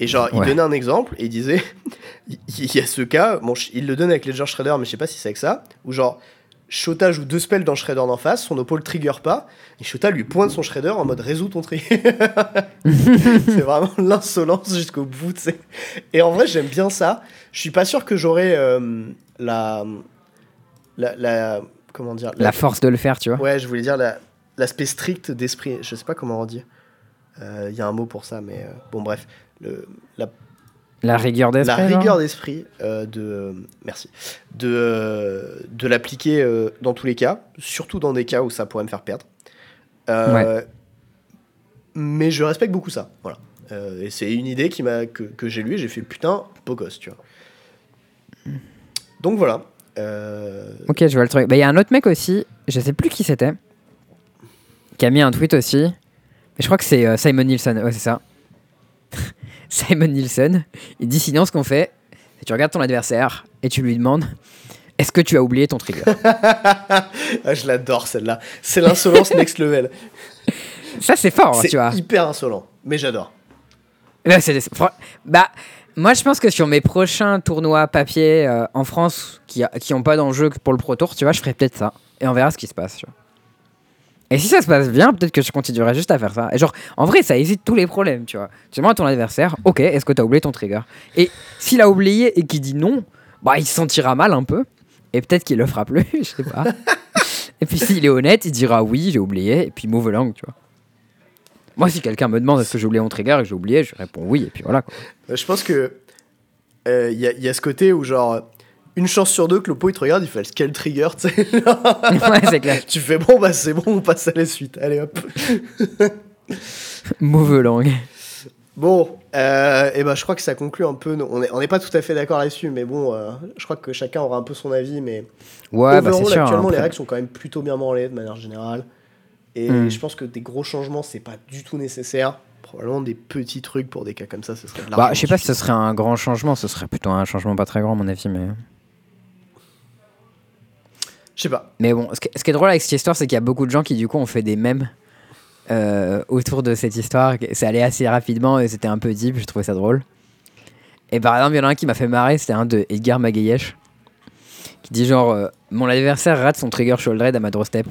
Et genre, il Ouais. donnait un exemple et il disait il y a ce cas, bon, il le donne avec Ledger Shredder, mais je sais pas si c'est avec ça, où genre. Shota joue deux spells dans Shredder d'en face, son oppo le trigger pas, et Shota lui pointe son Shredder en mode résous ton trigger. c'est vraiment l'insolence jusqu'au bout, tu sais. Et en vrai, j'aime bien ça. Je suis pas sûr que j'aurais euh, la, la, la- Comment dire La force de le faire, tu vois. Ouais, je voulais dire la- l'aspect strict d'esprit. Je sais pas comment on dit. Euh, Il y a un mot pour ça, mais euh, bon, bref. Le, la, La rigueur la d'esprit. genre. rigueur d'esprit euh, de. euh, merci. De, euh, de l'appliquer euh, dans tous les cas, surtout dans des cas où ça pourrait me faire perdre. Euh, Mais je respecte beaucoup ça. Voilà. Euh, et c'est une idée qui m'a que, que j'ai et j'ai fait putain, beau gosse, tu vois. Donc voilà. Euh, Ok, je vois le truc. Bah, Il y a un autre mec aussi, je sais plus qui c'était, qui a mis un tweet aussi. Mais je crois que c'est euh, Simon Nielsen. Ouais, c'est ça. Simon Nielsen. Il dit sinon, ce qu'on fait, c'est que tu regardes ton adversaire et tu lui demandes Est-ce que tu as oublié ton trigger? Ah, je l'adore celle-là. C'est l'insolence next level. Ça, c'est fort, c'est tu vois. hyper insolent, mais j'adore. C'est- c'est- Bah, moi, je pense que sur mes prochains tournois papier euh, en France qui, a- qui ont pas d'enjeu que pour le Pro Tour, tu vois, je ferai peut-être ça. Et on verra ce qui se passe, tu vois. Et si ça se passe bien, peut-être que je continuerai juste à faire ça. Et genre, en vrai, ça évite tous les problèmes, tu vois. Tu demandes à ton adversaire, ok, est-ce que tu as oublié ton trigger? Et s'il a oublié et qu'il dit non, bah, il se sentira mal un peu. Et peut-être qu'il le fera plus, je sais pas. et puis s'il est honnête, il dira oui, j'ai oublié, et puis move along, tu vois. Moi, si quelqu'un me demande est-ce que j'ai oublié mon trigger et que j'ai oublié, je réponds oui, et puis voilà, quoi. Euh, Je pense que euh, il il y a ce côté où genre une chance sur deux que le pot il te regarde, il fait quel trigger, tu sais. ouais, c'est clair. tu fais bon bah c'est bon, on passe à la suite. Allez hop. Move langue. Bon, euh, et ben je crois que ça conclut un peu. On n'est on n'est pas tout à fait d'accord là-dessus, mais bon, euh, je crois que chacun aura un peu son avis, mais Ouais, bah overall, sûr. actuellement hein, les après. règles sont quand même plutôt bien branlées de manière générale. Et Hmm. je pense que des gros changements c'est pas du tout nécessaire. Probablement des petits trucs pour des cas comme ça, ce serait de Bah, je sais pas si ce serait un grand changement, ce serait plutôt un changement pas très grand, à mon avis, mais. Je sais pas. Mais bon, ce qui, est drôle avec cette histoire, c'est qu'il y a beaucoup de gens qui, du coup, ont fait des mèmes euh, autour de cette histoire. C'est allé assez rapidement et c'était un peu deep, j'ai trouvé ça drôle. Et par exemple, il y en a un qui m'a fait marrer, c'était un de Edgar Magayesh, qui dit genre euh, Mon adversaire rate son trigger shoulder à ma draw step.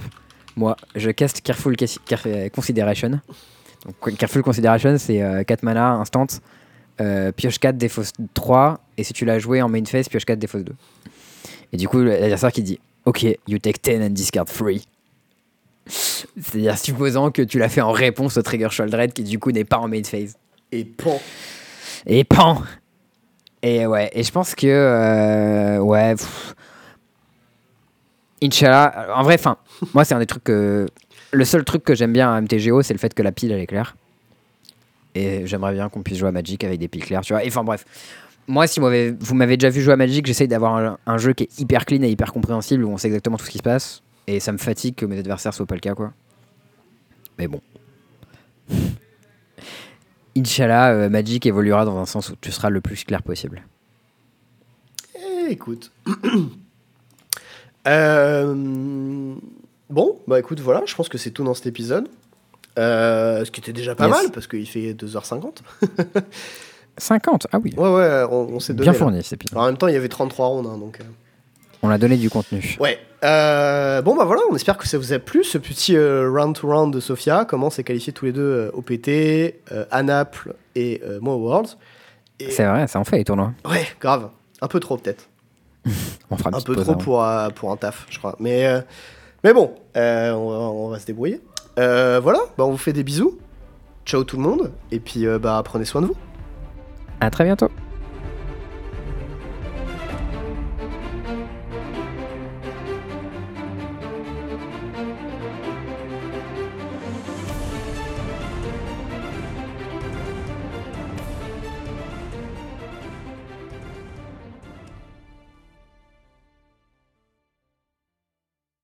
Moi, je cast Careful euh, Consideration. Donc, Careful Consideration, c'est 4 mana, instant, pioche 4, défausse 3, et si tu l'as joué en main phase, pioche 4, défausse 2. Et du coup, l'adversaire qui dit Ok, you take 10 and discard 3. C'est-à-dire supposant que tu l'as fait en réponse au trigger shoulder qui du coup n'est pas en main phase. Et pan. Et pan Et ouais, et je pense que. euh, ouais. pff. Inch'Allah. En vrai, enfin, moi, c'est un des trucs que. Le seul truc que j'aime bien à MTGO, c'est le fait que la pile, elle est claire. Et j'aimerais bien qu'on puisse jouer à Magic avec des piles claires, tu vois. Et enfin, bref. Moi, si vous m'avez- déjà vu jouer à Magic, j'essaye d'avoir un, un jeu qui est hyper clean et hyper compréhensible où on sait exactement tout ce qui se passe. Et ça me fatigue que mes adversaires soient pas le cas, quoi. Mais bon. Inch'Allah, euh, Magic évoluera dans un sens où tu seras le plus clair possible. Eh, écoute. Euh, Bon, bah écoute, voilà, je pense que c'est tout dans cet épisode. Euh, ce qui était déjà pas Yes. mal, parce qu'il fait 2h50. 50 Ah oui. Ouais, ouais, on, on s'est donné. Bien là. fourni cet épisode. En même temps, il y avait 33 rondes, hein, donc... euh, On a donné du contenu. Ouais. Euh, bon, bah voilà, on espère que ça vous a plu, ce petit euh, round-to-round de Sofia. Comment s'est qualifié tous les deux euh, OPT, euh, à Naples et moi au Worlds. Et- C'est vrai, ça en fait les tournois. Ouais, grave. Un peu trop, peut-être. On fera Un petite peu trop avant. pour, pour un taf, je crois. Mais, mais bon, on, va, on va se débrouiller. Voilà, bah on vous fait des bisous. Ciao tout le monde. Et puis, bah, prenez soin de vous. À très bientôt.